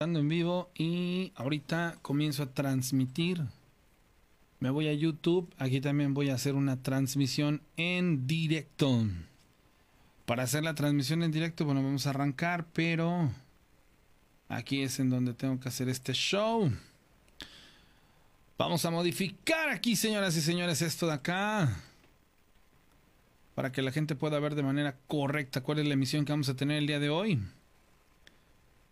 en vivo y ahorita comienzo a transmitir. Me voy a YouTube. Aquí también voy a hacer una transmisión en directo. Para hacer la transmisión en directo, bueno, vamos a arrancar, pero aquí es en donde tengo que hacer este show. Vamos a modificar aquí, señoras y señores, esto de acá. Para que la gente pueda ver de manera correcta cuál es la emisión que vamos a tener el día de hoy.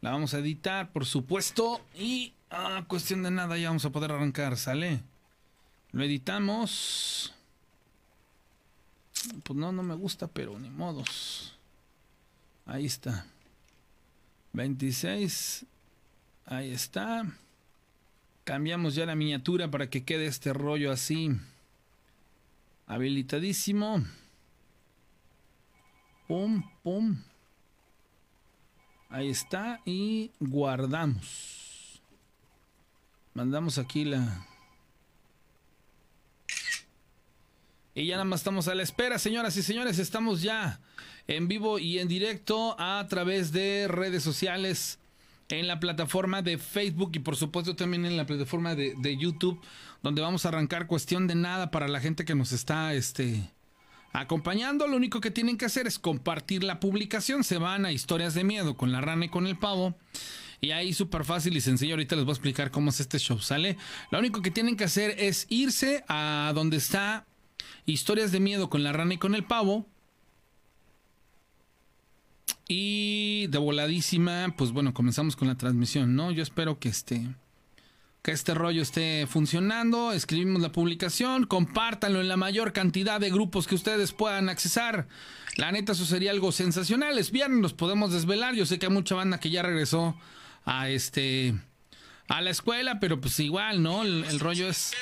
La vamos a editar, por supuesto. Y a cuestión de nada, ya vamos a poder arrancar, ¿sale? Lo editamos. Pues no, no me gusta, pero ni modos. Ahí está. 26. Ahí está. Cambiamos ya la miniatura para que quede este rollo así. Habilitadísimo. Pum, pum. Ahí está. Y guardamos. Mandamos aquí la... Y ya nada más estamos a la espera, señoras y señores. Estamos ya en vivo y en directo a través de redes sociales, en la plataforma de Facebook y por supuesto también en la plataforma de, YouTube, donde vamos a arrancar cuestión de nada para la gente que nos está este, acompañando. Lo único que tienen que hacer es compartir la publicación. Se van a historias de miedo con la rana y con el pavo. Y ahí súper fácil y sencillo. Ahorita les voy a explicar cómo es este show. ¿Sale? Lo único que tienen que hacer es irse a donde está historias de miedo con la rana y con el pavo. Y de voladísima, pues bueno, comenzamos con la transmisión, ¿no? Yo espero que este, que este rollo esté funcionando. Escribimos la publicación, compártanlo en la mayor cantidad de grupos que ustedes puedan accesar. La neta, eso sería algo sensacional. Es viernes, nos podemos desvelar. Yo sé que hay mucha banda que ya regresó a este a la escuela, pero pues igual, ¿no? El, el rollo es,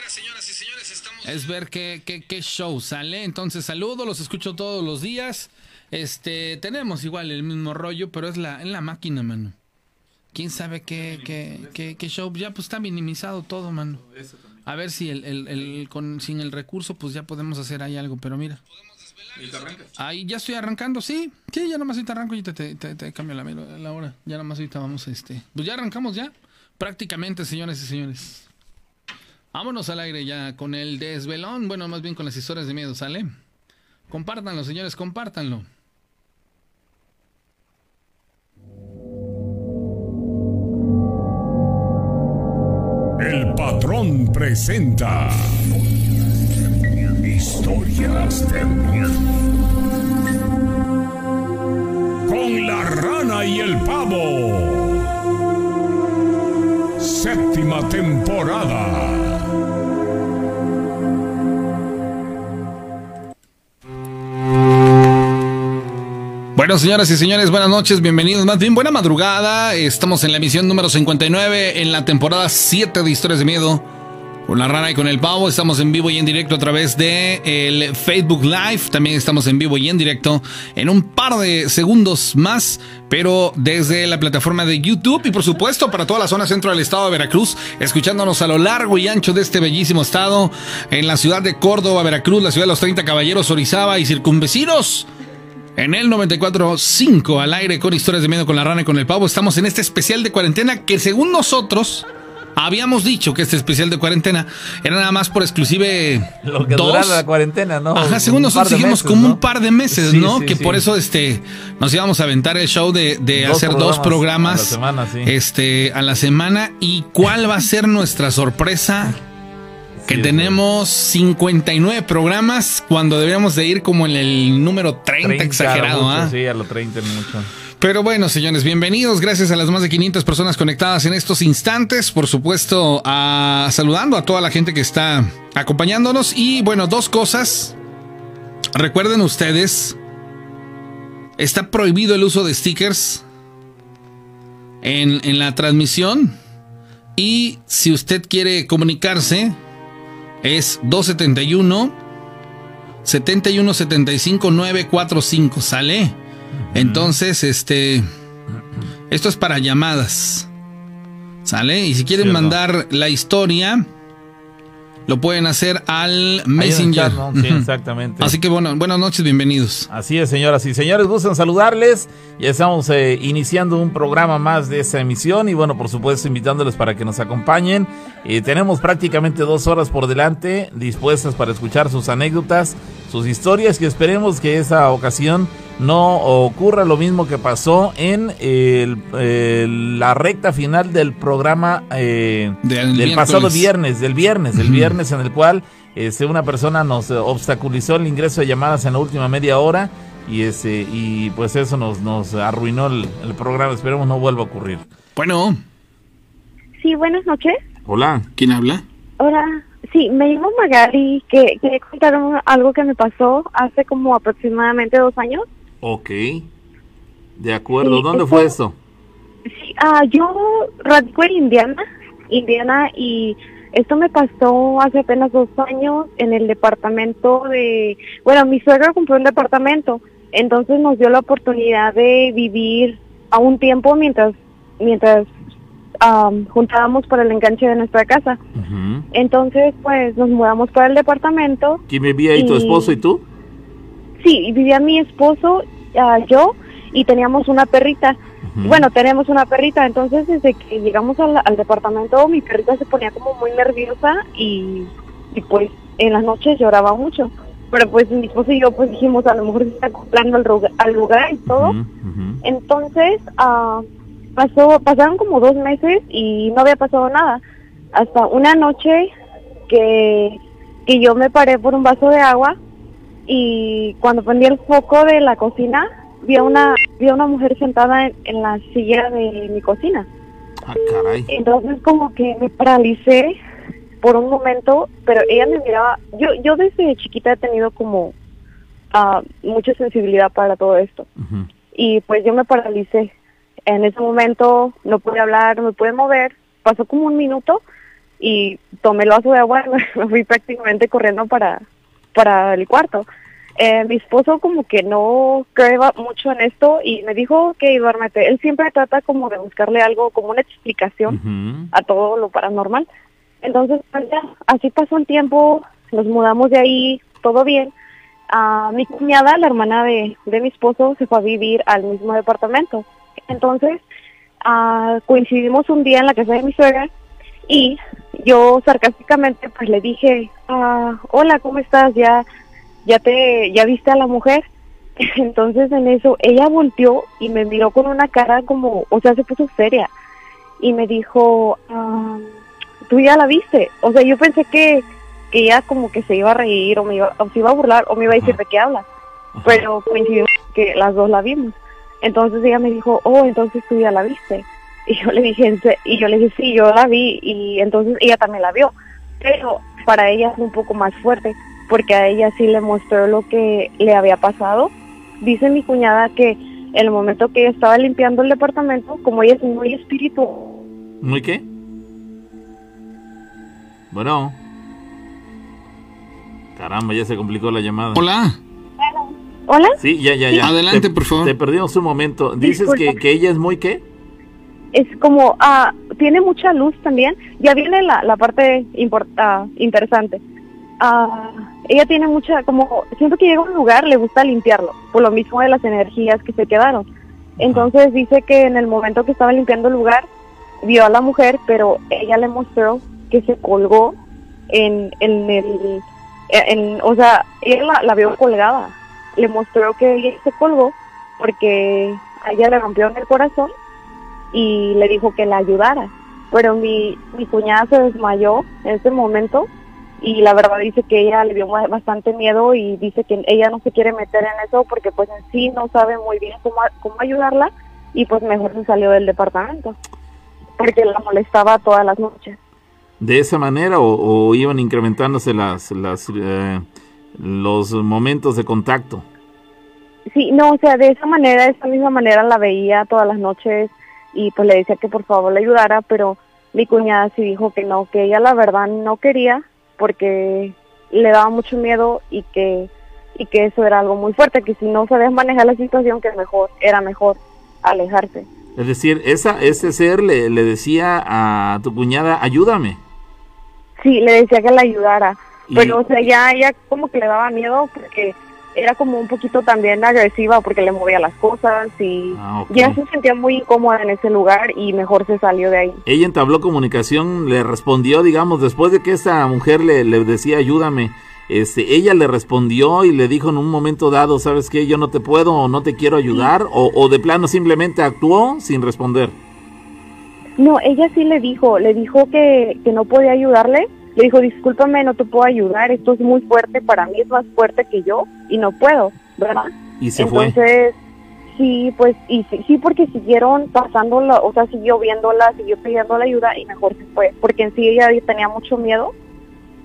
es ver qué, qué, qué show sale. Entonces, saludo, los escucho todos los días. Este, tenemos igual el mismo rollo, pero es la, en la máquina, mano. ¿Quién sabe qué, qué, qué, qué show? Ya pues está minimizado todo, mano. A ver si el, el, el, con, sin el recurso, pues ya podemos hacer ahí algo, pero mira. Ahí ya estoy arrancando, sí. Sí, ya nomás ahorita arranco y te, te, te, te cambio la, la hora. Ya nomás ahorita vamos, este. Pues ya arrancamos ya. Prácticamente, señores y señores. Vámonos al aire ya con el desvelón. Bueno, más bien con las historias de miedo, ¿sale? Compártanlo, señores, compártanlo. El patrón presenta historias de miedo. Con la rana y el pavo. Séptima temporada. Bueno, señoras y señores, buenas noches, bienvenidos, más bien buena madrugada. Estamos en la emisión número 59 en la temporada 7 de Historias de Miedo. Con la rana y con el pavo, estamos en vivo y en directo a través de el Facebook Live. También estamos en vivo y en directo en un par de segundos más, pero desde la plataforma de YouTube y por supuesto para toda la zona centro del estado de Veracruz, escuchándonos a lo largo y ancho de este bellísimo estado, en la ciudad de Córdoba, Veracruz, la ciudad de los 30 Caballeros, Orizaba y circunvecinos. En el 94.5 al aire con historias de miedo con la rana y con el pavo. Estamos en este especial de cuarentena que según nosotros habíamos dicho que este especial de cuarentena era nada más por exclusive Lo que dos. la cuarentena, ¿no? Ajá, según nosotros dijimos como ¿no? un par de meses, Sí, ¿no? sí, que sí. por eso este nos íbamos a aventar el show de, de Dos hacer dos programas a la semana, sí. este a la semana y cuál va a ser nuestra sorpresa que Sí, tenemos 59 programas cuando deberíamos de ir como en el número 30, 30 exagerado, mucho, ¿ah? Sí, a lo 30 mucho. Pero bueno, señores, bienvenidos. Gracias a las más de 500 personas conectadas en estos instantes. Por supuesto, a, saludando a toda la gente que está acompañándonos. Y bueno, dos cosas. Recuerden ustedes, está prohibido el uso de stickers en, en la transmisión. Y si usted quiere comunicarse, es 271 71 75 945. ¿Sale? Entonces, este. Esto es para llamadas. ¿Sale? Y si quieren mandar la historia, lo pueden hacer al Messenger. chat, ¿no? Sí, exactamente. Así que bueno, buenas noches, bienvenidos. Así es, señoras y señores, gustan saludarles. Ya estamos eh, iniciando un programa más de esta emisión y bueno, por supuesto, invitándoles para que nos acompañen. Eh, tenemos prácticamente dos horas por delante dispuestas para escuchar sus anécdotas, sus historias y esperemos que esa ocasión no ocurra lo mismo que pasó en el- el- la recta final del programa eh, Del del pasado viernes, del viernes, del viernes en el cual este, una persona nos obstaculizó el ingreso de llamadas en la última media hora y este y pues eso nos, nos arruinó el, el programa. Esperemos no vuelva a ocurrir. Bueno, Sí, buenas noches. Hola. ¿quién habla? Hola. Sí, me llamo Magali, que quería contar algo que me pasó hace como aproximadamente dos años. Ok. De acuerdo. Sí, ¿Dónde fue esto? Sí, ah, yo radico en Indiana, Indiana, y esto me pasó hace apenas dos años en el departamento de, bueno, mi suegro compró un departamento, entonces nos dio la oportunidad de vivir a un tiempo mientras, mientras am, juntábamos para el enganche de nuestra casa. Entonces, pues nos mudamos para el departamento. ¿Quién vivía ahí, tu Y- esposo y tú? Sí, vivía mi esposo, ah, yo, y teníamos una perrita. Bueno, tenemos una perrita, entonces desde que llegamos al, al departamento, mi perrita se ponía como muy nerviosa y, y pues en las noches lloraba mucho. Pero pues mi esposo y yo pues dijimos, a lo mejor se está acoplando al, lugar y todo. Entonces, ah, pasó, pasaron como dos meses y no había pasado nada. Hasta una noche que, que yo me paré por un vaso de agua y cuando prendí el foco de la cocina, vi a una, vi a una mujer sentada en, en la silla de mi cocina. Ah, caray. Entonces como que me paralicé por un momento, pero ella me miraba, yo, yo desde chiquita he tenido como ah, mucha sensibilidad para todo esto y pues yo me paralicé. En ese momento no pude hablar, no me pude mover. Pasó como un minuto y tomé el vaso de agua y me fui prácticamente corriendo para, para el cuarto. Eh, mi esposo como que no cree mucho en esto y me dijo que duérmete. Él siempre trata como de buscarle algo, como una explicación a todo lo paranormal. Entonces, pues así pasó el tiempo, nos mudamos de ahí, todo bien. Ah, mi cuñada, la hermana de, de mi esposo, se fue a vivir al mismo departamento. Entonces, ah, coincidimos un día en la casa de mi suegra y yo sarcásticamente pues le dije, ah, hola, ¿cómo estás? ¿Ya, ya te, ya viste a la mujer? Entonces en eso ella volteó y me miró con una cara como, o sea, se puso seria y me dijo, ah, tú ya la viste. O sea, yo pensé que, que ella como que se iba a reír o, me iba, o se iba a burlar o me iba a decir de qué hablas. Pero coincidimos que las dos la vimos. Entonces ella me dijo, oh, entonces tú ya la viste. Y yo le dije, y yo le dije, sí, yo la vi. Y entonces ella también la vio. Pero para ella fue un poco más fuerte, porque a ella sí le mostró lo que le había pasado. Dice mi cuñada que en el momento que ella estaba limpiando el departamento, como ella es muy espiritual, ¿Muy qué? Bueno. Caramba, ya se complicó la llamada. Hola. Hola. Sí, ya, ya, ya. Adelante, Te- por favor. Te perdimos un momento. Dices que, que ella es muy qué? Es como, ah, tiene mucha luz también. Ya viene la, la parte import- ah, interesante. Ah, ella tiene mucha, como, siempre que llega a un lugar le gusta limpiarlo, por lo mismo de las energías que se quedaron. Entonces dice que en el momento que estaba limpiando el lugar, vio a la mujer, pero ella le mostró que se colgó en, en el, en, o sea, ella la, la vio colgada. Le mostró que ella se colgó porque a ella le rompió en el corazón y le dijo que la ayudara. Pero mi, mi cuñada se desmayó en ese momento y la verdad dice que ella le dio ba- bastante miedo y dice que ella no se quiere meter en eso porque pues en sí no sabe muy bien cómo, cómo ayudarla y pues mejor se salió del departamento porque la molestaba todas las noches. ¿De esa manera o, o iban incrementándose las, las eh, los momentos de contacto? Sí, no, o sea, de esa manera, de esa misma manera la veía todas las noches y pues le decía que por favor le ayudara, pero mi cuñada sí dijo que no, que ella la verdad no quería porque le daba mucho miedo y que y que eso era algo muy fuerte, que si no sabías manejar la situación, que mejor era mejor alejarse. Es decir, esa, ese ser le, le decía a tu cuñada, ayúdame. Sí, le decía que la ayudara. Y- Pero, o sea, ya ella como que le daba miedo porque era como un poquito también agresiva porque le movía las cosas y Ah, ya se sentía muy incómoda en ese lugar y mejor se salió de ahí. Ella entabló comunicación, le respondió, digamos, después de que esta mujer le, le decía ayúdame, este, ella le respondió y le dijo en un momento dado, ¿sabes qué? Yo no te puedo o no te quiero ayudar, o, o de plano simplemente actuó sin responder. No, ella sí le dijo, le dijo que, que no podía ayudarle. Le dijo, discúlpame, no te puedo ayudar, esto es muy fuerte para mí, es más fuerte que yo y no puedo, ¿verdad? Y se fue. Entonces, sí, pues, y sí, sí, porque siguieron pasándola, o sea, siguió viéndola, siguió pidiendo la ayuda y mejor se fue, porque en sí ella tenía mucho miedo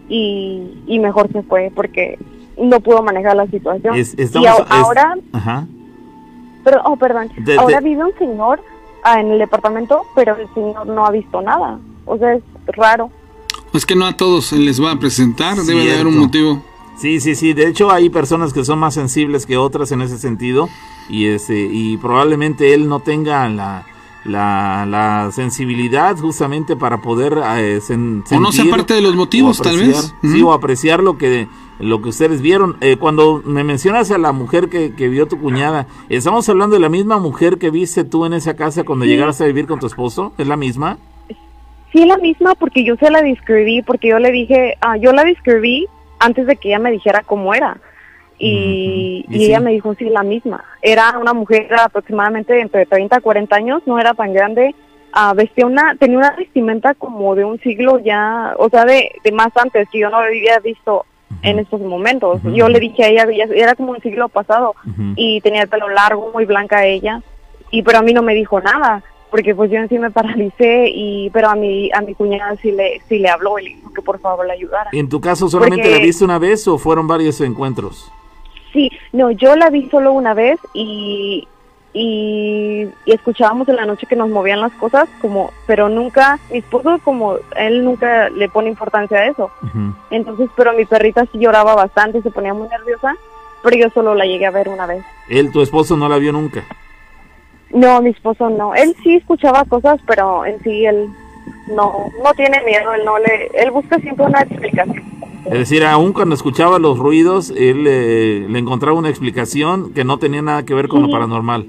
y, y mejor se fue porque no pudo manejar la situación. Es- y a- es- ahora, Ajá. pero, oh, perdón, De- ahora vive un señor ah, en el departamento, pero el señor no ha visto nada, o sea, es raro. Es que no a todos se les va a presentar, debe de haber un motivo. Sí, sí, sí. De hecho, hay personas que son más sensibles que otras en ese sentido. Y este, y probablemente él no tenga la, la, la sensibilidad justamente para poder eh, sen- O no sea sentir parte de los motivos, tal vez. Sí, o apreciar lo que, lo que ustedes vieron. Eh, cuando me mencionas a la mujer que, que vio tu cuñada, ¿estamos hablando de la misma mujer que viste tú en esa casa cuando llegaras a vivir con tu esposo? ¿Es la misma? Sí, la misma porque yo se la describí, porque yo le dije, ah, yo la describí antes de que ella me dijera cómo era. Y. Y y ella me dijo, sí, la misma. Era una mujer aproximadamente entre 30 a 40 años, no era tan grande. ah, vestía una, tenía una vestimenta como de un siglo ya, o sea, de, de más antes, que yo no había visto en estos momentos. Yo le dije a ella, ya era como un siglo pasado y tenía el pelo largo, muy blanca ella, y pero a mí no me dijo nada, porque pues yo en sí me paralicé y pero a mi a mi cuñada sí le sí le habló y le dijo que por favor la ayudara. ¿En tu caso solamente Porque- la viste una vez o fueron varios encuentros? Sí, no, yo la vi solo una vez y y, y escuchábamos en la noche que nos movían las cosas como pero nunca mi esposo como él nunca le pone importancia a eso. Entonces, pero mi perrita sí lloraba bastante, se ponía muy nerviosa, pero yo solo la llegué a ver una vez. Él, tu esposo, no la vio nunca. No, mi esposo no. Él sí escuchaba cosas, pero en sí él no no tiene miedo, él no le él busca siempre una explicación. Es decir, aún cuando escuchaba los ruidos, él eh, le encontraba una explicación que no tenía nada que ver con lo paranormal.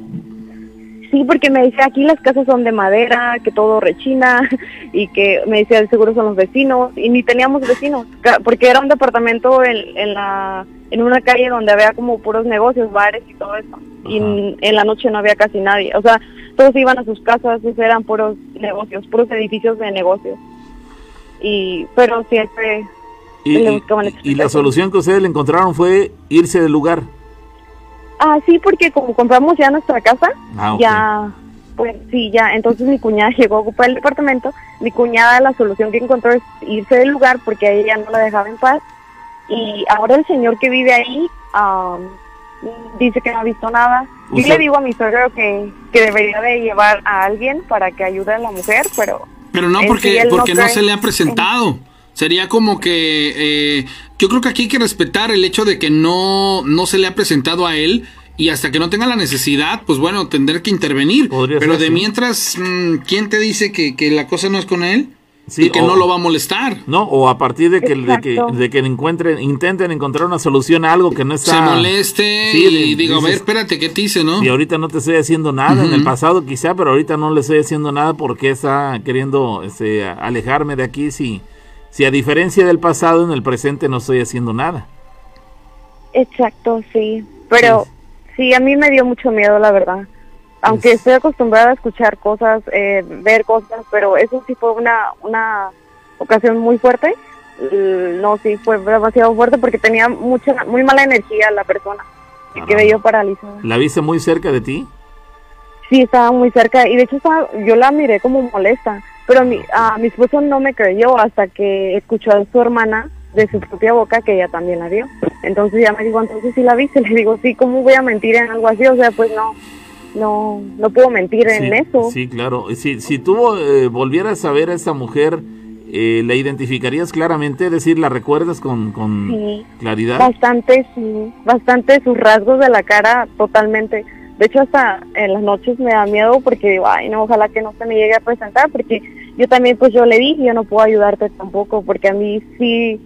Sí, porque me decía aquí las casas son de madera, que todo rechina y que me decía seguro son los vecinos y ni teníamos vecinos, porque era un departamento en, en la en una calle donde había como puros negocios, bares y todo eso. Y en, en la noche no había casi nadie, o sea, todos iban a sus casas, esos eran puros negocios, puros edificios de negocios. Y pero siempre Y, Le y- buscaban y la solución que ustedes le encontraron fue irse del lugar. Ah, sí, porque como compramos ya nuestra casa, Ah, ya, pues sí, ya. Entonces mi cuñada llegó a ocupar el departamento. Mi cuñada la solución que encontró es irse del lugar porque a ella no la dejaba en paz. Y ahora el señor que vive ahí am, dice que no ha visto nada. Yo le digo a mi suegro que, que debería de llevar a alguien para que ayude a la mujer, pero Pero no porque, sí, él no porque no se le ha presentado. Sería como que eh, yo creo que aquí hay que respetar el hecho de que no, no se le ha presentado a él y hasta que no tenga la necesidad, pues bueno, tendré que intervenir. Podría Pero ser, de sí. mientras, mm, ¿quién te dice que, que la cosa no es con él? Sí, y que o- no lo va a molestar. ¿No? O a partir de que, de que, de que encuentren, intenten encontrar una solución a algo que no está... Se moleste Sí, y diga, a ver, espérate, ¿qué te hice, no? Y ahorita no te estoy haciendo nada, en el pasado quizá, pero ahorita no le estoy haciendo nada porque está queriendo este, alejarme de aquí si, si a diferencia del pasado en el presente no estoy haciendo nada. Exacto, sí. Pero sí, a mí me dio mucho miedo, la verdad. Aunque Es- estoy acostumbrada a escuchar cosas, eh, ver cosas, pero eso sí fue una, una ocasión muy fuerte. Mm, No, sí, fue demasiado fuerte porque tenía mucha, muy mala energía la persona. Y Caramba. quedé yo paralizada. ¿La viste muy cerca de ti? Sí, estaba muy cerca y de hecho estaba, yo la miré como molesta, pero mi, a mi esposo no me creyó hasta que escuchó a su hermana de su propia boca que ella también la vio. Entonces ya me dijo, entonces sí la viste, le digo, sí, ¿cómo voy a mentir en algo así? O sea, pues no, no, no puedo mentir en eso. Sí, claro. Si, si tú eh, volvieras a ver a esta mujer, eh, ¿la identificarías claramente? Es decir, ¿la recuerdas con, con Sí. claridad? Bastante, sí, bastante sus rasgos de la cara, totalmente. De hecho, hasta en las noches me da miedo porque digo, ay, no, ojalá que no se me llegue a presentar, porque yo también pues yo le dije, yo no puedo ayudarte tampoco porque a mí sí,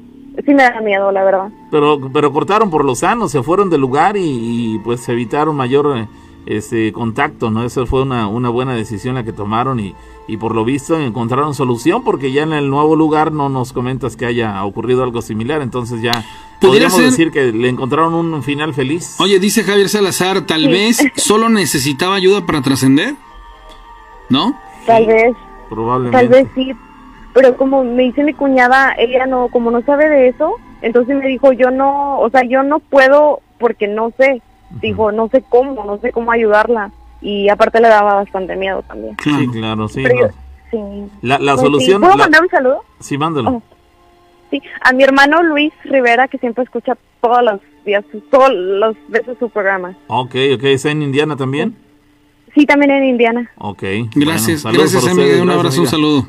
sí me da miedo, la verdad. Pero, pero cortaron por lo sano, se fueron del lugar y, y, pues evitaron mayor eh, este contacto, ¿no? Esa fue una, una buena decisión la que tomaron y, y por lo visto encontraron solución porque ya en el nuevo lugar no nos comentas que haya ocurrido algo similar, entonces ya podríamos ser... decir que le encontraron un final feliz. Oye, dice Javier Salazar, tal Sí. vez solo necesitaba ayuda para trascender, ¿no? Tal vez, Probablemente. tal vez sí, pero como me dice mi cuñada, ella no, como no sabe de eso, entonces me dijo, yo no, o sea, yo no puedo porque no sé, dijo, no sé cómo, no sé cómo ayudarla y aparte le daba bastante miedo también. Sí, claro, sí. Pero no. yo- sí. La, la Pues sí. solución... ¿Puedo la- mandar un saludo? Sí, mándalo. Oh. Sí, a mi hermano Luis Rivera, que siempre escucha todos los días, todos los veces su programa. Ok, ok, ¿está en Indiana también? Sí, también en Indiana. Ok. Gracias, bueno, saludos gracias amiga, ustedes, un gracias, abrazo, un saludo.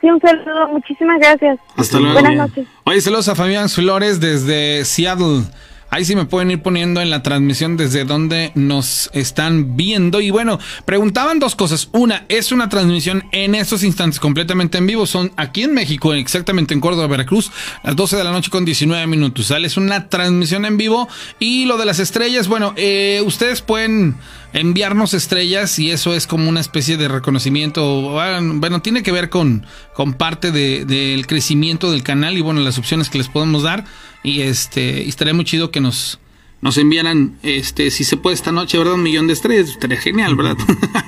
Sí, un saludo, muchísimas gracias. Hasta Sí, luego. Buenas noches. Oye, saludos a Fabián Flores desde Seattle. Ahí sí me pueden ir poniendo en la transmisión desde donde nos están viendo. Y bueno, preguntaban dos cosas. Una, es una transmisión en estos instantes completamente en vivo. Son aquí en México, exactamente en Córdoba, Veracruz, las 12 de la noche con 19 minutos. ¿sale? Es una transmisión en vivo. Y lo de las estrellas, bueno, eh, ustedes pueden enviarnos estrellas y eso es como una especie de reconocimiento. Bueno, tiene que ver con, con parte de- del crecimiento del canal y bueno, las opciones que les podemos dar. Y este, y estaría muy chido que nos, nos enviaran, este, si se puede esta noche, ¿verdad? Un millón de estrellas. Estaría genial, ¿verdad?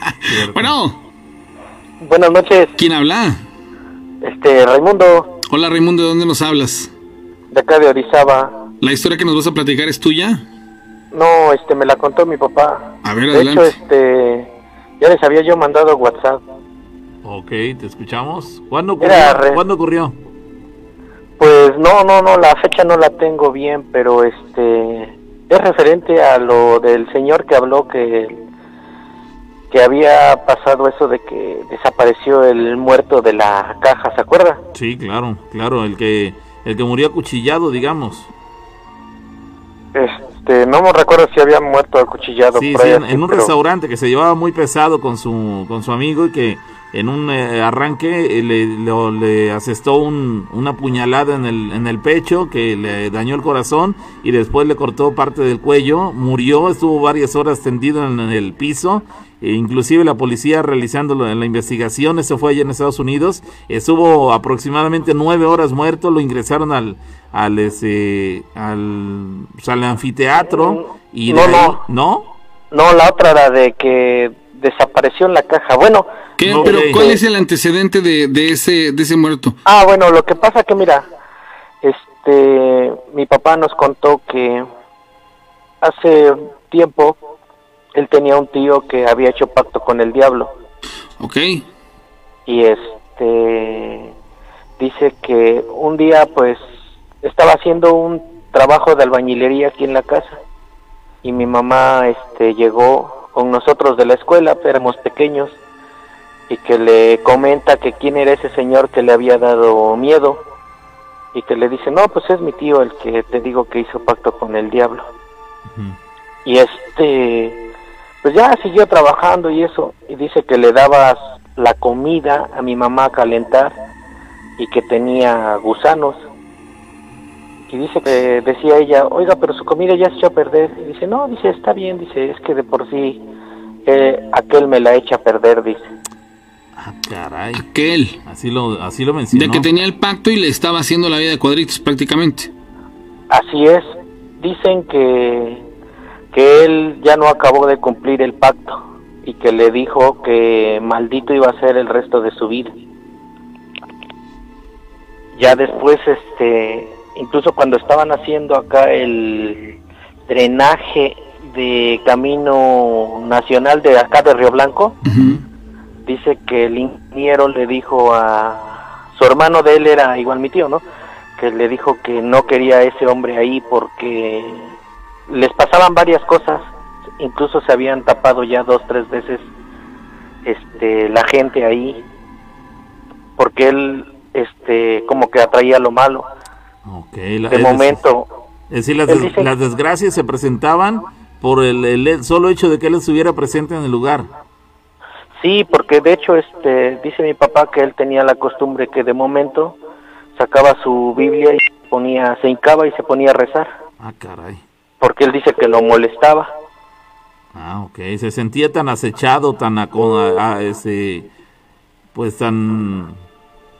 bueno, Buenas noches, ¿quién habla? este Raimundo, Hola Raimundo, ¿de dónde nos hablas? de acá de Orizaba. ¿La historia que nos vas a platicar es tuya? No, este me la contó mi papá. A ver, De adelante. hecho, este ya les había yo mandado WhatsApp. Ok, te escuchamos. ¿Cuándo ocurrió? Re- ¿Cuándo ocurrió? Pues no, no, no, la fecha no la tengo bien, pero este es referente a lo del señor que habló que que había pasado eso de que desapareció el muerto de la caja, ¿se acuerda? Sí, claro, claro, el que el que murió acuchillado, digamos. Este, no me recuerdo si había muerto acuchillado Sí, por sí, ahí en, así, en un pero- restaurante que se llevaba muy pesado con su con su amigo y que en un eh, arranque eh, le, le asestó un, una puñalada en el, en el pecho que le dañó el corazón y después le cortó parte del cuello, murió, estuvo varias horas tendido en, el piso, e inclusive la policía realizando la, la investigación, eso fue allá en Estados Unidos, estuvo aproximadamente nueve horas muerto, lo ingresaron al al ese, al, pues, al anfiteatro y de No, ahí- no. ¿no? No, la otra era de que desapareció en la caja. Bueno. Pero ¿cuál es el antecedente de, de ese, de ese muerto? ah, bueno, lo que pasa que mira, este, mi papá nos contó que hace tiempo él tenía un tío que había hecho pacto con el diablo Ok. y este dice que un día pues estaba haciendo un trabajo de albañilería aquí en la casa y mi mamá este llegó con nosotros de la escuela, éramos pequeños y que le comenta que quién era ese señor que le había dado miedo y que le dice, "No, pues es mi tío el que te digo que hizo pacto con el diablo." Y este pues ya siguió trabajando y eso y dice que le dabas la comida a mi mamá a calentar y que tenía gusanos y dice que decía ella oiga pero su comida ya se echó a perder y dice no dice está bien dice es que de por sí eh, aquel me la echa a perder dice Ah, caray. Aquel. Así lo, así lo mencionó. De que tenía el pacto y le estaba haciendo la vida de cuadritos prácticamente. así es dicen que que él ya no acabó de cumplir el pacto y que le dijo que maldito iba a ser el resto de su vida. Ya después este incluso cuando estaban haciendo acá el drenaje de camino nacional de acá de Río Blanco dice que el ingeniero le dijo a su hermano de él era igual mi tío no que le dijo que no quería a ese hombre ahí porque les pasaban varias cosas incluso se habían tapado ya dos tres veces este la gente ahí porque él este como que atraía lo malo Ok, la- de momento Es decir, las, des- dice- las desgracias se presentaban por el, el solo hecho de que él estuviera presente en el lugar. Sí, porque de hecho, este, dice mi papá que él tenía la costumbre que de momento sacaba su Biblia y ponía, se hincaba y se ponía a rezar, Ah, caray. Porque él dice que lo molestaba. Ah, ok. Se sentía tan acechado, tan a- a- ese, pues tan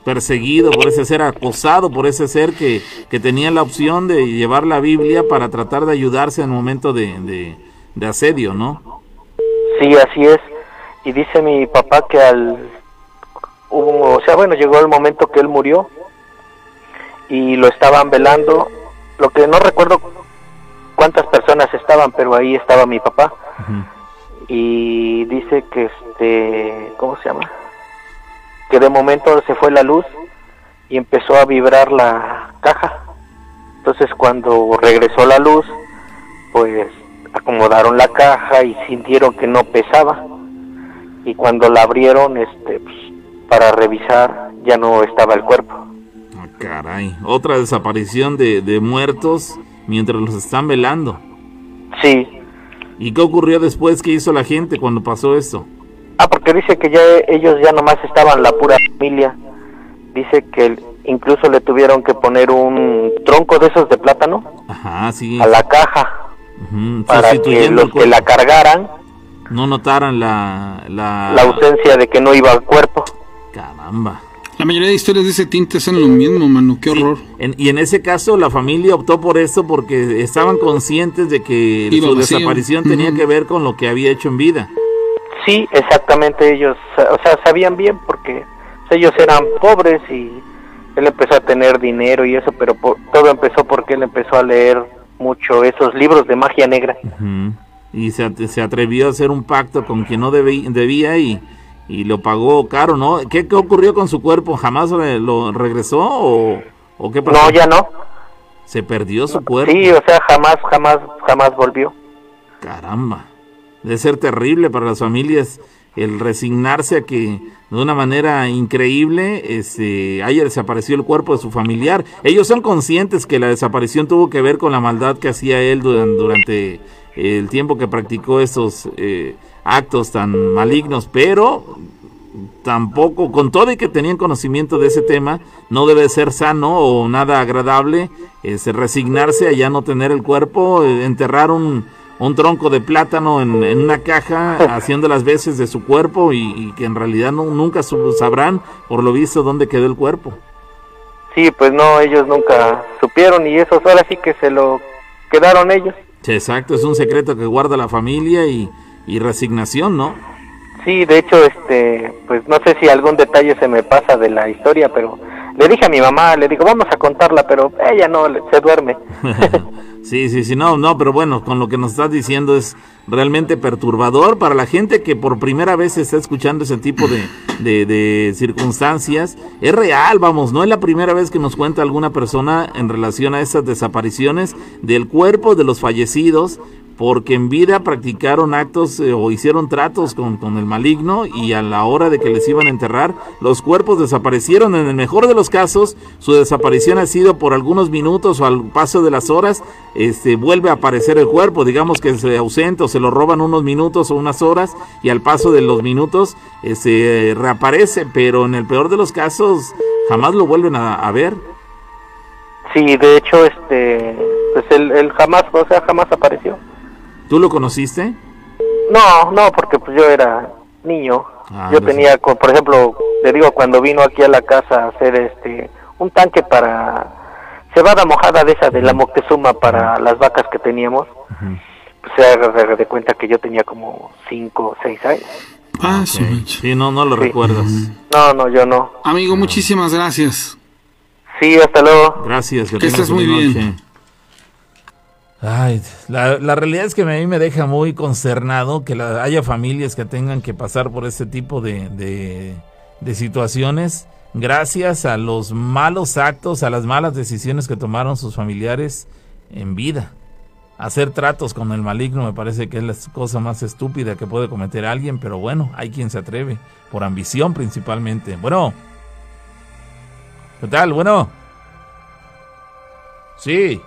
perseguido por ese ser, acosado por ese ser que, que tenía la opción de llevar la Biblia para tratar de ayudarse en el momento de, de, de asedio, ¿no? Sí, así es. Y dice mi papá que al, hubo- o sea, bueno, llegó el momento que él murió y lo estaban velando. Lo que no recuerdo cuántas personas estaban, pero ahí estaba mi papá. Y dice que este, ¿cómo se llama? Que de momento se fue la luz y empezó a vibrar la caja. Entonces cuando regresó la luz, pues acomodaron la caja y sintieron que no pesaba. Y cuando la abrieron, este, pues, para revisar, ya no estaba el cuerpo. Ah, caray. Otra desaparición de, de muertos mientras los están velando. Sí. ¿Y qué ocurrió después? ¿Qué hizo la gente cuando pasó esto? Ah, porque dice que ya ellos ya nomás estaban la pura familia. Dice que incluso le tuvieron que poner un tronco de esos de plátano Ajá, sí. a la caja para que los que la cargaran no notaran la, la... la ausencia de que no iba al cuerpo. Caramba. La mayoría de historias de ese tinte hacen lo mismo, mano. Qué Sí, horror. en- y en ese caso la familia optó por esto porque estaban conscientes de que Iba su vacío. desaparición tenía que ver con lo que había hecho en vida. Sí, exactamente ellos, o sea, sabían bien porque ellos eran pobres y él empezó a tener dinero y eso, pero por- todo empezó porque él empezó a leer mucho esos libros de magia negra. Y se, se atrevió a hacer un pacto con quien no debí- debía y, y lo pagó caro, ¿no? ¿Qué, qué ocurrió con su cuerpo? ¿Jamás re- lo regresó o, o qué pasó? No, ya no. Se perdió su cuerpo. Sí, o sea, jamás, jamás, jamás volvió. Caramba. Debe ser terrible para las familias el resignarse a que de una manera increíble este, haya desaparecido el cuerpo de su familiar. Ellos son conscientes que la desaparición tuvo que ver con la maldad que hacía él duran- durante el tiempo que practicó estos eh, actos tan malignos, pero tampoco, con todo y que tenían conocimiento de ese tema, no debe ser sano o nada agradable este, resignarse a ya no tener el cuerpo, eh, enterrar un, un tronco de plátano en, en una caja, haciendo las veces de su cuerpo y, y que en realidad no, nunca sabrán, por lo visto, dónde quedó el cuerpo. Sí, pues no, ellos nunca supieron y eso ahora sí que se lo quedaron ellos. Exacto, es un secreto que guarda la familia y, y resignación, ¿no? Sí, de hecho, este, pues no sé si algún detalle se me pasa de la historia, pero le dije a mi mamá, le digo, vamos a contarla, pero ella no, se duerme. Sí, sí, sí, no, no, pero bueno, con lo que nos estás diciendo es realmente perturbador para la gente que por primera vez está escuchando ese tipo de, de, de circunstancias. Es real, vamos, no es la primera vez que nos cuenta alguna persona en relación a estas desapariciones del cuerpo de los fallecidos porque en vida practicaron actos eh, o hicieron tratos con, con el maligno y a la hora de que les iban a enterrar, los cuerpos desaparecieron. En el mejor de los casos, su desaparición ha sido por algunos minutos o al paso de las horas, este, vuelve a aparecer el cuerpo, digamos que se ausenta o se lo roban unos minutos o unas horas y al paso de los minutos se reaparece, pero en el peor de los casos jamás lo vuelven a, a ver. Sí, de hecho, este, pues él, él jamás, o sea, jamás apareció. ¿Tú lo conociste? No, no, porque pues yo era niño. Ah, yo tenía, por ejemplo, te digo, cuando vino aquí a la casa a hacer este, un tanque para cebada mojada de esa de la Moctezuma para las vacas que teníamos, pues se haga de cuenta que yo tenía como cinco o seis años. Ah. Sí, no, no lo Sí. recuerdas. No, no, yo no. Amigo, muchísimas gracias. Sí, hasta luego. Gracias, que, Que estés muy bien. Ay, la, realidad es que a mí me deja muy consternado que haya familias que tengan que pasar por este tipo de, de- de situaciones gracias a los malos actos, a las malas decisiones que tomaron sus familiares en vida. Hacer tratos con el maligno me parece que es la cosa más estúpida que puede cometer alguien, pero bueno, hay quien se atreve, por ambición principalmente. Bueno, ¿qué tal? Bueno. Sí.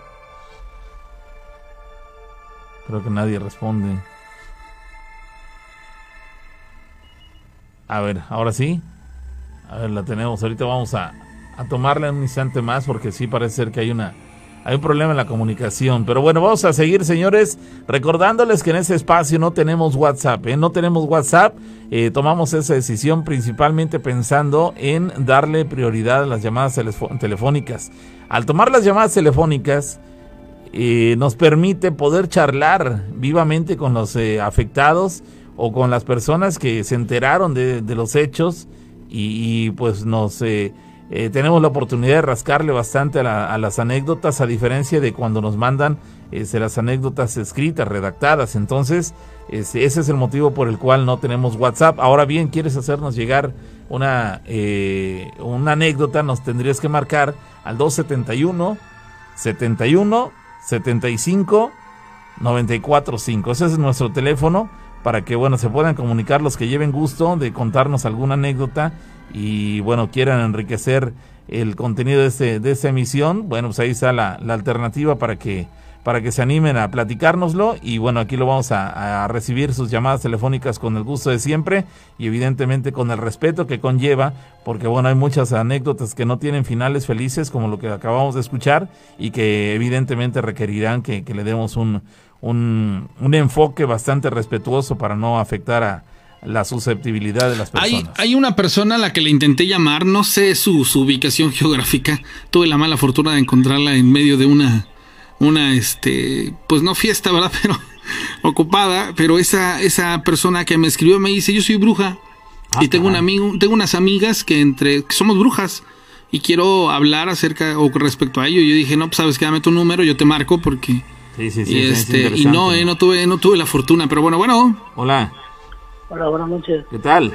Creo que nadie responde. A ver, ahora sí. A ver, la tenemos. Ahorita vamos a, a tomarla un instante más porque sí parece ser que hay una hay un problema en la comunicación. Pero bueno, vamos a seguir, señores, recordándoles que en ese espacio no tenemos WhatsApp. ¿eh? No tenemos WhatsApp. Eh, tomamos esa decisión principalmente pensando en darle prioridad a las llamadas telefónicas. Al tomar las llamadas telefónicas, eh, nos permite poder charlar vivamente con los afectados o con las personas que se enteraron de, los hechos y, pues nos eh, tenemos la oportunidad de rascarle bastante a, las anécdotas, a diferencia de cuando nos mandan este, las anécdotas escritas, redactadas. Entonces, este, ese es el motivo por el cual no tenemos WhatsApp. Ahora bien, quieres hacernos llegar una, eh, una anécdota, nos tendrías que marcar al 271 71 75 945. Ese es nuestro teléfono para que bueno se puedan comunicar los que lleven gusto de contarnos alguna anécdota y bueno, quieran enriquecer el contenido de, este, de esta emisión, bueno, pues ahí está la, alternativa para que, para que se animen a platicárnoslo y bueno, aquí lo vamos a, recibir sus llamadas telefónicas con el gusto de siempre y evidentemente con el respeto que conlleva, porque bueno, hay muchas anécdotas que no tienen finales felices como lo que acabamos de escuchar y que evidentemente requerirán que, que le demos un, un, un enfoque bastante respetuoso para no afectar a, la susceptibilidad de las personas. Hay, hay, una persona a la que le intenté llamar, no sé su, ubicación geográfica, tuve la mala fortuna de encontrarla en medio de una, una, este, pues no fiesta, ¿verdad? Pero ocupada, pero esa, esa persona que me escribió me dice, yo soy bruja ah, y tengo un amigo, tengo unas amigas que entre, que somos brujas y quiero hablar acerca o respecto a ello. Yo dije, no, pues sabes que dame tu número, yo te marco porque... Sí, sí, sí, y, este, y no, eh, no tuve, no tuve la fortuna, pero bueno, bueno. Hola. Hola, buenas noches. ¿Qué tal?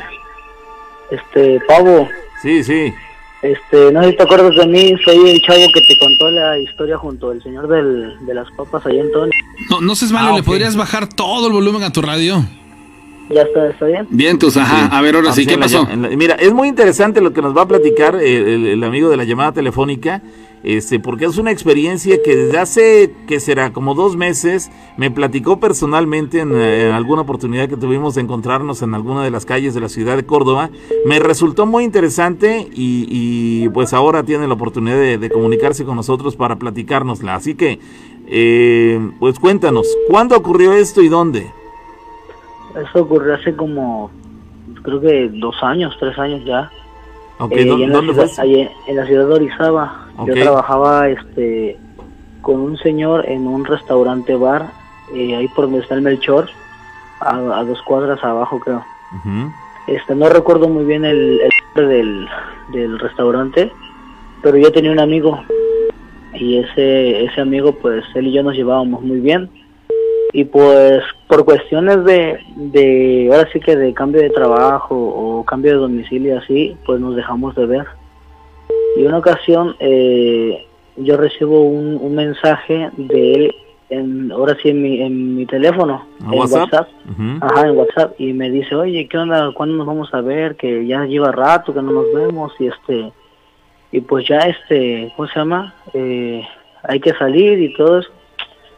Este, Pavo. Sí, sí. Este, no sé si te acuerdas de mí, soy el chavo que te contó la historia junto al señor del, de las papas allá en Tony. No, no seas malo, ah, ¿le podrías bajar todo el volumen a tu radio? Ya está, ¿está bien? Bien, entonces, ajá, a ver, ahora sí, ¿qué pasó? mira, es muy interesante lo que nos va a platicar el amigo de la llamada telefónica este, porque es una experiencia que desde hace, que será como dos meses, me platicó personalmente en, alguna oportunidad que tuvimos de encontrarnos en alguna de las calles de la ciudad de Córdoba. Me resultó muy interesante y, pues ahora tiene la oportunidad de, comunicarse con nosotros para platicárnosla. Así que, eh, pues cuéntanos, ¿cuándo ocurrió esto y dónde? Eso ocurrió hace como, creo que dos años, tres años ya. Okay, ¿dónde, en, la ciudad, en la ciudad de Orizaba. Yo trabajaba este con un señor en un restaurante bar, eh, ahí por donde está el Melchor, a, dos cuadras abajo creo. este No recuerdo muy bien el, nombre del, del restaurante, pero yo tenía un amigo y ese, ese amigo pues él y yo nos llevábamos muy bien y pues por cuestiones de, de ahora sí que de cambio de trabajo o cambio de domicilio así pues nos dejamos de ver y una ocasión eh, yo recibo un, mensaje de él, en, ahora sí en mi, en mi teléfono, en WhatsApp, ajá, en WhatsApp, y me dice, oye, ¿qué onda? ¿Cuándo nos vamos a ver? Que ya lleva rato que no nos vemos, y este, y pues ya este, ¿cómo se llama? Eh, hay que salir y todo eso.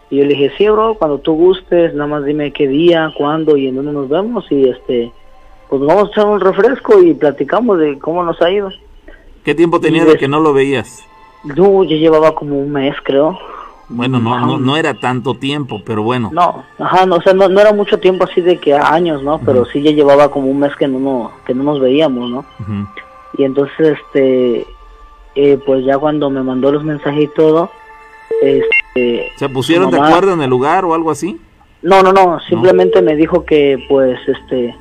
Y yo le dije, sí, bro, cuando tú gustes, nada más dime qué día, cuándo y en dónde nos vemos, y este, pues vamos a echar un refresco y platicamos de cómo nos ha ido. ¿Qué tiempo tenía de que no lo veías? No, yo llevaba como un mes, creo. Bueno, no, no, no era tanto tiempo, pero bueno. No, ajá, no, o sea, no, era mucho tiempo así de que años, ¿no? Pero sí ya llevaba como un mes que no, que no nos veíamos, ¿no? Y entonces, este, eh, pues ya cuando me mandó los mensajes y todo, este... ¿Se pusieron de acuerdo en el lugar o algo así? No, no, no, simplemente me dijo que, pues, este,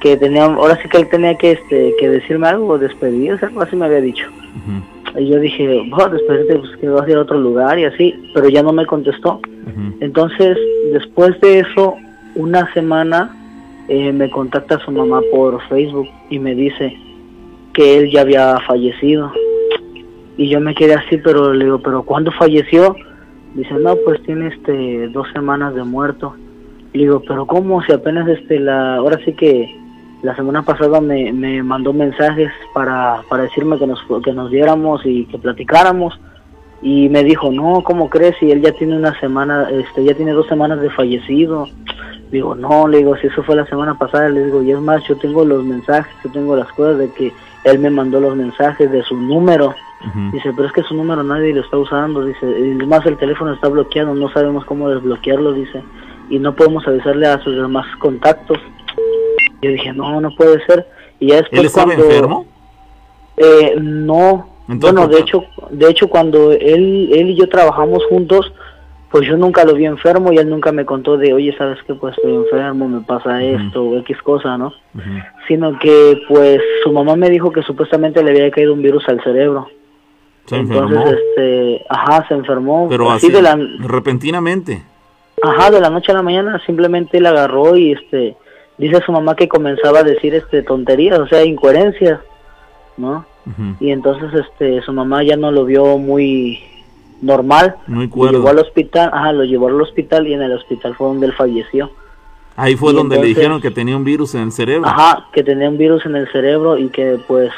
que tenía, ahora sí que él tenía que, este, que decirme algo, despedirse, algo así me había dicho. Y yo dije, bueno, despedirte, pues que vas a ir a otro lugar y así, pero ya no me contestó. Entonces, después de eso, una semana eh, me contacta su mamá por Facebook y me dice que él ya había fallecido. Y yo me quedé así, pero le digo, ¿pero cuándo falleció? Dice, no, pues tiene este dos semanas de muerto. Le digo, pero ¿cómo? Si apenas este la, ahora sí que la semana pasada me, me mandó mensajes para, para decirme que nos, que nos viéramos y que platicáramos y me dijo, no, ¿cómo crees? Si él ya tiene una semana, este, ya tiene dos semanas de fallecido. Digo, no, le digo, si eso fue la semana pasada, le digo, y es más, yo tengo los mensajes, yo tengo las cosas de que él me mandó los mensajes de su número. Dice, pero es que su número nadie lo está usando. Dice, y más el teléfono está bloqueado, no sabemos cómo desbloquearlo, dice, y no podemos avisarle a sus demás contactos. Yo dije, no, no puede ser. Y ya después ¿Él estaba enfermo? Eh, no. bueno, de hecho, de hecho cuando él, él y yo trabajamos juntos, pues yo nunca lo vi enfermo y él nunca me contó de, oye, ¿sabes qué? Pues estoy enfermo, me pasa esto o X cosa, ¿no? Sino que, pues, su mamá me dijo que supuestamente le había caído un virus al cerebro. Se Entonces, este, ajá, se enfermó. Pero así así, de la, repentinamente. ajá, de la noche a la mañana simplemente él agarró y, este, dice su mamá que comenzaba a decir, este, tonterías, o sea, incoherencias, ¿no? Ujú. Y entonces, este, su mamá ya no lo vio muy normal. Muy Lo cuerdo. llevó al hospital, ajá, lo llevó al hospital y en el hospital fue donde él falleció. Ahí fue y donde le dijeron que tenía un virus en el cerebro. Ajá, que tenía un virus en el cerebro y que pues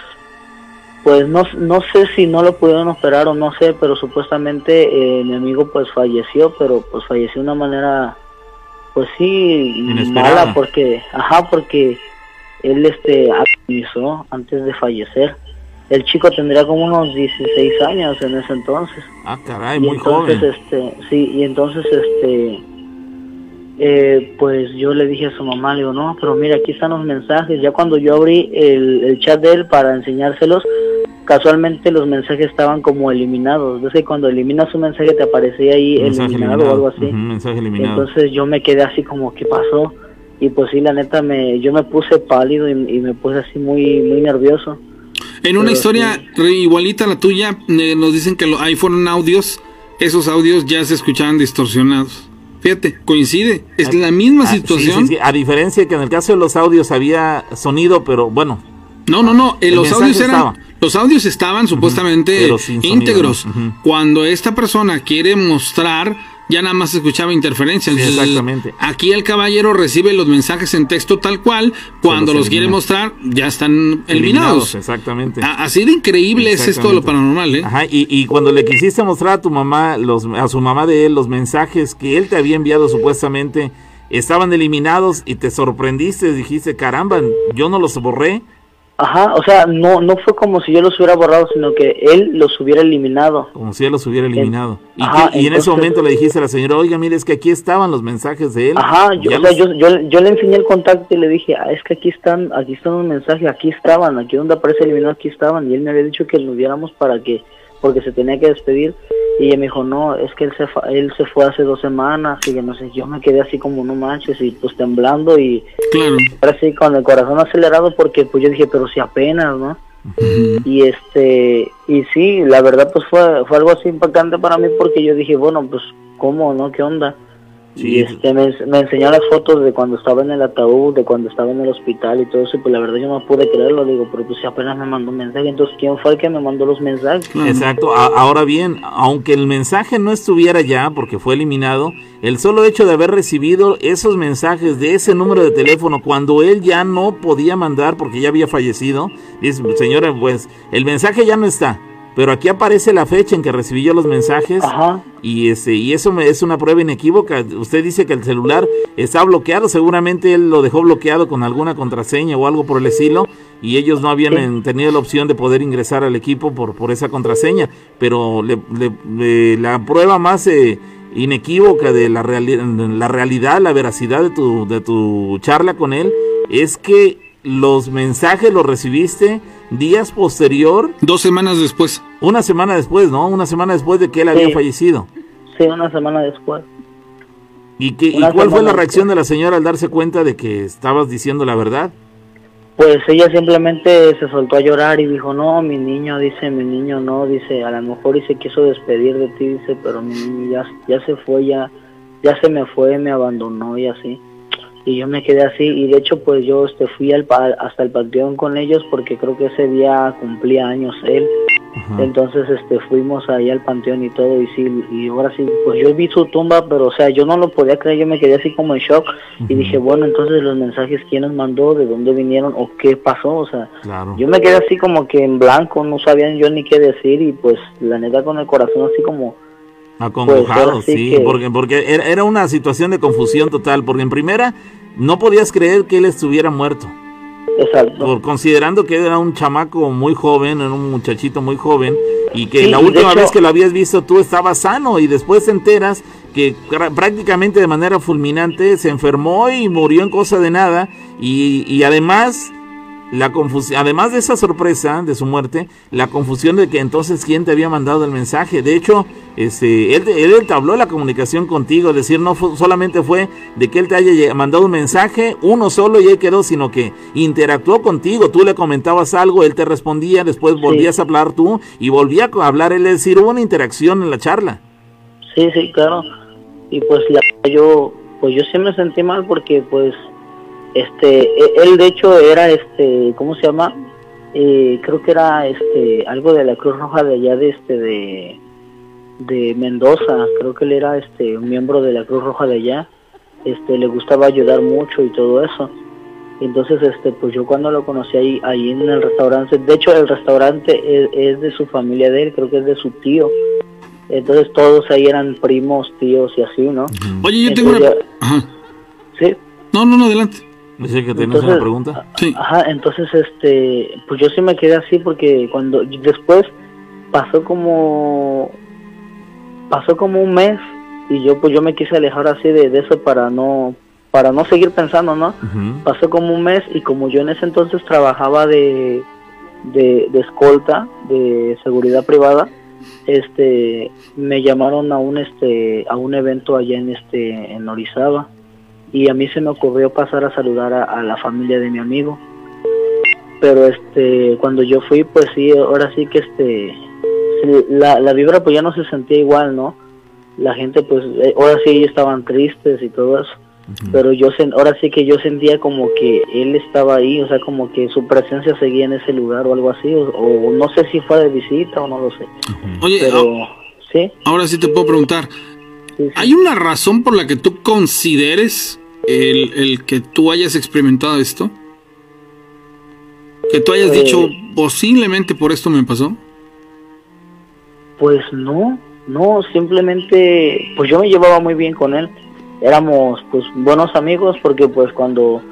pues no, no sé si no lo pudieron operar o no sé, pero supuestamente eh, mi amigo pues falleció, pero pues falleció de una manera pues sí Inesperada. mala porque ajá, porque él este agonizó antes de fallecer. El chico tendría como unos 16 años en ese entonces. Ah, caray, Y muy entonces, joven. este, sí, y entonces, este, eh, pues yo le dije a su mamá, le digo, no, pero mira, aquí están los mensajes. Ya cuando yo abrí el, el chat de él para enseñárselos, casualmente los mensajes estaban como eliminados. Ves que cuando eliminas un mensaje te aparecía ahí eliminado, o algo así. Ujú, mensaje eliminado. Entonces yo me quedé así como, ¿qué pasó? Y pues sí, la neta, me, yo me puse pálido y, y me puse así muy, muy nervioso. En una Pero historia igualita a la tuya, eh, nos dicen que lo, ahí fueron audios, esos audios ya se escuchaban distorsionados. Fíjate, coincide, es la misma Ah, situación. sí, sí. A diferencia de que en el caso de los audios había sonido, pero bueno, No, no, no, eh, los audios eran, estaba. los audios estaban supuestamente sonido, íntegros. Cuando esta persona quiere mostrar, ya nada más escuchaba interferencias. Sí, Entonces, exactamente. Aquí el caballero recibe los mensajes en texto tal cual, cuando los los quiere mostrar, ya están eliminados. eliminados, exactamente. A- Así de increíble es esto de lo paranormal, ¿eh? Ajá, y, y cuando le quisiste mostrar a tu mamá, los, a su mamá de él, los mensajes que él te había enviado supuestamente, estaban eliminados y te sorprendiste, dijiste, caramba, yo no los borré. Ajá, o sea, no, no fue como si yo los hubiera borrado, sino que él los hubiera eliminado. Como si él los hubiera eliminado. Y, Ajá, y en ese momento le dijiste a la señora, oiga, mire, es que aquí estaban los mensajes de él. Ajá, yo, o sea, los- yo, yo, yo le enseñé el contacto y le dije, ah, es que aquí están, aquí están los mensajes, aquí estaban, aquí donde aparece eliminado, aquí estaban, y él me había dicho que nos viéramos para que, porque se tenía que despedir, y ella me dijo, no, es que él se, fa- él se fue hace dos semanas, y que no sé, yo me quedé así como, no manches, y pues temblando, y Claro. ahora sí con el corazón acelerado, porque pues yo dije, pero si apenas, ¿no? Y este, y sí, la verdad pues fue, fue algo así impactante para mí porque yo dije, bueno, pues, ¿cómo, no? ¿Qué onda? Sí. Y este, me, me enseñó las fotos de cuando estaba en el ataúd, de cuando estaba en el hospital y todo eso, y pues la verdad yo no pude creerlo, digo, pero pues si apenas me mandó un mensaje, entonces ¿quién fue el que me mandó los mensajes? Exacto. A- ahora bien, aunque el mensaje no estuviera ya porque fue eliminado, el solo hecho de haber recibido esos mensajes de ese número de teléfono cuando él ya no podía mandar porque ya había fallecido, dice, señora, pues el mensaje ya no está. Pero aquí aparece la fecha en que recibí yo los mensajes Ajá. y este y eso me, es una prueba inequívoca. Usted dice que el celular está bloqueado, seguramente él lo dejó bloqueado con alguna contraseña o algo por el estilo y ellos no habían Sí. tenido la opción de poder ingresar al equipo por, por esa contraseña. Pero le- le- le- la prueba más eh, inequívoca de la, reali- la realidad, la veracidad de tu, de tu charla con él es que los mensajes los recibiste días posterior, Dos semanas después. una semana después, ¿no? Una semana después de que él había fallecido. Sí, una semana después. ¿Y, qué, y cuál fue la reacción de la señora al darse cuenta de que estabas diciendo la verdad? Pues ella simplemente se soltó a llorar y dijo, no, mi niño, dice, mi niño no, dice, a lo mejor y se quiso despedir de ti, dice, pero mi niño ya, ya se fue, ya, ya se me fue, me abandonó y así. Y yo me quedé así y de hecho pues yo este, fui al, pa- hasta el panteón con ellos porque creo que ese día cumplía años él. Entonces este fuimos ahí al panteón y todo y sí y ahora sí pues yo vi su tumba pero o sea yo no lo podía creer yo me quedé así como en shock y dije bueno entonces los mensajes quién nos mandó de dónde vinieron o qué pasó o sea Claro. yo me quedé así como que en blanco no sabían yo ni qué decir y pues la neta con el corazón así como Acongojado, pues, sí, porque, porque era, una situación de confusión total, porque en primera no podías creer que él estuviera muerto. Exacto. Por, considerando que era un chamaco muy joven, era un muchachito muy joven, y que la última vez que lo habías visto tú estabas sano, y después te enteras que prácticamente de manera fulminante se enfermó y murió en cosa de nada, y, y además la confusión, además de esa sorpresa de su muerte, la confusión de que entonces quién te había mandado el mensaje. De hecho, este, él, él entabló la comunicación contigo, es decir, no solamente fue de que él te haya mandado un mensaje, uno solo y él quedó, sino que interactuó contigo, tú le comentabas algo, él te respondía, después volvías a hablar tú y volvía a hablar él, es decir, hubo una interacción en la charla. Sí, sí, claro. Y pues yo, pues yo sí me sentí mal porque pues este, e, él de hecho era, este, ¿cómo se llama? Eh, creo que era, este, algo de la Cruz Roja de allá de, este, de, de Mendoza. Creo que él era, este, un miembro de la Cruz Roja de allá. Este, le gustaba ayudar mucho y todo eso. Entonces, este, pues yo cuando lo conocí ahí, ahí en el restaurante, de hecho el restaurante es, de su familia de él, creo que es de su tío. Entonces todos ahí eran primos, tíos y así, ¿no? Oye, yo tengo una... Sí. No, no, no, adelante. Dice que tienes una pregunta. Sí. Ajá, entonces, este, pues yo sí me quedé así porque cuando después pasó como pasó como un mes y yo pues yo me quise alejar así de, eso para no para no seguir pensando, ¿no? Pasó como un mes y como yo en ese entonces trabajaba de, de, de escolta, de seguridad privada, este, me llamaron a un este a un evento allá en este en Orizaba y a mí se me ocurrió pasar a saludar a, la familia de mi amigo. Pero este cuando yo fui pues sí ahora sí que este la, la vibra pues ya no se sentía igual no la gente pues eh, ahora sí ellos estaban tristes y todo eso. Pero yo ahora sí que yo sentía como que él estaba ahí o sea como que su presencia seguía en ese lugar o algo así o, no sé si fue de visita o no lo sé. Oye pero, ah, sí. ahora sí te puedo preguntar ¿Hay una razón por la que tú consideres el, el que tú hayas experimentado esto? Que tú hayas eh, dicho, posiblemente por esto me pasó. Pues no, no, simplemente, pues yo me llevaba muy bien con él. Éramos pues buenos amigos porque pues cuando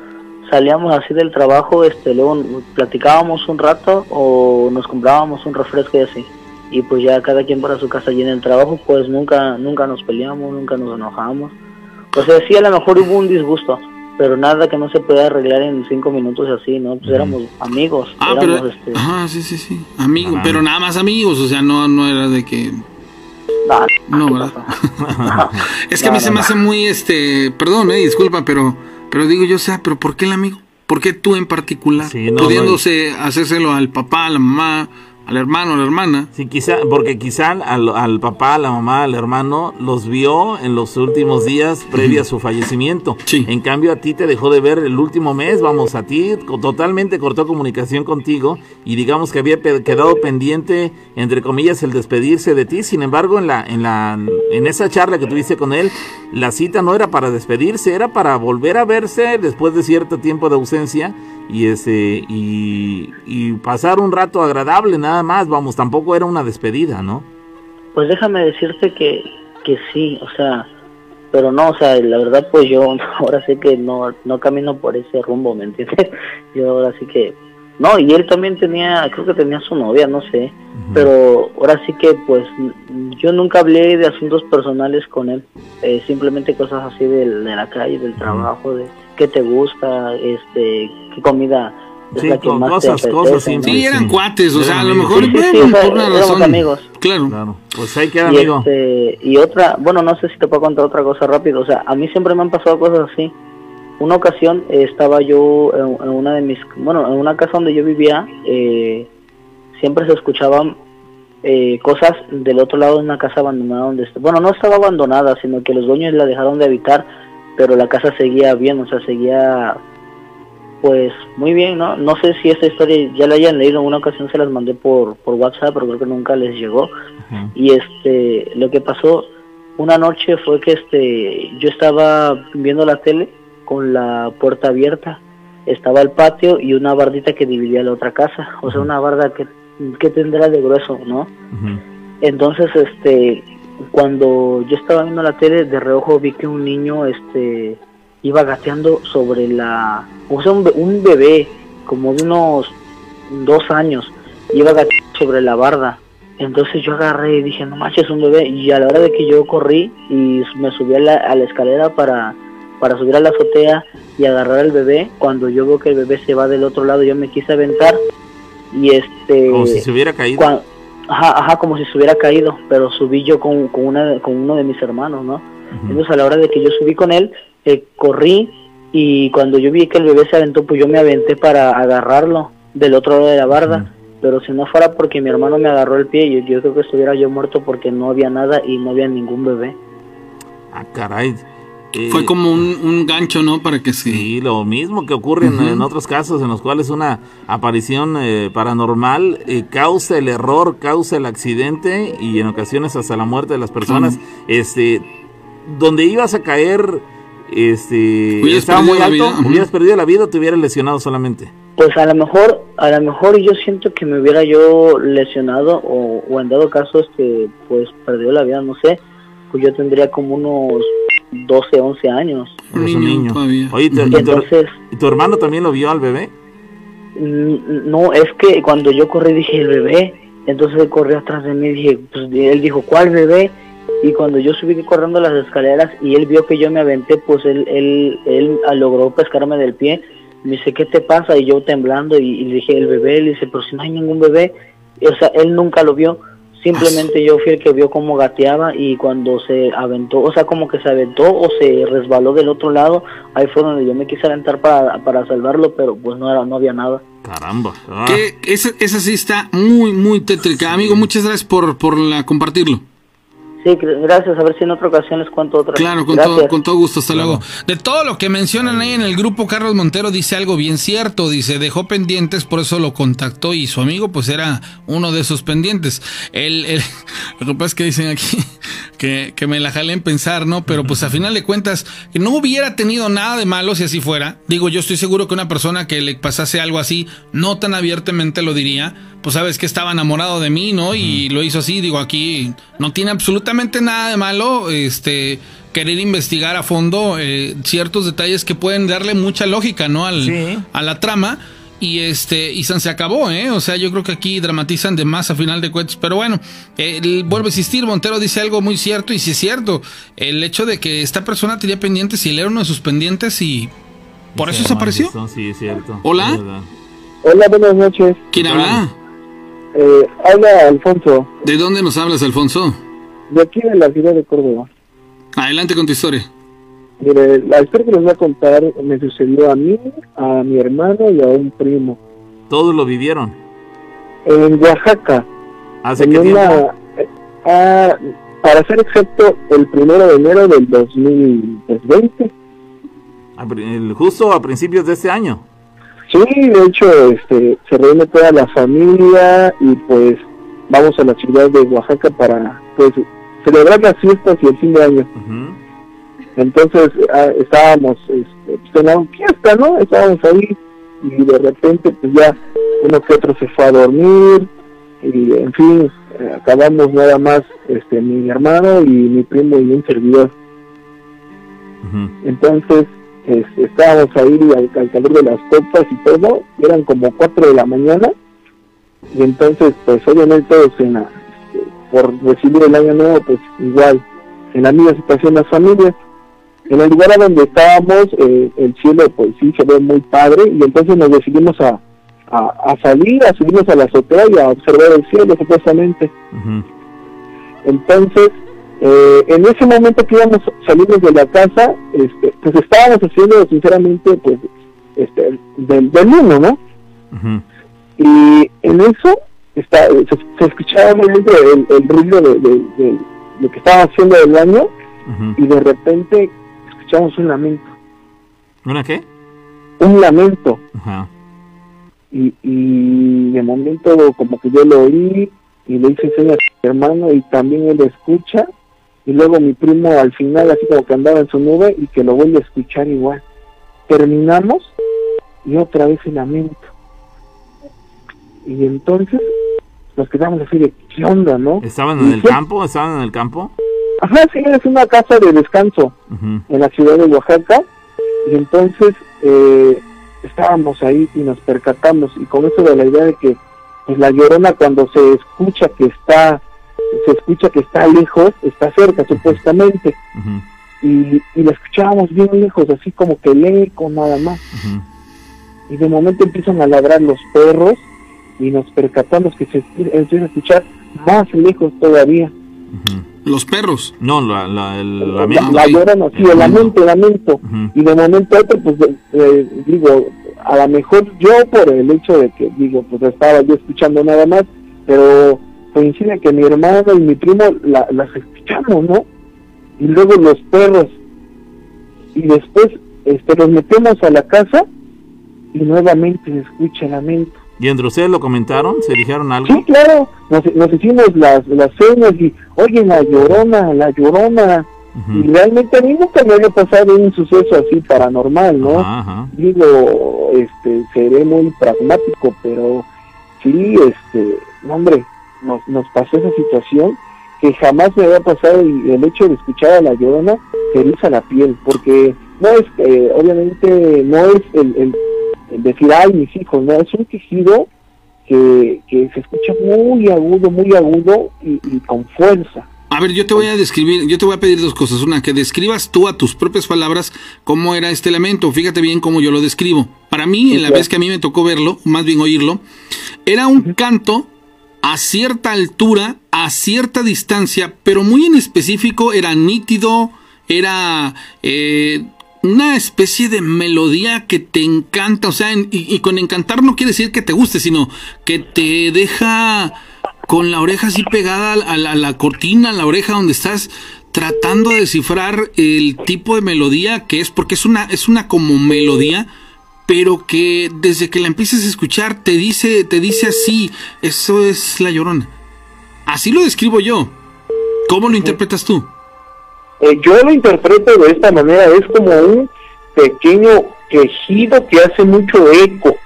salíamos así del trabajo, este, luego platicábamos un rato o nos comprábamos un refresco y así. Y pues ya cada quien para su casa y en el trabajo pues nunca, nunca nos peleamos, nunca nos enojamos o sea, sí, a lo mejor hubo un disgusto, pero nada que no se pueda arreglar en cinco minutos así, ¿no? Pues éramos amigos. Ah, pero... Este... Ajá, sí, sí, sí. Amigos, pero nada más amigos, o sea, no, no era de que... no, ¿verdad? es que a mí se me hace muy, este, perdón, eh, disculpa, pero, pero digo yo, o sea, pero ¿por qué el amigo? ¿Por qué tú en particular? pudiéndose hacérselo al papá, a la mamá, al hermano, a la hermana. Sí, quizá, porque quizá al, al, papá, a la mamá, al hermano, los vio en los últimos días previo a su fallecimiento. Sí. En cambio, a ti te dejó de ver el último mes, vamos, a ti totalmente cortó comunicación contigo y digamos que había quedado pendiente, entre comillas, el despedirse de ti. Sin embargo, en la, en la, en esa charla que tuviste con él, la cita no era para despedirse, era para volver a verse después de cierto tiempo de ausencia y ese y, y pasar un rato agradable nada más vamos tampoco era una despedida no pues déjame decirte que que sí o sea pero no o sea la verdad pues yo ahora sí que no no camino por ese rumbo me entiendes yo ahora sí que no y él también tenía creo que tenía su novia no sé pero ahora sí que pues yo nunca hablé de asuntos personales con él eh, simplemente cosas así de, de la calle del trabajo de qué te gusta, este, qué comida es la que más cosas, te cosas Sí, eran cuates, o sea, a lo mejor por amigos. Claro. Pues hay que amigo. Este, y otra, bueno, no sé si te puedo contar otra cosa rápido, o sea, a mí siempre me han pasado cosas así. Una ocasión eh, estaba yo en, una de mis, bueno, en una casa donde yo vivía, eh, siempre se escuchaban eh, cosas del otro lado de una casa abandonada donde, bueno, no estaba abandonada, sino que los dueños la dejaron de habitar pero la casa seguía bien, o sea, seguía pues muy bien, ¿no? No sé si esta historia ya la hayan leído, en una ocasión se las mandé por, por WhatsApp, pero creo que nunca les llegó. Y este, lo que pasó una noche fue que este, yo estaba viendo la tele con la puerta abierta, estaba el patio y una bardita que dividía la otra casa, o sea, una barda que, que tendrá de grueso, ¿no? Entonces, este, cuando yo estaba viendo la tele, de reojo vi que un niño este iba gateando sobre la... O sea, un, bebé como de unos dos años, iba gateando sobre la barda. Entonces yo agarré y dije, no manches, un bebé. Y a la hora de que yo corrí y me subí a la, a la escalera para, para subir a la azotea y agarrar al bebé, cuando yo veo que el bebé se va del otro lado, yo me quise aventar y este... Como si se hubiera caído. ajá, ajá, como si se hubiera caído, pero subí yo con, con, una, con uno de mis hermanos, ¿no? Entonces a la hora de que yo subí con él, eh, corrí y cuando yo vi que el bebé se aventó, pues yo me aventé para agarrarlo del otro lado de la barda. Pero si no fuera porque mi hermano me agarró el pie, yo, yo creo que estuviera yo muerto porque no había nada y no había ningún bebé. Ah, caray. Fue como un, gancho, ¿no? Para que sí. lo mismo que ocurre en, otros casos en los cuales una aparición eh, paranormal eh, causa el error, causa el accidente y en ocasiones hasta la muerte de las personas. Este, donde ibas a caer, este, estaba muy alto, hubieras perdido la vida o te hubieras lesionado solamente. Pues a lo mejor, a lo mejor yo siento que me hubiera yo lesionado o, o en dado caso, este, pues perdido la vida, no sé, pues yo tendría como unos 12, 11 años. Un niño, Oye, Entonces, ¿y tu hermano también lo vio al bebé? No, es que cuando yo corrí dije el bebé, entonces él corrió atrás de mí y dije, pues él dijo, ¿cuál bebé? Y cuando yo subí corriendo las escaleras y él vio que yo me aventé, pues él, él, él logró pescarme del pie. Me dice, ¿qué te pasa? Y yo temblando y, le dije, el bebé, le dice, pero si no hay ningún bebé. O sea, él nunca lo vio Simplemente yo fui el que vio cómo gateaba y cuando se aventó, o sea, como que se aventó o se resbaló del otro lado, ahí fue donde yo me quise aventar para, para salvarlo, pero pues no era no había nada. Caramba. Ah. esa, esa sí está muy, muy tétrica. Amigo, muchas gracias por, por la, compartirlo. Sí, gracias. A ver si en otra ocasión les cuento otra. Claro, con, todo, con todo gusto. Hasta luego. De todo lo que mencionan ahí en el grupo, Carlos Montero dice algo bien cierto. Dice, dejó pendientes, por eso lo contactó y su amigo pues era uno de esos pendientes. El, el, lo que pasa es que dicen aquí que, que me la jalé en pensar, ¿no? Pero pues a final de cuentas, que no hubiera tenido nada de malo si así fuera. Digo, yo estoy seguro que una persona que le pasase algo así, no tan abiertamente lo diría pues sabes que estaba enamorado de mí, ¿no? Y lo hizo así, digo, aquí no tiene absolutamente nada de malo, este, querer investigar a fondo eh, ciertos detalles que pueden darle mucha lógica, ¿no? Al, A la trama. Y este, y se acabó, ¿eh? O sea, yo creo que aquí dramatizan de más a final de cuentas. Pero bueno, vuelve a existir. Montero dice algo muy cierto, y si es cierto. El hecho de que esta persona tenía pendientes y él era uno de sus pendientes y por eso desapareció. Sí, es cierto. Hola. Hola, buenas noches. ¿Quién habla? Eh, habla Alfonso. ¿De dónde nos hablas, Alfonso? De aquí de la ciudad de Córdoba. Adelante con tu historia. Mire, la historia que les voy a contar me sucedió a mí, a mi hermano y a un primo. ¿Todos lo vivieron? En Oaxaca. ¿Hace qué tiempo? Eh, ah, para ser exacto, el primero de enero del 2020. Justo a principios de este año. Sí, de hecho, este, se reúne toda la familia y pues vamos a la ciudad de Oaxaca para pues celebrar las fiestas y el fin de año. Entonces ah, estábamos este, pues, en la fiesta, ¿no? Estábamos ahí y de repente pues ya uno que otro se fue a dormir y en fin, acabamos nada más este mi hermano y mi primo y un servidor. Entonces estábamos ahí al, calor de las copas y todo, eran como 4 de la mañana, y entonces pues obviamente todos en este, por recibir el año nuevo pues igual, en la misma situación las familias. En el lugar donde estábamos, eh, el cielo pues sí se ve muy padre y entonces nos decidimos a, a, salir, a subirnos a la azotea y a observar el cielo supuestamente. Entonces, eh, en ese momento que íbamos saliendo de la casa, este, pues estábamos haciendo sinceramente pues este, del, del mundo, ¿no? Y en eso está, se, escuchaba muy bien el, ruido de, lo que estaba haciendo del baño y de repente escuchamos un lamento. ¿Una qué? Un lamento. Y, y de momento como que yo lo oí y le hice señas a mi hermano y también él escucha y luego mi primo al final así como que andaba en su nube y que lo vuelve a escuchar igual. Terminamos y otra vez el lamento. Y entonces nos quedamos así de qué onda, ¿no? ¿Estaban en el campo? ¿Estaban en el campo? ajá, sí, es una casa de descanso en la ciudad de Oaxaca. Y entonces eh, estábamos ahí y nos percatamos. Y con eso de la idea de que pues, la llorona cuando se escucha que está se escucha que está lejos, está cerca supuestamente. y, y, la escuchábamos bien lejos, así como que el eco nada más. Y de momento empiezan a ladrar los perros y nos percatamos que se empieza a escuchar más lejos todavía. Los perros. No, la, la, el lamento. La, llorona, sí, el lamento, el lamento. Y de momento otro, pues eh, digo, a lo mejor yo por el hecho de que, digo, pues estaba yo escuchando nada más, pero coincide que mi hermano y mi primo la, las escuchamos, ¿no? Y luego los perros. Y después este, los metemos a la casa y nuevamente se escucha el lamento. ¿Y entre ustedes lo comentaron? ¿Se dijeron algo? Sí, claro, nos, hicimos las, las señas y, oye, la llorona, la llorona. Y realmente a mí nunca me había pasado un suceso así paranormal, ¿no? Digo, este, seré muy pragmático, pero sí, este, hombre, nos, nos pasó esa situación que jamás me había pasado y el hecho de escuchar a la llorona te eriza la piel, porque no es, eh, obviamente, no es el, el, decir, ay, mis hijos, no, es un quejido que, que se escucha muy agudo, muy agudo y, con fuerza. A ver, yo te voy a describir, yo te voy a pedir dos cosas. Una, que describas tú a tus propias palabras cómo era este elemento. Fíjate bien cómo yo lo describo. Para mí, en la vez que a mí me tocó verlo, más bien oírlo, era un canto a cierta altura, a cierta distancia, pero muy en específico era nítido, era eh, una especie de melodía que te encanta, o sea, y, con encantar no quiere decir que te guste, sino que te deja con la oreja así pegada a la, a la cortina, a la oreja donde estás tratando de descifrar el tipo de melodía que es, porque es una, es una como melodía pero que desde que la empieces a escuchar te dice, te dice así, eso es la llorona. Así lo describo yo. ¿Cómo lo interpretas tú? Eh, yo lo interpreto de esta manera, es como un pequeño quejido que hace mucho eco.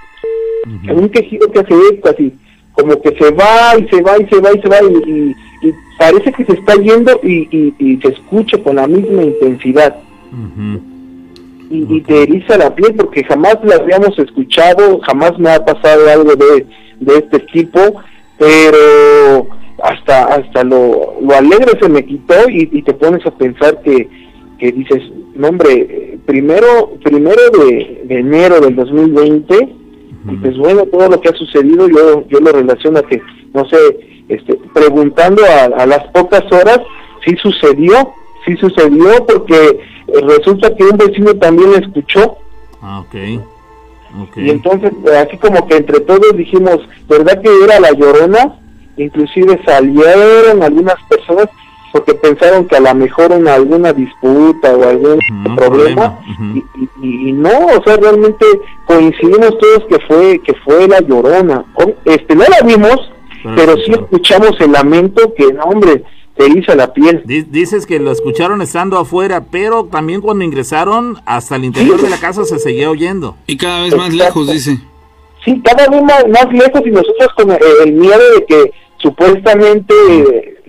Un quejido que hace eco así, como que se va y se va y se va y se va y, parece que se está yendo y, y, se escucha con la misma intensidad y, te eriza la piel porque jamás la habíamos escuchado, jamás me ha pasado algo de, este tipo, pero hasta hasta lo, lo alegre se me quitó y, te pones a pensar que, que dices, no hombre, primero, primero de, enero del 2020, y pues bueno, todo lo que ha sucedido yo, yo lo relaciono a que, no sé, este, preguntando a, a las pocas horas, sí sucedió, sí sucedió porque resulta que un vecino también la escuchó. Ah, ok. Y entonces, así como que entre todos dijimos, ¿verdad que era la llorona? Inclusive salieron algunas personas porque pensaron que a lo mejor en alguna disputa o algún problema, y, no, o sea, realmente coincidimos todos que fue que fue la llorona. Este no la vimos, pero sí escuchamos el lamento que, no, hombre, te hizo la piel. Dices que lo escucharon estando afuera, pero también cuando ingresaron hasta el interior de la casa se seguía oyendo. Y cada vez más lejos, dice. Sí, cada vez más, lejos y nosotros con el, miedo de que supuestamente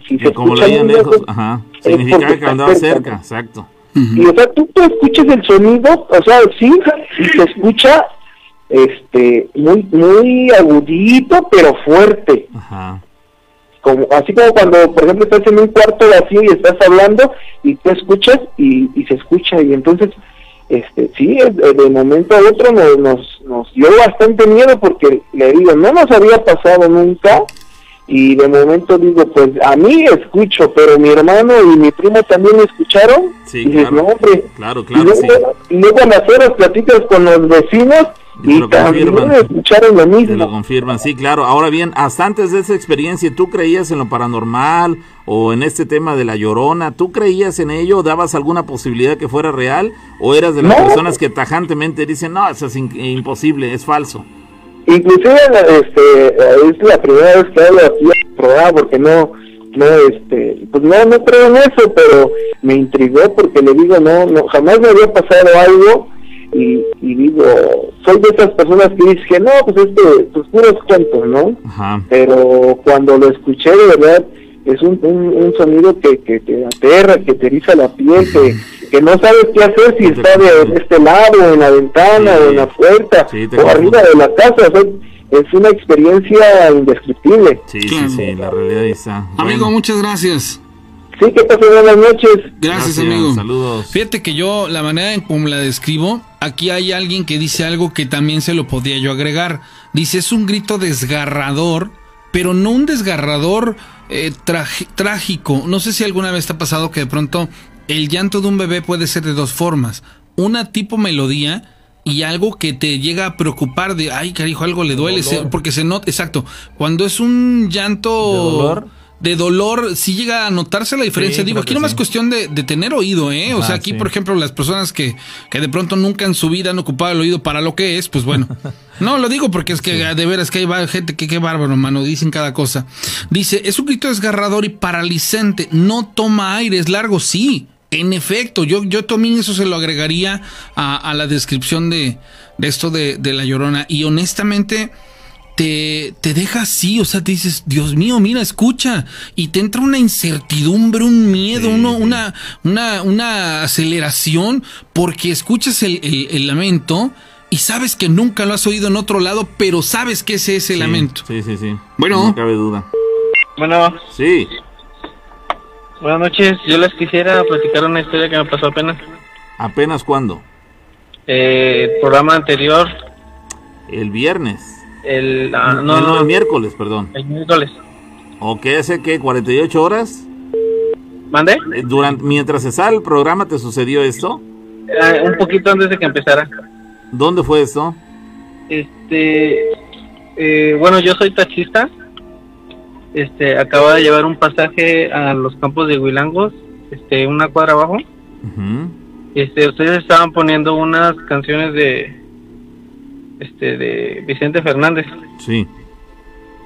si se como escucha lejos, ajá, significaba que andaba cerca, exacto. Y o sea, tú, tú escuchas el sonido, o sea, sí, y se escucha este muy muy agudito pero fuerte. Ajá así como cuando, por ejemplo, estás en un cuarto vacío y estás hablando y te escuchas y, se escucha y entonces, este, sí, de momento a otro nos, nos, nos dio bastante miedo porque le digo, no nos había pasado nunca y de momento digo, pues a mí escucho, pero mi hermano y mi primo también escucharon. Sí, y claro, no, hombre. claro, claro, y luego, y luego a las horas platicas con los vecinos y, lo confirman. escucharon lo mismo. Te lo confirman, sí, claro. Ahora bien, hasta antes de esa experiencia, ¿tú creías en lo paranormal o en este tema de la llorona? ¿Tú creías en ello? ¿Dabas alguna posibilidad que fuera real? ¿O eras de las personas que tajantemente dicen, no, eso es imposible, es falso? Inclusive este, es la primera vez que hablo aquí programa porque no, no, este, pues no, no creo en eso, pero me intrigó porque le digo, no, no, jamás me había pasado algo y, y digo, soy de esas personas que dicen, no, pues este, pues puros cuentos, ¿no? Pero cuando lo escuché de verdad, es un, un, sonido que, que te aterra, que te eriza la piel, que, que no sabes qué hacer si está de, este lado, en la ventana, o en la puerta, o arriba de la casa. es una experiencia indescriptible. Sí, sí, sí, la realidad está. Amigo, muchas gracias. Sí, que pasen buenas noches. Gracias, amigo. Saludos. Fíjate que yo, la manera en como la describo, aquí hay alguien que dice algo que también se lo podía yo agregar. Dice, es un grito desgarrador, pero no un desgarrador eh, trágico. No sé si alguna vez te ha pasado que de pronto el llanto de un bebé puede ser de dos formas. Una tipo melodía y algo que te llega a preocupar de, ay, carijo, algo le duele, porque se nota, exacto, cuando es un llanto de dolor, sí llega a notarse la diferencia. Digo, aquí no es cuestión de, tener oído, ¿eh? o sea, aquí, por ejemplo, las personas que, que de pronto nunca en su vida han ocupado el oído para lo que es, pues bueno. no, lo digo porque es que de veras que hay gente que qué bárbaro, mano, dicen cada cosa. Dice, es un grito desgarrador y paralizante, no toma aire, es largo, sí. En efecto, yo, yo también eso se lo agregaría a, la descripción de, de esto de, de la llorona. Y honestamente, te, te deja así, o sea, te dices, Dios mío, mira, escucha, y te entra una incertidumbre, un miedo, uno, una, una, una aceleración, porque escuchas el, el, lamento y sabes que nunca lo has oído en otro lado, pero sabes que ese es el lamento. Sí, sí, sí. Bueno. No cabe duda. Bueno. Sí. Buenas noches, yo les quisiera platicar una historia que me pasó apenas. ¿Apenas cuándo? Eh, el programa anterior. El viernes. El, ah, no, el miércoles, perdón. El miércoles. ¿O qué hace qué? ¿48 horas? ¿Mande? Eh, durante, mientras se sale el programa, ¿te sucedió esto? Eh, un poquito antes de que empezara. ¿Dónde fue esto? Este, eh, bueno, yo soy taxista. Este, acabo de llevar un pasaje a los campos de Huilangos, este, una cuadra abajo. Este, ustedes estaban poniendo unas canciones de este de Vicente Fernández. Sí.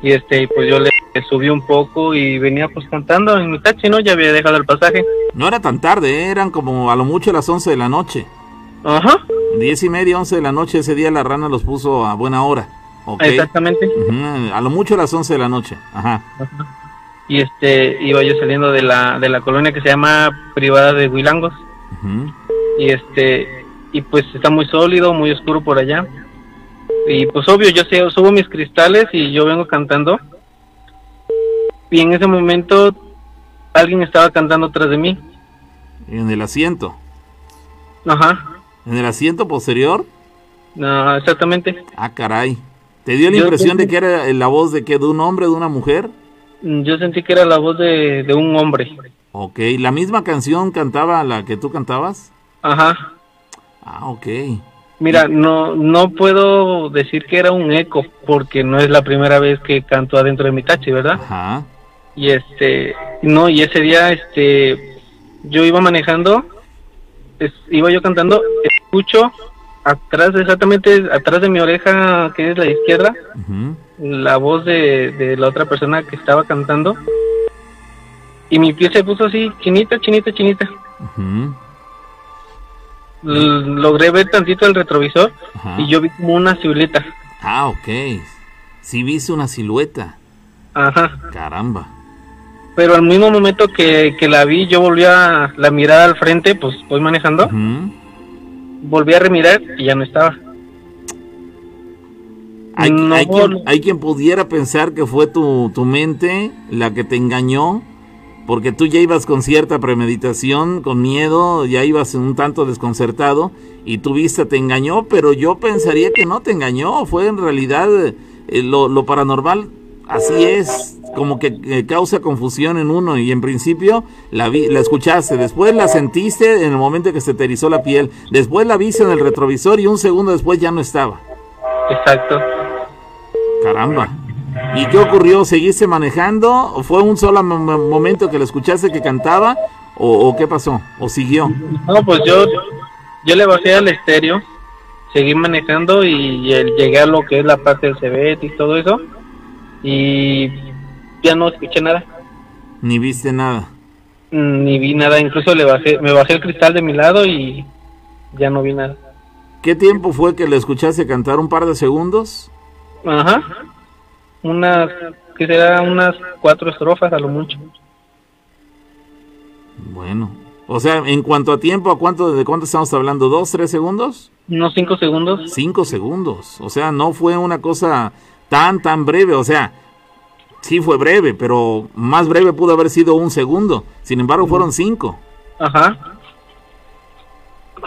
Y este pues yo le subí un poco y venía pues cantando en mi taxi, ¿no? Ya había dejado el pasaje. No era tan tarde, eran como a lo mucho las 11 de la noche. Ajá. Diez y media, 11 de la noche, ese día la rana los puso a buena hora. Exactamente. A lo mucho las 11 de la noche. Ajá. Y este, iba yo saliendo de la, de la colonia que se llama Privada de Huilangos. Y este, y pues está muy sólido, muy oscuro por allá. Y pues obvio, yo subo mis cristales y yo vengo cantando. Y en ese momento alguien estaba cantando atrás de mí. ¿En el asiento? Ajá. ¿En el asiento posterior? No, exactamente. Ah, caray. ¿Te dio la impresión de que era la voz de que de un hombre, de una mujer? Mm, yo sentí que era la voz de, de un hombre. Ok, ¿la misma canción cantaba la que tú cantabas? Ajá. Ah, ok. Mira, no, no puedo decir que era un eco, porque no es la primera vez que canto adentro de mi taxi, ¿verdad? Ajá. Y este, no, y ese día, este, yo iba manejando, iba yo cantando, escucho atrás, exactamente atrás de mi oreja, que es la izquierda, la voz de, de, la otra persona que estaba cantando, y mi pie se puso así, chinita, chinita, chinita logré ver tantito el retrovisor y yo vi como una silueta. Ah, ok. Sí viste una silueta. Ajá. Caramba. Pero al mismo momento que, la vi, yo volví a la mirada al frente, pues voy manejando. Volví a remirar y ya no estaba. Hay, hay, quien, pudiera pensar que fue tu, tu mente la que te engañó porque tú ya ibas con cierta premeditación, con miedo, ya ibas un tanto desconcertado y tu vista te engañó, pero yo pensaría que no te engañó, fue en realidad eh, lo, paranormal, así es, como que causa confusión en uno y en principio la, vi, la escuchaste, después la sentiste en el momento que se te erizó la piel, después la viste en el retrovisor y un segundo después ya no estaba. Exacto. Caramba. ¿Y qué ocurrió? ¿Seguiste manejando? ¿Fue un solo momento que le escuchaste que cantaba? ¿O, qué pasó? ¿O siguió? No, pues yo, yo le bajé al estéreo, seguí manejando y llegué a lo que es la parte del CBT y todo eso. Y ya no escuché nada. ¿Ni viste nada? Ni vi nada, incluso le bajé, me bajé el cristal de mi lado y ya no vi nada. ¿Qué tiempo fue que le escuchaste cantar? ¿Un par de segundos? Ajá unas, que será unas cuatro estrofas a lo mucho. Bueno, o sea, en cuanto a tiempo, ¿a cuánto, ¿de cuánto estamos hablando? ¿Dos, tres segundos? Unos cinco segundos. Cinco segundos. O sea, no fue una cosa tan, tan breve. O sea, sí fue breve, pero más breve pudo haber sido un segundo. Sin embargo, fueron cinco. Ajá.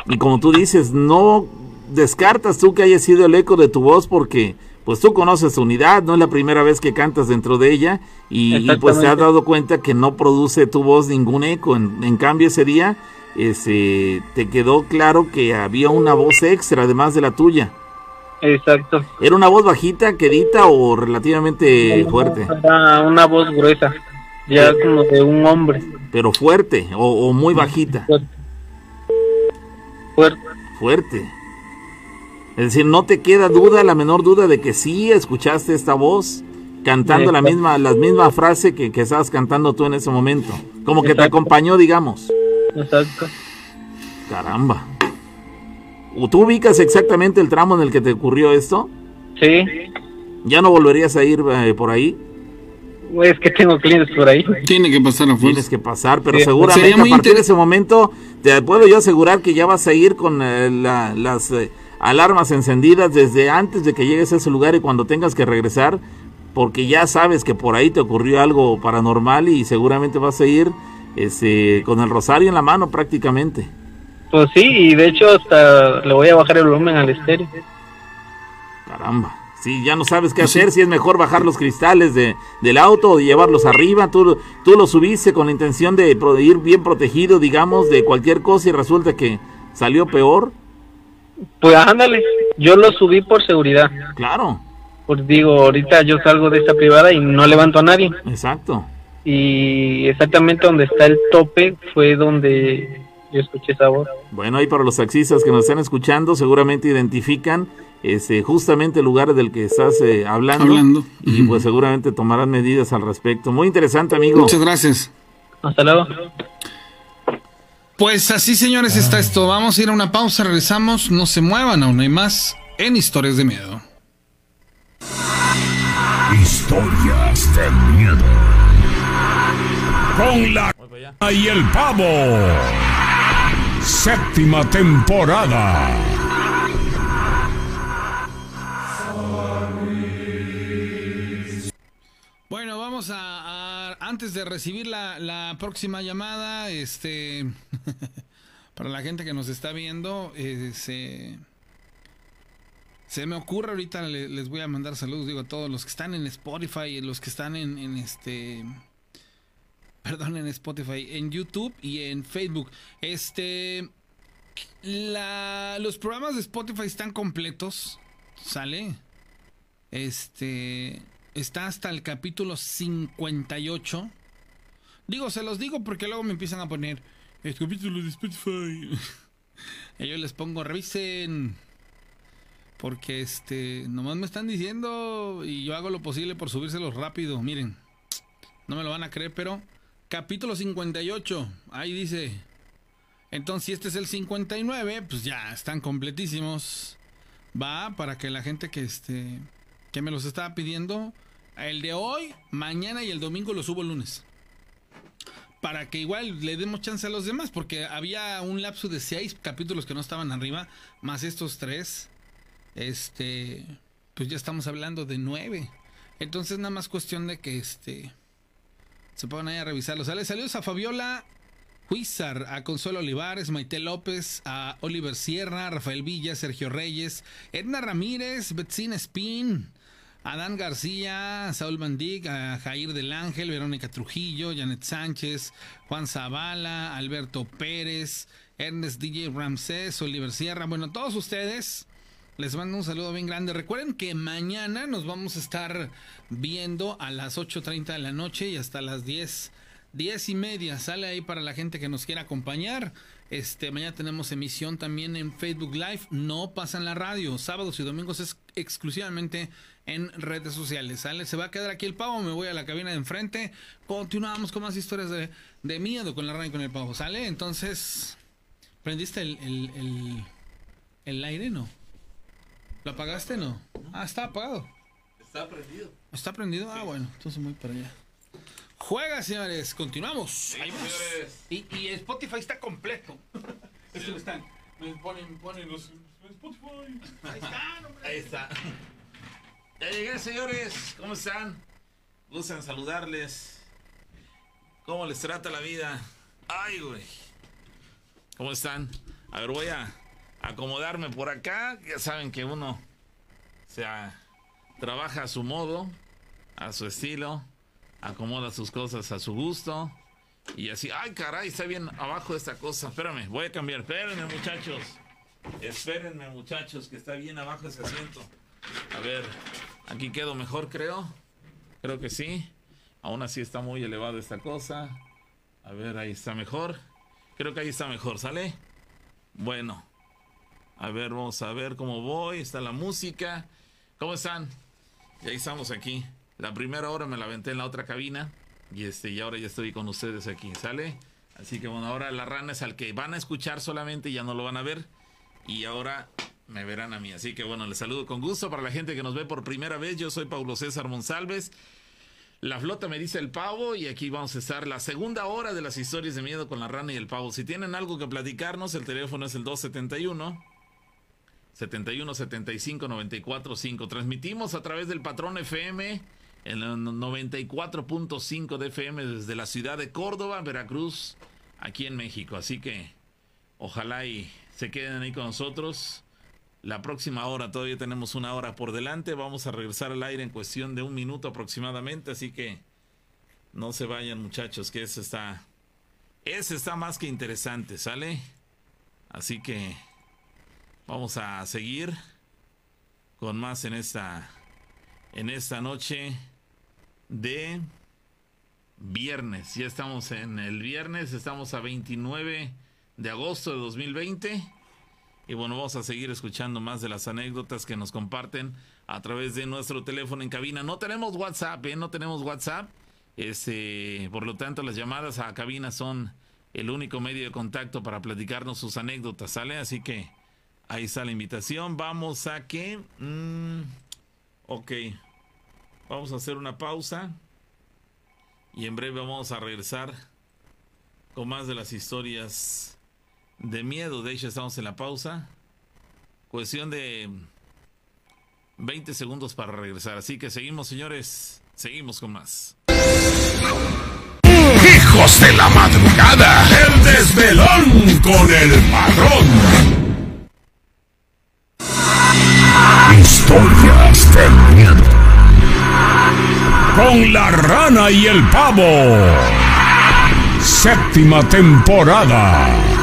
Y como tú dices, no descartas tú que haya sido el eco de tu voz porque pues tú conoces tu unidad, no es la primera vez que cantas dentro de ella y, pues te has dado cuenta que no produce tu voz ningún eco. En, cambio ese día ese, te quedó claro que había una voz extra además de la tuya. Exacto. ¿Era una voz bajita, quedita o relativamente fuerte? una voz gruesa, ya como de un hombre. Pero fuerte o, muy bajita. Fuerte. Fuerte. Es decir, no te queda duda, la menor duda de que sí escuchaste esta voz cantando la misma, la misma frase que, que estabas cantando tú en ese momento. Como que te acompañó, digamos. Exacto. Caramba. ¿Tú ubicas exactamente el tramo en el que te ocurrió esto? Sí. ¿Ya no volverías a ir eh, por ahí? Es que tengo clientes por ahí. Tiene que pasar afuera. Tienes que pasar, pero seguramente a partir de ese momento te puedo yo asegurar que ya vas a ir con eh, las eh, alarmas encendidas desde antes de que llegues a ese lugar y cuando tengas que regresar, porque ya sabes que por ahí te ocurrió algo paranormal y seguramente vas a ir ese, con el rosario en la mano prácticamente. Pues sí, y de hecho hasta le voy a bajar el volumen al estéreo. Caramba. Sí, ya no sabes qué hacer, si es mejor bajar los cristales de, del auto o llevarlos arriba. Tú, tú los subiste con la intención de ir bien protegido, digamos, de cualquier cosa y resulta que salió peor. Pues ándale, yo lo subí por seguridad. Claro. Pues digo, ahorita yo salgo de esta privada y no levanto a nadie. Exacto. Y exactamente donde está el tope fue donde yo escuché esa voz. Bueno, ahí para los taxistas que nos están escuchando, seguramente identifican ese justamente el lugar del que estás eh, hablando, hablando. Y pues seguramente tomarán medidas al respecto. Muy interesante, amigo. Muchas gracias. Hasta luego. Pues así, señores, está esto. Vamos a ir a una pausa, regresamos. No se muevan, aún hay más en Historias de Miedo. Historias de Miedo. Con la y el pavo. Séptima temporada. Bueno, vamos a, antes de recibir la, próxima llamada, este, para la gente que nos está viendo, eh, se, me ocurre ahorita les voy a mandar saludos, digo a todos los que están en Spotify, los que están en, en este, perdón, en Spotify, en YouTube y en Facebook, este, la, los programas de Spotify están completos, sale, este está hasta el capítulo 58. Digo, se los digo porque luego me empiezan a poner el capítulo de Spotify. y yo les pongo, revisen. Porque este, nomás me están diciendo y yo hago lo posible por subírselos rápido. Miren, no me lo van a creer, pero capítulo 58, ahí dice. Entonces, si este es el 59, pues ya están completísimos. Va para que la gente que este que me los estaba pidiendo el de hoy, mañana y el domingo lo subo el lunes. Para que igual le demos chance a los demás, porque había un lapso de seis capítulos que no estaban arriba, más estos tres. Este, pues ya estamos hablando de nueve. Entonces nada más cuestión de que este se pongan ahí a revisarlos. Sale, saludos a Fabiola Huizar, a Consuelo Olivares, Maite López, a Oliver Sierra, Rafael Villa, Sergio Reyes, Edna Ramírez, Betsina Spin, Adán García, Saúl Mandic, Jair del Ángel, Verónica Trujillo, Janet Sánchez, Juan Zavala, Alberto Pérez, Ernest DJ Ramsés, Oliver Sierra. Bueno, todos ustedes les mando un saludo bien grande. Recuerden que mañana nos vamos a estar viendo a las 8.30 de la noche y hasta las 10. 10 y media sale ahí para la gente que nos quiera acompañar. Este, mañana tenemos emisión también en Facebook Live. No pasa en la radio. Sábados y domingos es exclusivamente en redes sociales. ¿sale? Se va a quedar aquí el pavo, me voy a la cabina de enfrente. Continuamos con más historias de, de miedo con la rana y con el pavo. ¿Sale? Entonces, ¿prendiste el, el, el, el aire? No. ¿Lo apagaste? No. Ah, está apagado. Está prendido. ¿Está prendido? Ah, bueno, entonces voy para allá. Juega, señores. Continuamos. señores. Y, y Spotify está completo. Es que están. Me ponen, ponen los Spotify. Ahí está, hombre. Ahí está. Ya llegué, señores. ¿Cómo están? Gustan saludarles. ¿Cómo les trata la vida? Ay, güey. ¿Cómo están? A ver, voy a acomodarme por acá. Ya saben que uno o sea, trabaja a su modo, a su estilo, acomoda sus cosas a su gusto. Y así, ay caray, está bien abajo esta cosa. Espérame, voy a cambiar. Espérenme, muchachos. Espérenme, muchachos, que está bien abajo ese asiento. A ver, aquí quedo mejor, creo. Creo que sí. Aún así está muy elevado esta cosa. A ver, ahí está mejor. Creo que ahí está mejor, ¿sale? Bueno. A ver, vamos a ver cómo voy. Está la música. ¿Cómo están? Y ahí estamos aquí. La primera hora me la aventé en la otra cabina. Y este, y ahora ya estoy con ustedes aquí, ¿sale? Así que bueno, ahora la rana es al que van a escuchar solamente, ya no lo van a ver. Y ahora me verán a mí. Así que bueno, les saludo con gusto para la gente que nos ve por primera vez. Yo soy Paulo César Monsalves. La flota me dice el pavo y aquí vamos a estar la segunda hora de las historias de miedo con la rana y el pavo. Si tienen algo que platicarnos, el teléfono es el 271 71 75 94 5. Transmitimos a través del patrón FM en el 94.5 de FM desde la ciudad de Córdoba, Veracruz, aquí en México. Así que ojalá y se queden ahí con nosotros. La próxima hora, todavía tenemos una hora por delante. Vamos a regresar al aire en cuestión de un minuto aproximadamente. Así que no se vayan, muchachos, que eso está. Ese está más que interesante, ¿sale? Así que vamos a seguir con más en esta. En esta noche de viernes. Ya estamos en el viernes, estamos a 29 de agosto de 2020. Y bueno, vamos a seguir escuchando más de las anécdotas que nos comparten a través de nuestro teléfono en cabina. No tenemos WhatsApp, ¿eh? No tenemos WhatsApp. Este, por lo tanto, las llamadas a cabina son el único medio de contacto para platicarnos sus anécdotas, ¿sale? Así que ahí está la invitación. Vamos a que... Mm, ok. Vamos a hacer una pausa. Y en breve vamos a regresar con más de las historias de miedo. De hecho, estamos en la pausa. Cuestión de 20 segundos para regresar. Así que seguimos, señores. Seguimos con más. Hijos de la madrugada. El desvelón con el padrón. Historias de miedo. Con la rana y el pavo. Séptima temporada.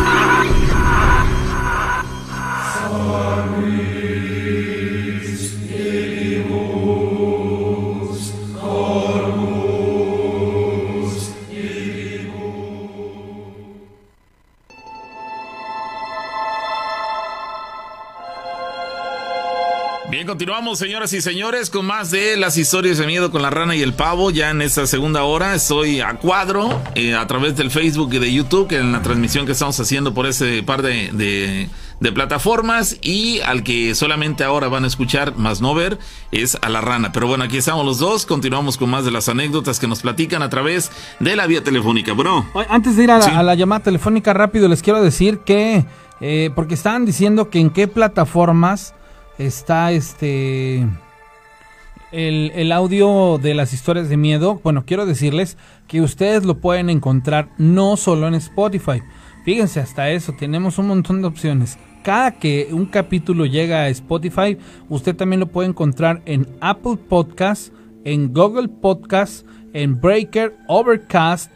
Continuamos, señoras y señores, con más de las historias de miedo con la rana y el pavo. Ya en esta segunda hora estoy a cuadro eh, a través del Facebook y de YouTube, en la transmisión que estamos haciendo por ese par de, de, plataformas. Y al que solamente ahora van a escuchar, más no ver, es a la rana. Pero bueno, aquí estamos los dos. Continuamos con más de las anécdotas que nos platican a través de la vía telefónica, bro. Antes de ir a la, llamada telefónica rápido, les quiero decir que, eh, porque estaban diciendo que en qué plataformas está este el, audio de las historias de miedo. Bueno, quiero decirles que ustedes lo pueden encontrar no solo en Spotify. Fíjense, hasta eso, tenemos un montón de opciones. Cada que un capítulo llega a Spotify, usted también lo puede encontrar en Apple Podcasts, en Google Podcasts, en Breaker, Overcast,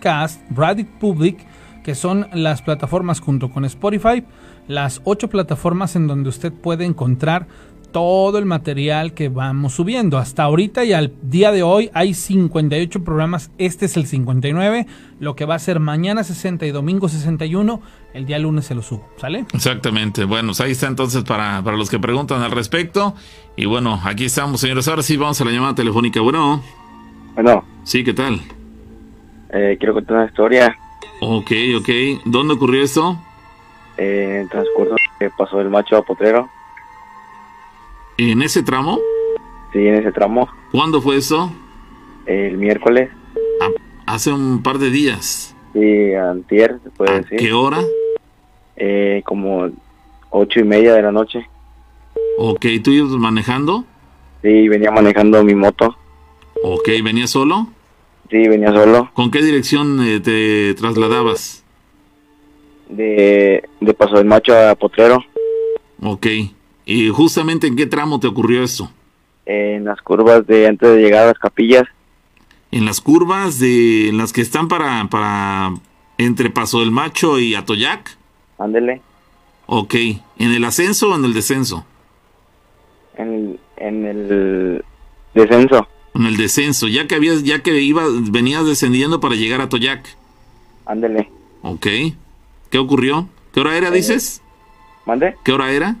Cast, Reddit Public, que son las plataformas junto con Spotify las ocho plataformas en donde usted puede encontrar todo el material que vamos subiendo. Hasta ahorita y al día de hoy hay 58 programas. Este es el 59. Lo que va a ser mañana 60 y domingo 61. El día lunes se lo subo. ¿Sale? Exactamente. Bueno, pues ahí está entonces para, para los que preguntan al respecto. Y bueno, aquí estamos, señores. Ahora sí vamos a la llamada telefónica. Bueno. Bueno. Sí, ¿qué tal? Eh, quiero contar una historia. Ok, ok. ¿Dónde ocurrió esto? En transcurso que pasó el macho a Potrero. ¿En ese tramo? Sí, en ese tramo. ¿Cuándo fue eso? El miércoles. Ah, Hace un par de días. Sí, antier, se puede ¿A decir. qué hora? Eh, como ocho y media de la noche. Ok, ¿tú ibas manejando? Sí, venía manejando mi moto. Ok, ¿venías solo? Sí, venía solo. ¿Con qué dirección eh, te trasladabas? De, de Paso del Macho a Potrero. Ok. ¿Y justamente en qué tramo te ocurrió esto? En las curvas de antes de llegar a las capillas. En las curvas de en las que están para para entre Paso del Macho y Atoyac. Ándele. Ok. ¿En el ascenso o en el descenso? En, en el descenso. En el descenso, ya que habías ya que ibas venías descendiendo para llegar a Atoyac. Ándele. Ok. ¿Qué ocurrió? ¿Qué hora era, dices? ¿Mande? ¿Qué hora era?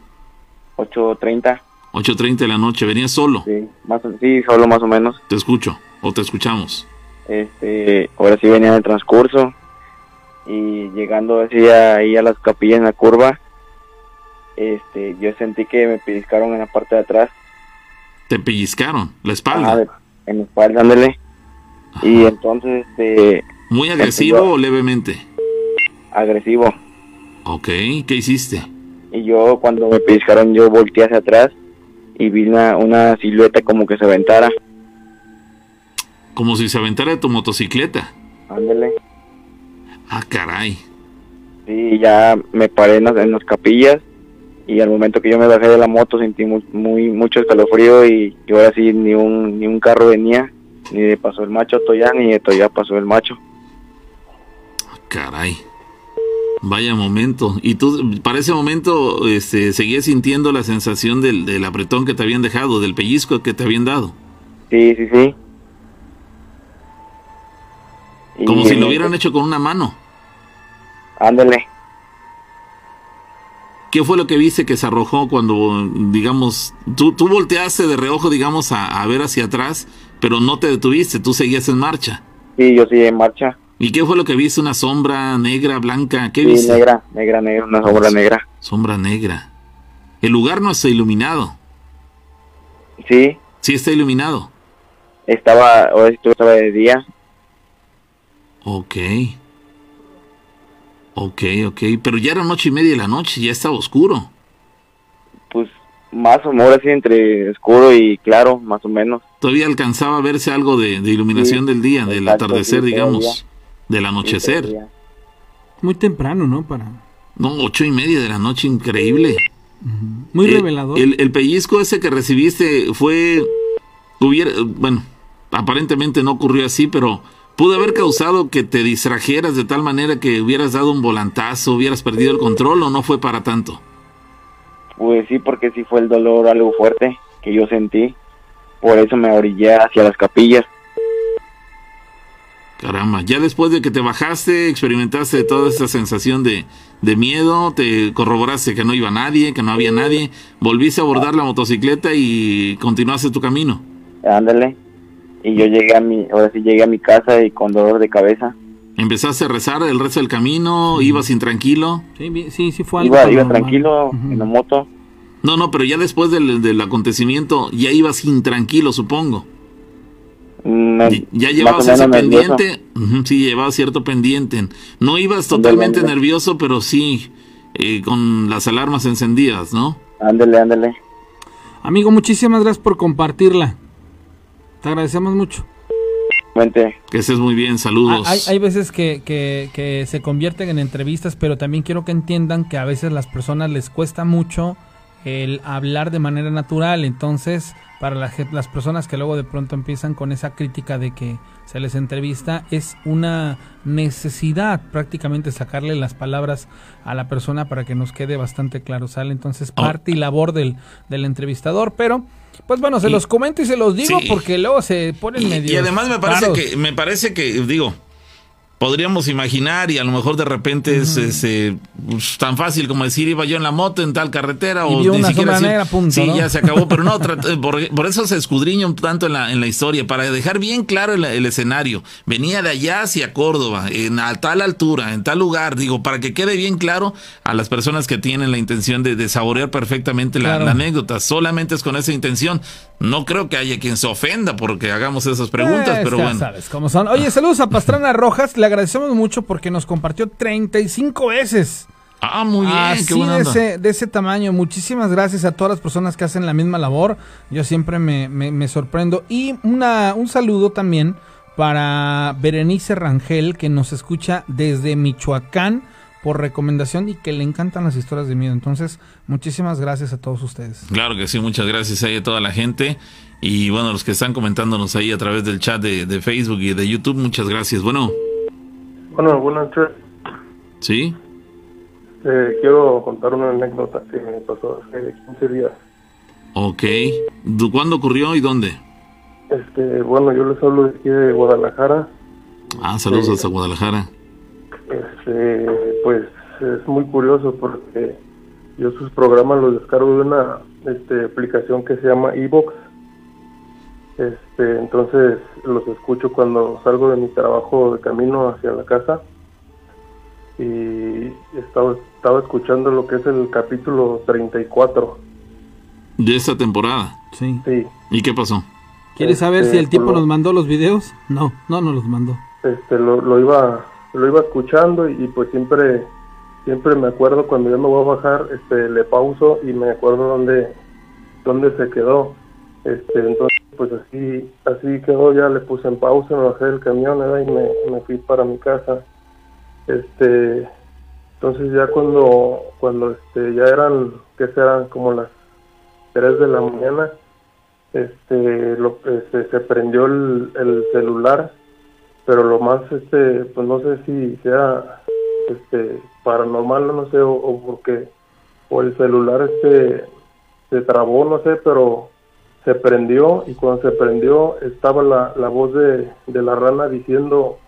8.30. 8.30 de la noche. ¿Venías solo? Sí, más, sí, solo más o menos. Te escucho. O te escuchamos. Este, ahora sí venía en el transcurso. Y llegando así a- ahí a las capillas en la curva, este, yo sentí que me pellizcaron en la parte de atrás. Te pellizcaron la espalda. En la espalda, ándele. Y entonces, este, ¿Muy agresivo o levemente? Agresivo. Ok. ¿Qué hiciste? Y yo cuando me pellizcaron, yo volteé hacia atrás y vi una, una silueta como que se aventara. Como si se aventara de tu motocicleta. Ándele. Ah, caray. Sí, ya me paré en las, en las capillas y al momento que yo me bajé de la moto sentí mu- muy, mucho escalofrío y, y ahora sí ni un, ni un carro venía, ni de Paso el Macho a Toya, ni de Toya pasó el Macho. Caray. Vaya momento. ¿Y tú para ese momento este, seguías sintiendo la sensación del, del apretón que te habían dejado, del pellizco que te habían dado? Sí, sí, sí. Y Como si lo hubieran hecho con una mano. Ándele. ¿Qué fue lo que viste que se arrojó cuando, digamos, tú, tú volteaste de reojo, digamos, a, a ver hacia atrás, pero no te detuviste, tú seguías en marcha? Sí, yo sí en marcha. ¿Y qué fue lo que viste? ¿Una sombra negra, blanca? ¿Qué Sí, viste? negra, negra, negra, una sombra negra. Sombra negra. El lugar no está iluminado. Sí, Sí está iluminado. estaba, tú estaba de día. Ok. Ok, ok. Pero ya era noche y media de la noche, ya estaba oscuro. Pues más o menos así entre oscuro y claro, más o menos. Todavía alcanzaba a verse algo de, de iluminación Sí, del día, del exacto, atardecer, sí, digamos. Del anochecer. Muy temprano, ¿no? Para No, ocho y media de la noche, increíble. muy Eh, revelador. El, el pellizco ese que recibiste fue, hubiera, bueno, aparentemente no ocurrió así, pero pudo haber causado que te distrajeras de tal manera que hubieras dado un volantazo, hubieras perdido el control o no fue para tanto. Pues sí, porque sí fue el dolor algo fuerte que yo sentí. Por eso me orillé hacia las capillas. Caramba, ya después de que te bajaste, experimentaste toda esa sensación de, de miedo, te corroboraste que no iba nadie, que no había nadie, volviste a abordar la motocicleta y continuaste tu camino. Ándale. Y yo llegué a mi, ahora sí llegué a mi casa y con dolor de cabeza. Empezaste a rezar el resto del camino, ibas intranquilo. Sí, sí, sí fue algo Iba, iba tranquilo en la moto. No, no, pero ya después del, del acontecimiento ya ibas intranquilo, supongo. Me- Ya llevabas ese pendiente. Sí, llevabas cierto pendiente. No ibas totalmente nervioso, pero sí eh, con las alarmas encendidas, ¿no? Ándale, ándale. Amigo, muchísimas gracias por compartirla. Te agradecemos mucho. Vente. Que estés muy bien, saludos. Hay, hay veces que, que- que se convierten en entrevistas, pero también quiero que entiendan que a veces las personas les cuesta mucho el hablar de manera natural. Entonces, para la gen- las personas que luego de pronto empiezan con esa crítica de que se les entrevista, es una necesidad prácticamente sacarle las palabras a la persona para que nos quede bastante claro. ¿Sale? Entonces, Oh. parte y labor del, del entrevistador, pero... Pues bueno, se Y- los comento y se los digo Sí. porque luego se ponen Y, medio. y además me parece que, me parece que, digo, podríamos imaginar y a lo mejor de repente es, eh, pues, tan fácil como decir iba yo en la moto en tal carretera o ni siquiera decir, sí ya se acabó pero no por, eso se escudriña un tanto en la, en la historia para dejar bien claro el, escenario. Venía de allá hacia Córdoba en a tal altura en tal lugar digo para que quede bien claro a las personas que tienen la intención de, saborear perfectamente la, anécdota. Solamente es con esa intención. No creo que haya quien se ofenda porque hagamos esas preguntas pero bueno. sabes cómo son. Oye saludos a Pastrana Rojas la agradecemos mucho porque nos compartió 35 veces. Ah, muy bien, Así de, ese, de ese tamaño. Muchísimas gracias a todas las personas que hacen la misma labor. Yo siempre me, me, sorprendo. Y una, un saludo también para Berenice Rangel, que nos escucha desde Michoacán por recomendación y que le encantan las historias de miedo. Entonces, muchísimas gracias a todos ustedes. Claro que sí, muchas gracias a toda la gente. Y bueno, los que están comentándonos ahí a través del chat de, de Facebook y de YouTube, muchas gracias. Bueno. Bueno, buenas noches. ¿Sí? Eh, quiero contar una anécdota que me pasó hace 15 días. Ok. ¿Cuándo ocurrió y dónde? Este, bueno, yo les hablo de aquí de Guadalajara. Ah, saludos hasta Guadalajara. Este, pues es muy curioso porque yo sus programas los descargo de una este, aplicación que se llama Evox. Este, entonces los escucho cuando salgo de mi trabajo de camino hacia la casa y estaba, estaba escuchando lo que es el capítulo 34. ¿De esta temporada? Sí. sí. ¿Y qué pasó? ¿Quieres saber si el este, tipo nos mandó los videos? No, no nos los mandó. Este, lo, lo iba lo iba escuchando y, pues siempre siempre me acuerdo cuando yo me voy a bajar, este, le pauso y me acuerdo dónde dónde se quedó. Este, entonces pues así así quedó ya le puse en pausa me bajé del camión y me, fui para mi casa. Este entonces ya cuando cuando este ya eran que serán como las 3 de la mañana este lo este, se prendió el, el, celular pero lo más este pues no sé si sea este paranormal no sé o, o porque o el celular este se trabó no sé pero se prendió y cuando se prendió estaba la, la voz de, de, la rana diciendo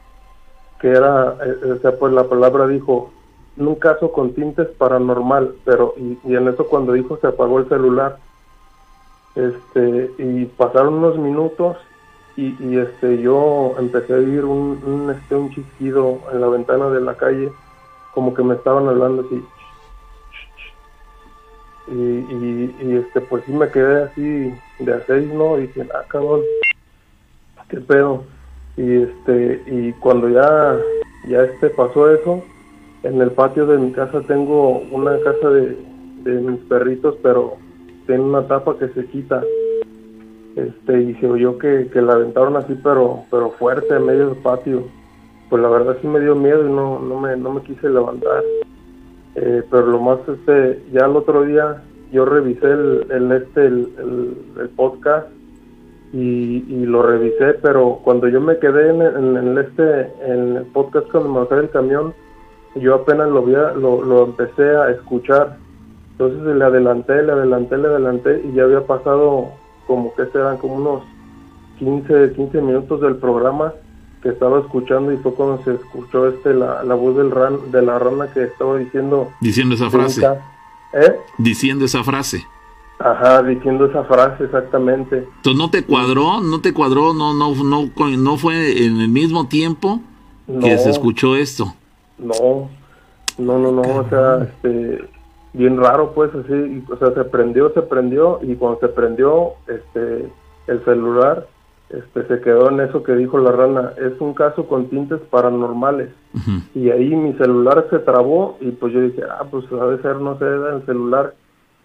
que era, eh, o sea, pues la palabra dijo, un caso con tintes paranormal, pero y, en eso cuando dijo se apagó el celular, este, y pasaron unos minutos y, y este, yo empecé a oír un, un, este, un chisquido en la ventana de la calle, como que me estaban hablando así, y, este pues sí me quedé así de a no y dije ah cabrón qué pedo y este y cuando ya ya este pasó eso en el patio de mi casa tengo una casa de, de mis perritos pero tiene una tapa que se quita. Este y se oyó que, que la aventaron así pero pero fuerte en medio del patio. Pues la verdad sí me dio miedo y no no me no me quise levantar eh, pero lo más este ya el otro día yo revisé el, el este el, el, podcast y, lo revisé pero cuando yo me quedé en, el este en el podcast cuando me bajé del camión yo apenas lo vi lo, lo empecé a escuchar. Entonces le adelanté le adelanté le adelanté y ya había pasado como que serán como unos 15 15 minutos del programa que estaba escuchando y fue cuando se escuchó este la, la voz del ran, de la rana que estaba diciendo diciendo esa frase. ¿Eh? diciendo esa frase. Ajá diciendo esa frase exactamente. Entonces no te cuadró no te cuadró no no no no fue en el mismo tiempo que se escuchó esto no. No no no o sea este bien raro pues así o sea se prendió se prendió y cuando se prendió este el celular este, se quedó en eso que dijo la rana, es un caso con tintes paranormales. Y ahí mi celular se trabó y pues yo dije, ah, pues debe ser, no sé, el celular.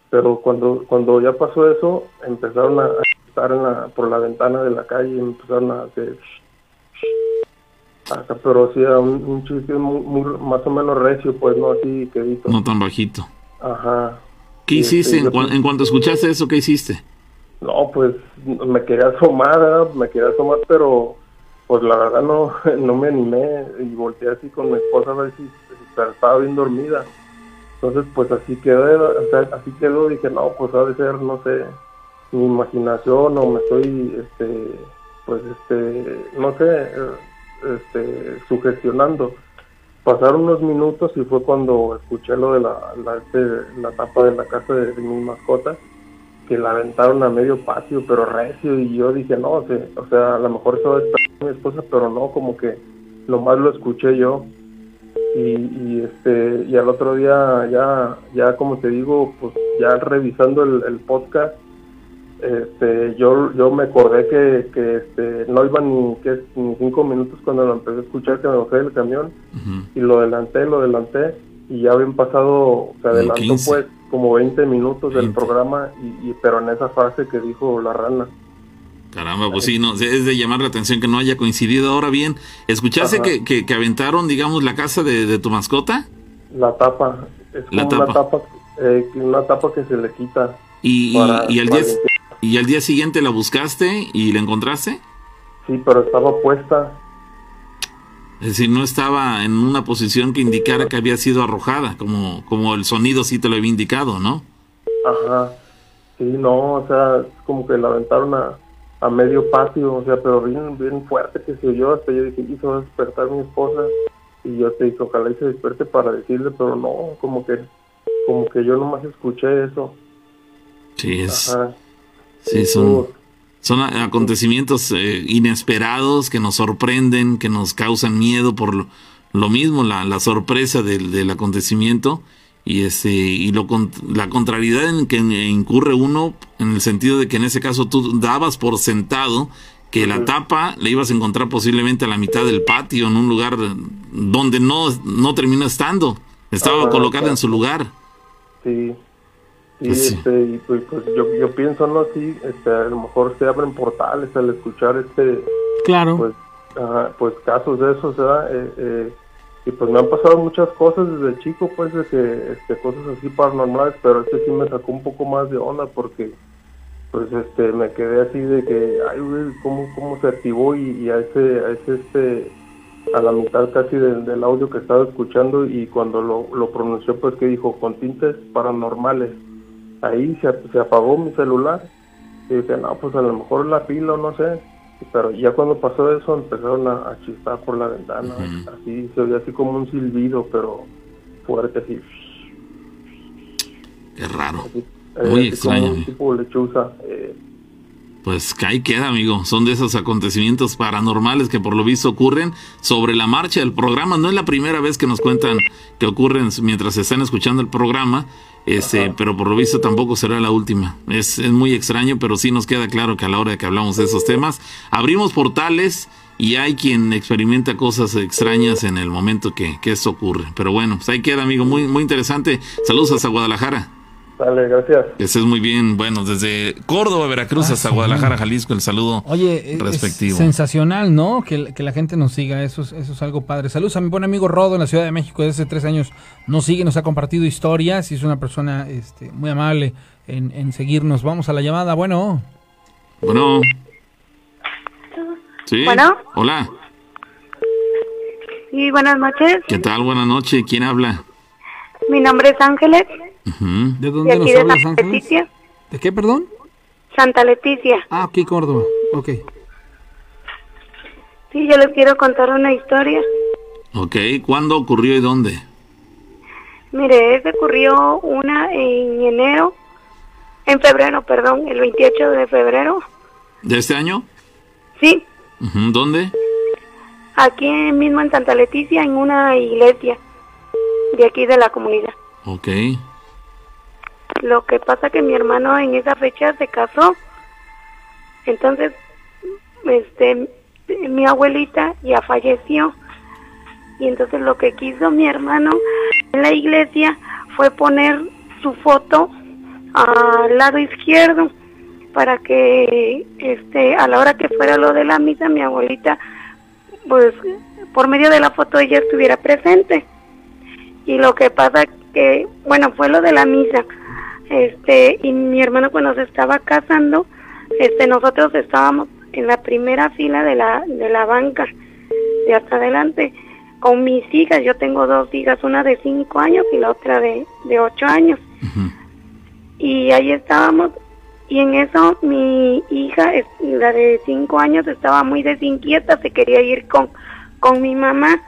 Pero cuando cuando ya pasó eso, empezaron a estar en la, por la ventana de la calle y empezaron a hacer... Hasta, pero sí, un, un chiste muy, más o menos recio, pues no así quedito. No tan bajito. Ajá. ¿Qué hiciste? en, en cuanto escuchaste eso, ¿qué hiciste? No, pues me quería asomar, me quería asomar, pero pues la verdad no, no me animé y volteé así con mi esposa a ver si, estaba bien dormida. Entonces pues así quedó, así quedó, dije, no, pues ha de ser, no sé, mi imaginación o me estoy, este, pues este, no sé, este, sugestionando. Pasaron unos minutos y fue cuando escuché lo de la, la, este, la tapa de la casa de, mi mascota, que la aventaron a medio patio, pero recio, y yo dije, no, o sea, a lo mejor a despertar mi esposa, pero no, como que lo más lo escuché yo. Y, y, este y al otro día ya ya como te digo pues ya revisando el, el podcast este, yo, yo me acordé que, que este, no iban ni, que, ni cinco minutos cuando lo empecé a escuchar que me bajé del camión y lo adelanté, lo adelanté y ya habían pasado, se adelantó pues como 20 minutos del programa y, pero en esa fase que dijo la rana. Caramba, pues sí, no, es de llamar la atención que no haya coincidido. Ahora bien, ¿escuchaste que, que, aventaron, digamos, la casa de, tu mascota? La tapa, es como una tapa, eh, una tapa que se le quita. Y, y, al día, ¿Y al día siguiente la buscaste y la encontraste? Sí, pero estaba puesta. Es decir, no estaba en una posición que indicara que había sido arrojada, como, como el sonido sí te lo había indicado, ¿no? Ajá. Sí, no, o sea, es como que la aventaron a, a medio patio, o sea, pero bien, bien fuerte que se oyó, hasta yo dije, hizo a despertar mi esposa, y yo te dije, ojalá y se despierte para decirle, pero no, como que, como que yo nomás escuché eso. Sí, es... Ajá. Sí, son, son acontecimientos eh, inesperados que nos sorprenden, que nos causan miedo por lo, mismo, la, la sorpresa del, del, acontecimiento y, este, y lo, la contrariedad en que incurre uno en el sentido de que en ese caso tú dabas por sentado que la tapa le ibas a encontrar posiblemente a la mitad del patio, en un lugar donde no, no terminó estando, estaba colocada en su lugar. Sí. Y, este, y pues, pues, yo, yo pienso, ¿no? Así, este, a lo mejor se abren portales al escuchar este... Claro. Pues, pues casos de esos, ¿verdad? Eh, eh, y pues me han pasado muchas cosas desde chico, pues, de que, este, cosas así paranormales, pero este sí me sacó un poco más de onda porque, pues, este, me quedé así de que, ay, güey, ¿cómo, cómo se activó? Y, a ese, a ese, este, a la mitad casi del, audio que estaba escuchando y cuando lo, lo pronunció, pues, que dijo, con tintes paranormales ahí se, se apagó mi celular y dije, no, pues a lo mejor la pila o no sé. Pero ya cuando pasó eso empezaron a, chistar por la ventana. Así se veía así como un silbido, pero fuerte así. Qué raro. Muy extraño. un tipo lechuza. Eh, pues ahí queda, amigo. Son de esos acontecimientos paranormales que por lo visto ocurren sobre la marcha del programa. No es la primera vez que nos cuentan que ocurren mientras están escuchando el programa, este, pero por lo visto tampoco será la última. Es, es muy extraño, pero sí nos queda claro que a la hora de que hablamos de esos temas, abrimos portales y hay quien experimenta cosas extrañas en el momento que, que esto ocurre. Pero bueno, pues ahí queda, amigo. Muy, muy interesante. Saludos hasta Guadalajara. Vale, gracias. Ese es muy bien. Bueno, desde Córdoba, Veracruz, ah, hasta Guadalajara, Jalisco, el saludo Oye, respectivo. sensacional, ¿no? Que, la gente nos siga. Eso es, eso es algo padre. Saludos a mi buen amigo Rodo en la Ciudad de México. Desde hace tres años nos sigue, nos ha compartido historias y es una persona este, muy amable en, en seguirnos. Vamos a la llamada. Bueno. Bueno. Sí. Bueno. Hola. Sí, buenas noches. ¿Qué tal? Buenas noches. ¿Quién habla? Mi nombre es Ángeles. ¿De dónde nos hablas, Ángeles? Leticia. ¿De qué, perdón? Santa Leticia. Ah, aquí Córdoba. Ok. Sí, yo les quiero contar una historia. Ok, ¿cuándo ocurrió y dónde? Mire, ese ocurrió una en enero, en febrero, perdón, el 28 de febrero. ¿De este año? Sí. ¿Dónde? Aquí mismo en Santa Leticia, en una iglesia de aquí de la comunidad. Ok. Lo que pasa que mi hermano en esa fecha se casó. Entonces, este, mi abuelita ya falleció. Y entonces lo que quiso mi hermano en la iglesia fue poner su foto al lado izquierdo para que este a la hora que fuera lo de la misa mi abuelita pues por medio de la foto ella estuviera presente y lo que pasa que, bueno, fue lo de la misa, este, y mi hermano cuando se estaba casando, este, nosotros estábamos en la primera fila de la, de la banca, de hasta adelante, con mis hijas, yo tengo dos hijas, una de cinco años y la otra de, de ocho años. Y ahí estábamos, y en eso mi hija, la de cinco años, estaba muy desinquieta, se quería ir con, con mi mamá.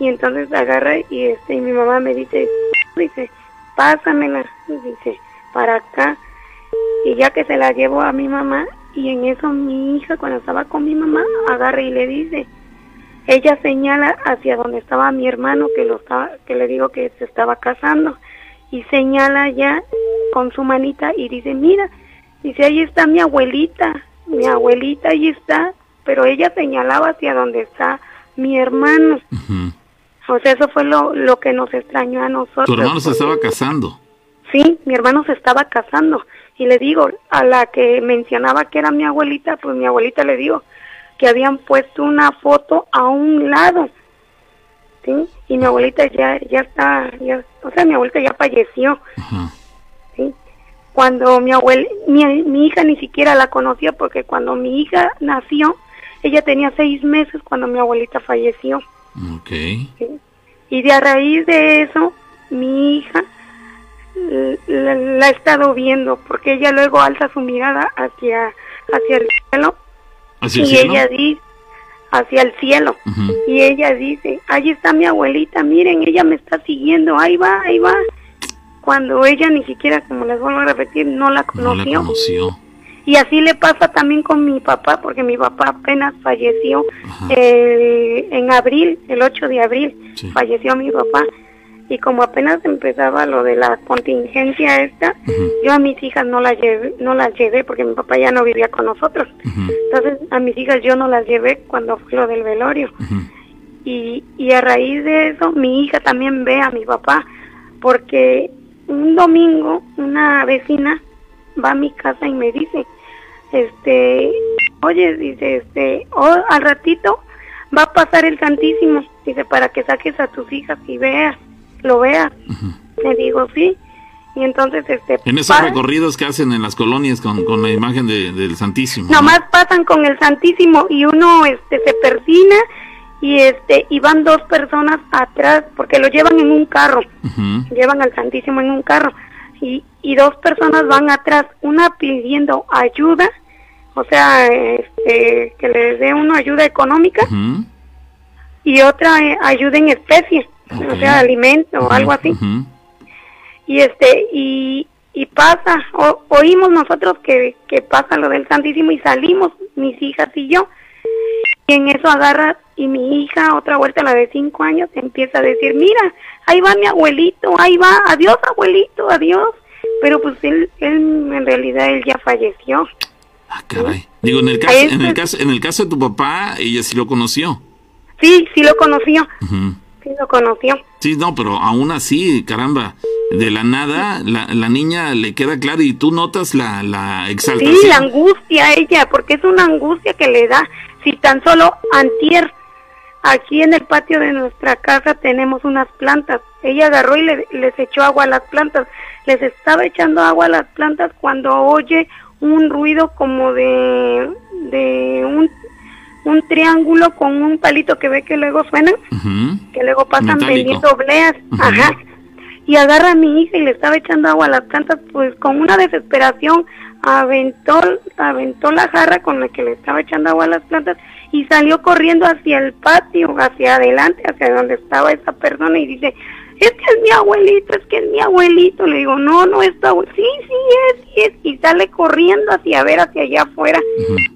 Y entonces agarra y este y mi mamá me dice, dice, pásamela, dice, para acá. Y ya que se la llevo a mi mamá y en eso mi hija cuando estaba con mi mamá agarra y le dice, ella señala hacia donde estaba mi hermano que lo estaba que le digo que se estaba casando y señala ya con su manita y dice, "Mira, dice, ahí está mi abuelita, mi abuelita ahí está." Pero ella señalaba hacia donde está mi hermano. O sea, eso fue lo, lo que nos extrañó a nosotros. Tu hermano se estaba casando. Sí, mi hermano se estaba casando. Y le digo, a la que mencionaba que era mi abuelita, pues mi abuelita le digo que habían puesto una foto a un lado. ¿Sí? Y mi abuelita ya, ya está, ya, o sea, mi abuelita ya falleció. ¿Sí? Cuando mi abuela, mi, mi hija ni siquiera la conocía porque cuando mi hija nació, ella tenía seis meses cuando mi abuelita falleció. Ok. Y de a raíz de eso, mi hija la, la ha estado viendo porque ella luego alza su mirada hacia, hacia el cielo. ¿Hacia el y cielo? ella dice hacia el cielo. Y ella dice ahí está mi abuelita miren ella me está siguiendo ahí va ahí va cuando ella ni siquiera como les vuelvo a repetir no la No la conoció. conoció. y así le pasa también con mi papá, porque mi papá apenas falleció eh, en abril, el 8 de abril, falleció mi papá. Y como apenas empezaba lo de la contingencia esta, yo a mis hijas no las llevé, no las llevé porque mi papá ya no vivía con nosotros. Entonces a mis hijas yo no las llevé cuando fue lo del velorio. y, y a raíz de eso mi hija también ve a mi papá porque un domingo una vecina va a mi casa y me dice, este, oye, dice, este, oh, al ratito va a pasar el Santísimo, dice, para que saques a tus hijas y veas, lo veas. Le digo, sí. Y entonces, este, En esos recorridos que hacen en las colonias con, con la imagen de- del Santísimo. nomás pasan con el Santísimo y uno, este, se persina y este, y van dos personas atrás, porque lo llevan en un carro. Llevan al Santísimo en un carro y, y dos personas van atrás, una pidiendo ayuda, o sea, este, que les dé una ayuda económica y otra eh, ayuda en especie, o sea, alimento o algo así. Y este, y, y pasa, o- oímos nosotros que, que pasa lo del Santísimo y salimos, mis hijas y yo. Y en eso agarra y mi hija, otra vuelta, la de cinco años, empieza a decir, mira, ahí va mi abuelito, ahí va, adiós abuelito, adiós. Pero pues él, él en realidad él ya falleció. Caray. Digo, en el, caso, en, el caso, en el caso de tu papá, ella sí lo conoció. Sí, sí lo conoció, Ujú. Sí lo conoció. Sí, no, pero aún así, caramba, de la nada, la, la niña le queda claro y tú notas la, la exaltación. Sí, la angustia ella, porque es una angustia que le da. Si tan solo antier, aquí en el patio de nuestra casa tenemos unas plantas. Ella agarró y le- les echó agua a las plantas. Les estaba echando agua a las plantas cuando oye un ruido como de, de un, un triángulo con un palito que ve que luego suenan, que luego pasan vendiendo obleas. Ujú. Ajá y agarra a mi hija y le estaba echando agua a las plantas, pues con una desesperación aventó, aventó la jarra con la que le estaba echando agua a las plantas y salió corriendo hacia el patio, hacia adelante, hacia donde estaba esa persona y dice, es que es mi abuelito, es que es mi abuelito. Le digo, no, no es tu abuelito. Sí, sí es, sí es. Y sale corriendo hacia ver hacia allá afuera.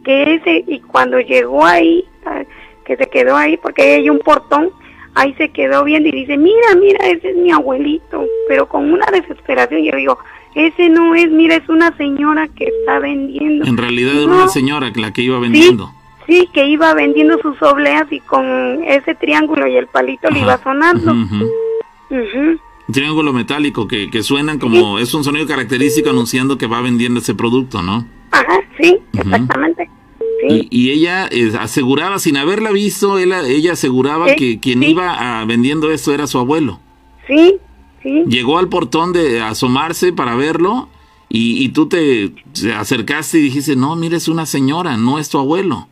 Que ese, y cuando llegó ahí, ah, que se quedó ahí, porque hay un portón, ahí se quedó viendo y dice, mira, mira, ese es mi abuelito, pero con una desesperación. Yo digo, ese no es, mira, es una señora que está vendiendo. En realidad era No, una señora la que iba vendiendo. Sí, que iba vendiendo sus obleas y con ese triángulo y el palito le iba sonando. Triángulo metálico que, que suenan como, es un sonido característico anunciando que va vendiendo ese producto, ¿no? Ajá, sí, exactamente. Y, y ella eh, aseguraba, sin haberla visto, él- ella aseguraba Sí, que quien iba vendiendo esto era su abuelo. Sí, sí. Llegó al portón de asomarse para verlo y, y tú te, te acercaste y dijiste, no, mira, es una señora, no es tu abuelo.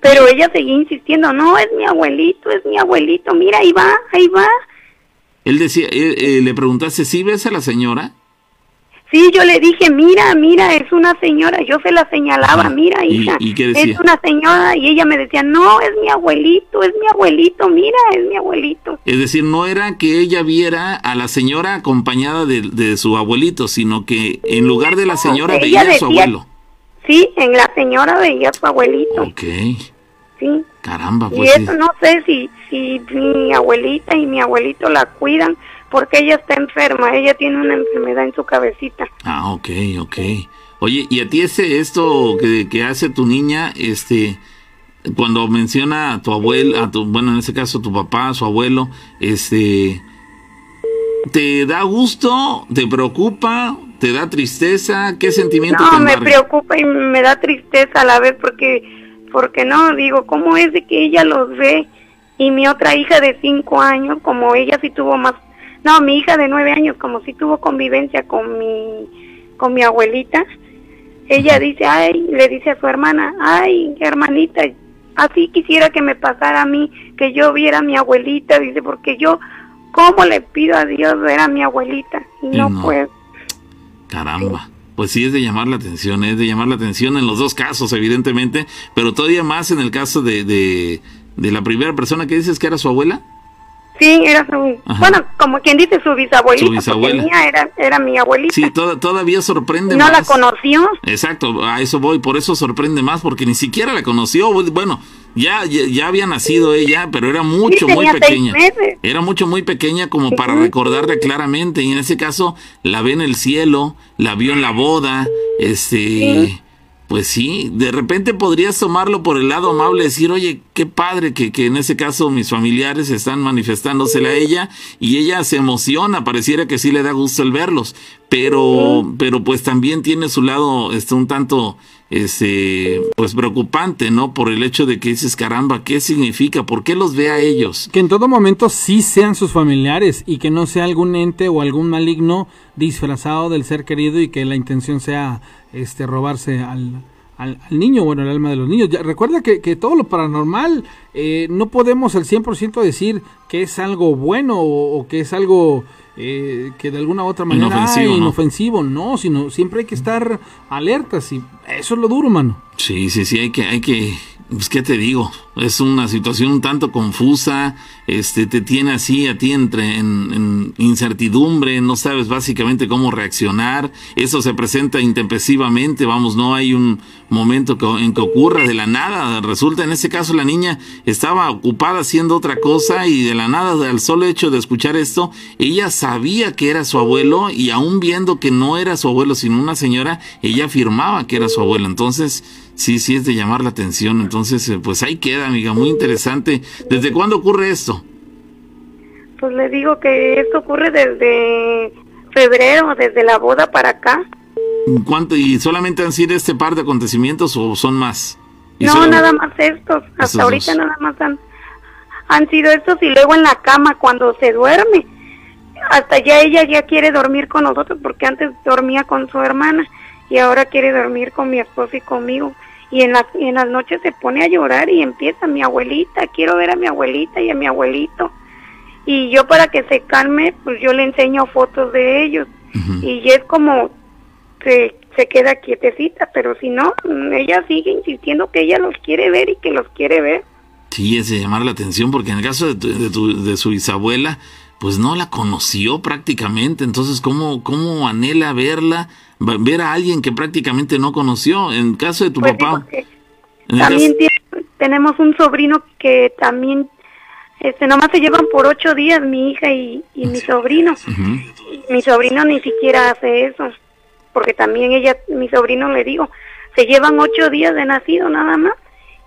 Pero ella seguía insistiendo, no, es mi abuelito, es mi abuelito, mira, ahí va, ahí va. Él decía, eh, eh, le preguntaste, ¿sí ves a la señora? Sí, yo le dije, mira, mira, es una señora. Yo se la señalaba, mira, ¿Y- hija. y qué decía? Es una señora. Y ella me decía, no, es mi abuelito, es mi abuelito, mira, es mi abuelito. Es decir, no era que ella viera a la señora acompañada de, de su abuelito, sino que en lugar de la señora veía a su abuelo. Sí, en la señora veía a su abuelito. Ok, Sí. caramba, Y pues sí. eso no sé si, si mi abuelita y mi abuelito la cuidan porque ella está enferma, ella tiene una enfermedad en su cabecita. Ah, ok, ok. Oye, y a ti ese esto que, que hace tu niña, este, cuando menciona a tu abuelo, a tu, bueno, en ese caso tu papá, su abuelo, este, ¿te da gusto? ¿Te preocupa? ¿Te da tristeza? ¿Qué sentimiento te No, me preocupa y me da tristeza a la vez porque, porque no, digo, ¿cómo es de que ella los ve? Y mi otra hija de cinco años, como ella sí tuvo más, no, mi hija de nueve años, como sí tuvo convivencia con mi, con mi abuelita, ella dice, ay, le dice a su hermana, ay, hermanita, así quisiera que me pasara a mí, que yo viera a mi abuelita, dice, porque yo, ¿cómo le pido a Dios ver a mi abuelita? Y no no. puedo. Caramba. Pues sí, es de llamar la atención, es de llamar la atención en los dos casos, evidentemente, pero todavía más en el caso de, de, de la primera persona que dices que era su abuela. Sí, era su, Ajá. bueno, como quien dice su bisabuelita, Su bisabuela. mía era, era mi abuelita. Sí, toda- todavía sorprende no más. la conoció. Exacto, a eso voy, por eso sorprende más, porque ni siquiera la conoció. Bueno, ya, ya, ya había nacido ella, pero era mucho, Sí, muy pequeña. Era mucho, muy pequeña como para recordarla claramente. Y en ese caso, la ve en el cielo, la vio en la boda, este. Pues sí, de repente podrías tomarlo por el lado amable, decir, oye, qué padre que, que en ese caso mis familiares están manifestándosela a ella y ella se emociona, pareciera que sí le da gusto el verlos, pero, pero pues también tiene su lado este, un tanto este, pues preocupante, ¿no? Por el hecho de que dices, caramba, ¿qué significa? ¿Por qué los ve a ellos? Que en todo momento sí sean sus familiares y que no sea algún ente o algún maligno disfrazado del ser querido y que la intención sea este robarse al, al, niño, bueno, el alma de los niños. Ya, recuerda que, que todo lo paranormal eh, no podemos al 100% decir que es algo bueno o que es algo eh, que de alguna u otra manera Inofensivo, ¿no? inofensivo, no, sino siempre hay que estar alertas y eso es lo duro, mano. Sí, sí, sí, hay que, hay que, pues qué te digo, es una situación un tanto confusa, este, te tiene así a ti entre en, en incertidumbre, no sabes básicamente cómo reaccionar, eso se presenta intempestivamente, vamos, no hay un momento que- en que ocurra de la nada, resulta en ese caso la niña estaba ocupada haciendo otra cosa y de la nada, al solo hecho de escuchar esto, ella sabía que era su abuelo y aún viendo que no era su abuelo, sino una señora, ella afirmaba que era su abuelo, entonces sí, sí es de llamar la atención, entonces eh, pues ahí queda, amiga, muy interesante. ¿Desde cuándo ocurre esto? Pues le digo que esto ocurre desde febrero, desde la boda para acá. ¿Cuánto, ¿Y solamente han sido este par de acontecimientos o son más? No, solo- nada más estos. Hasta ahorita dos. nada más han, han sido estos y luego en la cama cuando se duerme. Hasta ya ella ya quiere dormir con nosotros porque antes dormía con su hermana y ahora quiere dormir con mi esposo y conmigo. Y en, la, y en las noches se pone a llorar y empieza mi abuelita, quiero ver a mi abuelita y a mi abuelito. Y yo para que se calme, pues yo le enseño fotos de ellos. Y es como se, se queda quietecita, pero si no, mm, ella sigue insistiendo que ella los quiere ver y que los quiere ver. Sí, es de llamar la atención porque en el caso de, tu- de, tu- de su bisabuela, pues no la conoció prácticamente, entonces ¿cómo, cómo anhela verla, ver a alguien que prácticamente no conoció? En caso de tu Pues papá, También caso- tenemos un sobrino que también, este, nomás se llevan por ocho días mi hija y, y mi sobrino. Mi sobrino ni siquiera hace eso, porque también ella, mi sobrino le digo, se llevan ocho días de nacido nada más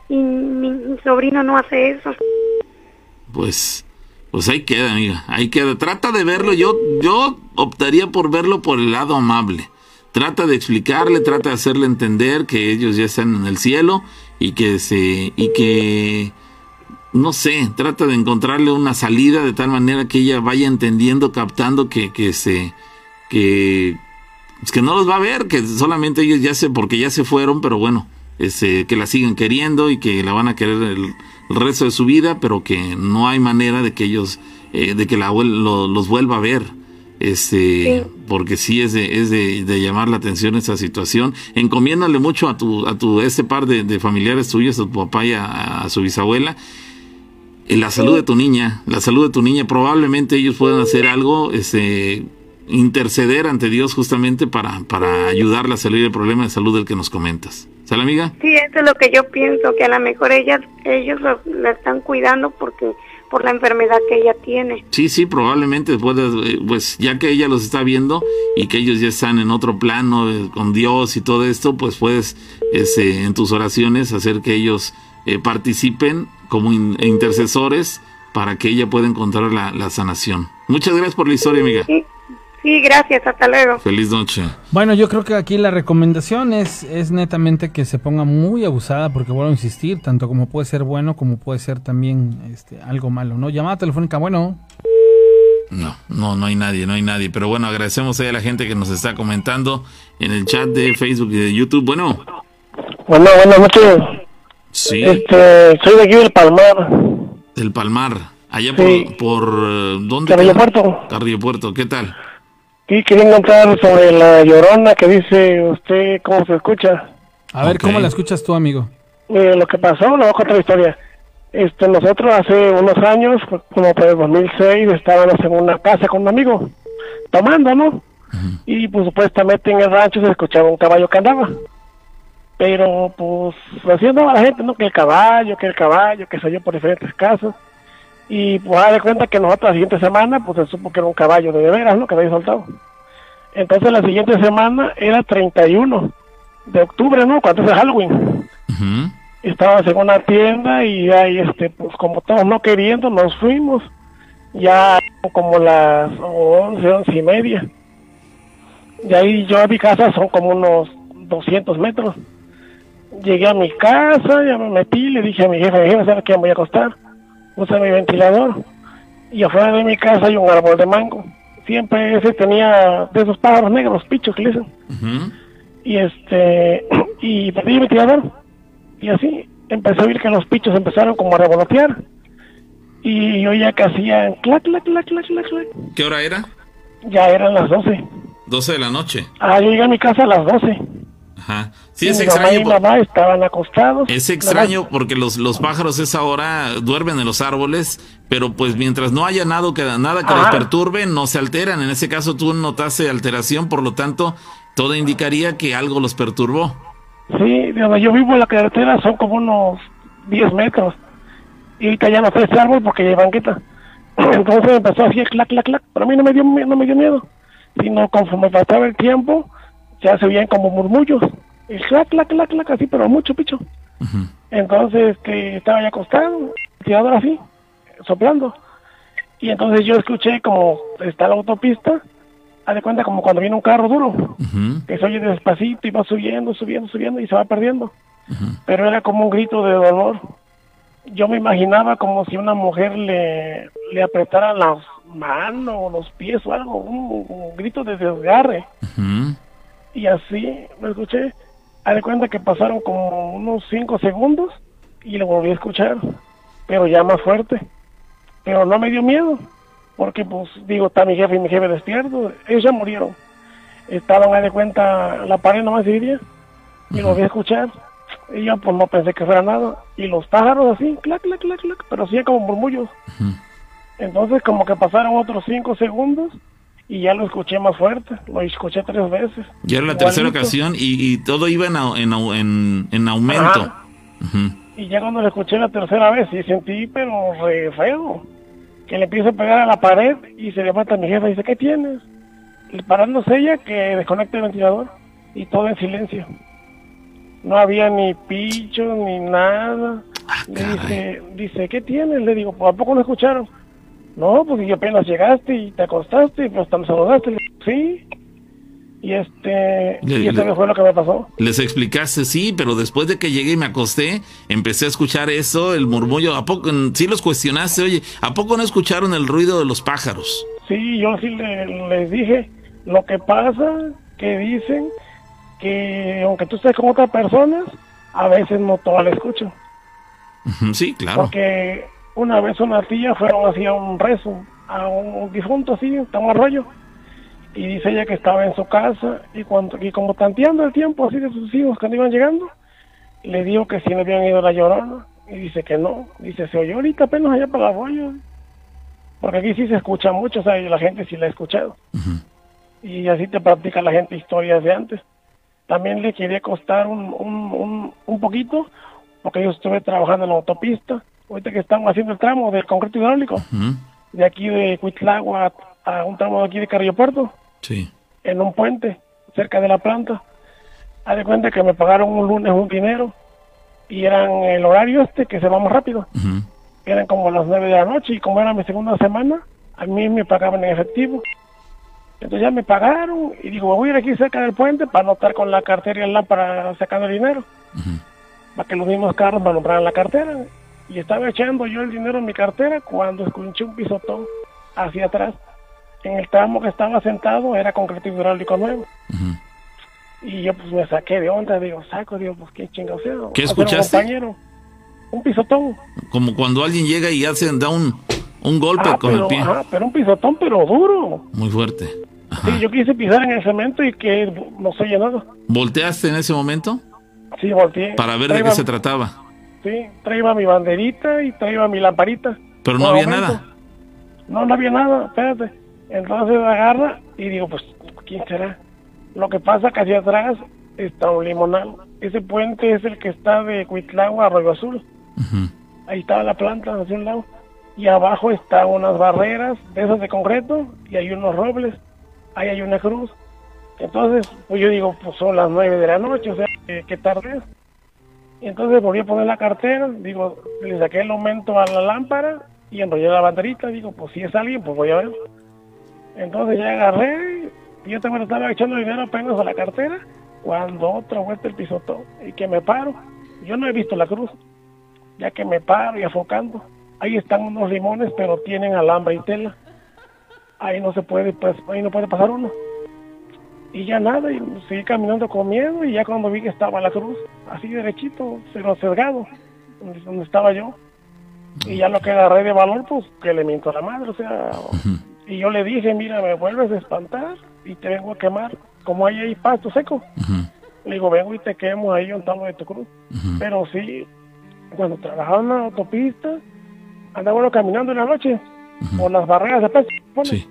y mi, mi sobrino no hace eso. pues, pues ahí queda, amiga, ahí queda. Trata de verlo, yo, yo optaría por verlo por el lado amable. Trata de explicarle, trata de hacerle entender que ellos ya están en el cielo y que se, y que no sé, trata de encontrarle una salida de tal manera que ella vaya entendiendo, captando que, que se, que, pues que no los va a ver, que solamente ellos ya se, porque ya se fueron, pero bueno, este, que la siguen queriendo y que la van a querer el, el resto de su vida, pero que no hay manera de que ellos, eh, de que la lo- los vuelva a ver. este, porque sí es de, es de, llamar la atención esta situación. Encomiéndale mucho a tu, a tu, este par de, familiares tuyos, a tu papá y a, su bisabuela, en la salud de tu niña, la salud de tu niña, probablemente ellos puedan hacer algo, este, interceder ante Dios justamente para, para ayudarla a salir del problema de salud del que nos comentas. ¿Sale, amiga? Sí, eso es lo que yo pienso, que a lo mejor ellas, ellos la están cuidando porque por la enfermedad que ella tiene. Sí, sí, probablemente puedas, eh, pues ya que ella los está viendo y que ellos ya están en otro plano eh, con Dios y todo esto, pues puedes ese, en tus oraciones hacer que ellos eh, participen como intercesores para que ella pueda encontrar la, la, sanación. Muchas gracias por la historia, amiga. Sí. Sí, gracias, hasta luego. Feliz noche. Bueno, yo creo que aquí la recomendación es, es netamente que se ponga muy abusada, porque vuelvo a insistir, tanto como puede ser bueno, como puede ser también este, algo malo, ¿no? Llamada telefónica, bueno. No, no, no hay nadie, no hay nadie. Pero bueno, agradecemos a la gente que nos está comentando en el chat de Facebook y de YouTube. Bueno. Bueno, buenas noches. Sí. Este, soy de aquí del Palmar. Del Palmar. Allá por, por, eh, ¿dónde? Carrillo Puerto. Carrillo Puerto, ¿qué tal? Y quería encontrar sobre la llorona que dice usted, ¿cómo se escucha? A ver, ¿cómo la escuchas tú, amigo? lo que pasó, le voy a contar la historia. Este, nosotros hace unos años, como por el 2006, estábamos en una casa con un amigo, tomando, ¿no? Y pues supuestamente en el rancho se escuchaba un caballo que andaba. Pero pues así andaba la gente, ¿no? Que el caballo, que el caballo, que salió por diferentes casas. Y pues da de cuenta que nosotros la siguiente semana, pues se supo que era un caballo de veras, ¿no? Que había soltado. Entonces la siguiente semana era 31 de octubre, ¿no? Cuando es Halloween. Estábamos en una tienda y ahí, este, pues como todos no queriendo, nos fuimos. Ya como las 11, 11 y media. De ahí yo a mi casa son como unos 200 metros. Llegué a mi casa, ya me metí, le dije a mi jefe, jefe, ¿sabes qué? Me voy a acostar puse mi ventilador y afuera de mi casa hay un árbol de mango. Siempre ese tenía de esos pájaros negros, pichos que le dicen. Y este, y perdí el ventilador. Y así empecé a oír que los pichos empezaron como a revolotear. Y yo ya que hacían clac, clac, clac, clac, clac, clac. ¿Qué hora era? Ya eran las 12. 12 de la noche. Ah, yo llegué a mi casa a las 12. Ajá. Sí, es extraño. Mi mamá estaban acostados. Es extraño porque los, los pájaros esa hora duermen en los árboles, pero pues mientras no haya nada que, nada que los perturbe, no se alteran. En ese caso tú notaste alteración, por lo tanto, todo indicaría que algo los perturbó. Sí, yo vivo en la carretera son como unos 10 metros. Y ahorita ya no sé ese árbol porque hay banqueta. Entonces empezó así, clac, clac, clac. Pero a mí no me dio, no me dio miedo. Sino conforme pasaba el tiempo, ya se oían como murmullos, el clac, clac, clac, clac, así, pero mucho picho. Entonces, que estaba ya acostado, tirador así, soplando. Y entonces yo escuché como está la autopista, haz de cuenta como cuando viene un carro duro, que se oye despacito y va subiendo, subiendo, subiendo y se va perdiendo. Pero era como un grito de dolor. Yo me imaginaba como si una mujer le, le apretara las manos o los pies o algo, un, grito de desgarre. Y así me escuché. Haz de cuenta que pasaron como unos 5 segundos y lo volví a escuchar, pero ya más fuerte. Pero no me dio miedo, porque pues digo, está mi jefe y mi jefe despierto, ellos ya murieron. Estaban, haz de cuenta, la pared nomás dividía y lo volví a escuchar. Y yo pues no pensé que fuera nada. Y los pájaros así, clac, clac, clac, clac, pero hacía como murmullos. Entonces como que pasaron otros 5 segundos y ya lo escuché más fuerte, lo escuché tres veces. Ya era la tercera ocasión y, todo iba en, en, en, aumento. Y ya cuando lo escuché la tercera vez, sí sentí, pero re feo, que le empieza a pegar a la pared y se levanta mi jefa y dice, ¿qué tienes? Y parándose ella que desconecte el ventilador y todo en silencio. No había ni picho ni nada. Ah, dice, dice, ¿qué tienes? Le digo, ¿por ¿a poco no escucharon? No, porque yo apenas llegaste y te acostaste y pues te saludaste. Sí. Y este, y eso fue lo que me pasó. Les explicaste, sí, pero después de que llegué y me acosté, empecé a escuchar eso, el murmullo. ¿A poco, sí los cuestionaste? Oye, ¿a poco no escucharon el ruido de los pájaros? Sí, yo sí les dije. Lo que pasa, que dicen que aunque tú estés con otras personas, a veces no todas la escuchan. Sí, claro. Porque una vez una tía fueron hacia un rezo, a un difunto así, a un arroyo, y dice ella que estaba en su casa y cuando y como tanteando el tiempo así de sus hijos cuando iban llegando, le dijo que si no habían ido a la llorona. Y dice que no, dice se oyó ahorita apenas allá para la rollo, porque aquí sí se escucha mucho, o sea, la gente sí la ha escuchado. Y así te practica la gente historias de antes. También le quería costar un, un, un, un poquito, porque yo estuve trabajando en la autopista, ahorita que estamos haciendo el tramo del concreto hidráulico, de aquí de Cuitlagua a un tramo de aquí de Carrillo Puerto, Sí. en un puente, cerca de la planta. Haz de cuenta que me pagaron un lunes un dinero y eran el horario este que se va más rápido. Eran como las nueve de la noche y como era mi segunda semana, a mí me pagaban en efectivo. Entonces ya me pagaron y digo, voy a ir aquí cerca del puente para anotar con la cartera y el lámpara sacando el dinero. Para que los mismos carros me nombraran la cartera. Y estaba echando yo el dinero en mi cartera cuando escuché un pisotón hacia atrás. En el tramo que estaba sentado era concreto hidráulico nuevo. Y yo pues me saqué de onda, digo, saco, digo, pues qué chingados sea. ¿Qué ser un escuchaste? compañero. Un pisotón. Como cuando alguien llega y hace, da un, un golpe Ah, con pero, el pie. ajá, pero un pisotón, pero duro. Muy fuerte. Sí, yo quise pisar en el cemento y que no se llenado. ¿Volteaste en ese momento? Sí, volteé. Para ver de qué se trataba. Sí, traía mi banderita y traía mi lamparita. Pero no había momento. nada. No, no había nada, espérate. Entonces agarra y digo, pues, ¿quién será? Lo que pasa que hacia atrás está un limonal. Ese puente es el que está de Cuitlagua a Arroyo Azul. Ahí estaba la planta hacia un lado. Y abajo están unas barreras de esas de concreto y hay unos robles. Ahí hay una cruz. Entonces, pues yo digo, pues son las nueve de la noche, o sea, ¿qué, qué tarde es? Y entonces volví a poner la cartera, digo, le saqué el aumento a la lámpara y enrollé la banderita, digo, pues si es alguien, pues voy a ver. Entonces ya agarré, y yo también estaba echando dinero apenas a la cartera, cuando otra vuelta el pisotón, y que me paro. Yo no he visto la cruz, ya que me paro y afocando. Ahí están unos limones, pero tienen alambre y tela. Ahí no se puede, pues, ahí no puede pasar uno. Y ya nada, y seguí caminando con miedo, y ya cuando vi que estaba la cruz, así derechito, pero sesgado, donde, donde estaba yo. Y ya lo que agarré de valor, pues, que le miento a la madre, o sea, y yo le dije, mira, me vuelves a espantar y te vengo a quemar, como ahí hay pasto seco. Le digo, vengo y te quemo ahí un tamo de tu cruz. Pero sí, cuando trabajaba en la autopista, andaba uno caminando en la noche por las barreras de peso. pone.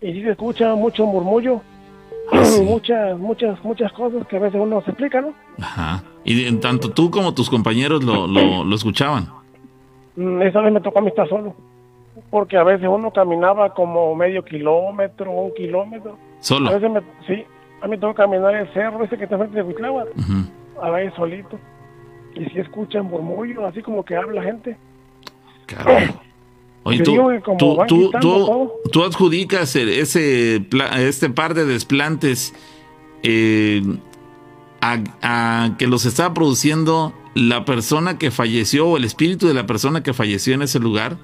Y sí se escucha mucho murmullo, muchas, muchas, muchas cosas que a veces uno se explica, ¿no? Ajá. Y de- tanto tú como tus compañeros lo, lo, lo escuchaban. Mm, Esa vez me tocó a mí estar solo, porque a veces uno caminaba como medio kilómetro, un kilómetro. Solo. A veces me, sí, a mí me tocó caminar el cerro ese que está frente de Huitlagua, a veces solito. Y si escuchan murmullo, así como que habla gente. Oye, tú, tú, tú, tú- todo. tú adjudicas ese este par de desplantes eh, a, a que los está produciendo la persona que falleció o el espíritu de la persona que falleció en ese lugar.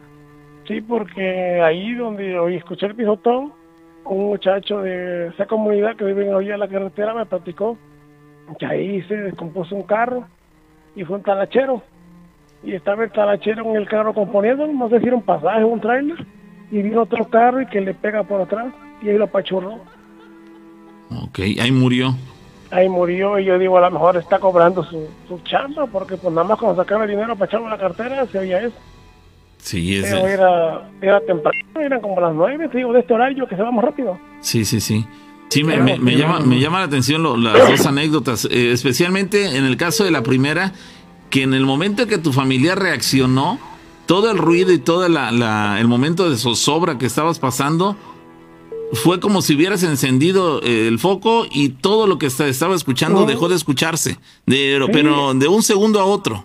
Sí, porque ahí donde oí escuché el pisotón, un muchacho de esa comunidad que vive en la orilla de la carretera me platicó que ahí se descompuso un carro y fue un talachero. Y estaba el talachero en el carro componiendo, no sé si era un pasaje o un trailer, y vino otro carro y que le pega por atrás y ahí lo apachurró. Ok, ahí murió. Ahí murió y yo digo, a lo mejor está cobrando su, su chamba, porque pues nada más cuando sacaba el dinero para echarlo a la cartera se oía eso. Sí, es, Pero era, era temprano, eran como las nueve, te digo, de este horario que se va más rápido. sí, sí, sí. Sí, me, me- me llama, me llama la atención lo- las dos anécdotas, eh, especialmente en el caso de la primera, que en el momento que tu familia reaccionó, todo el ruido y todo la, la- el momento de zozobra que estabas pasando, fue como si hubieras encendido eh, el foco y todo lo que esta- estaba escuchando dejó de escucharse, de, Sí. pero de un segundo a otro.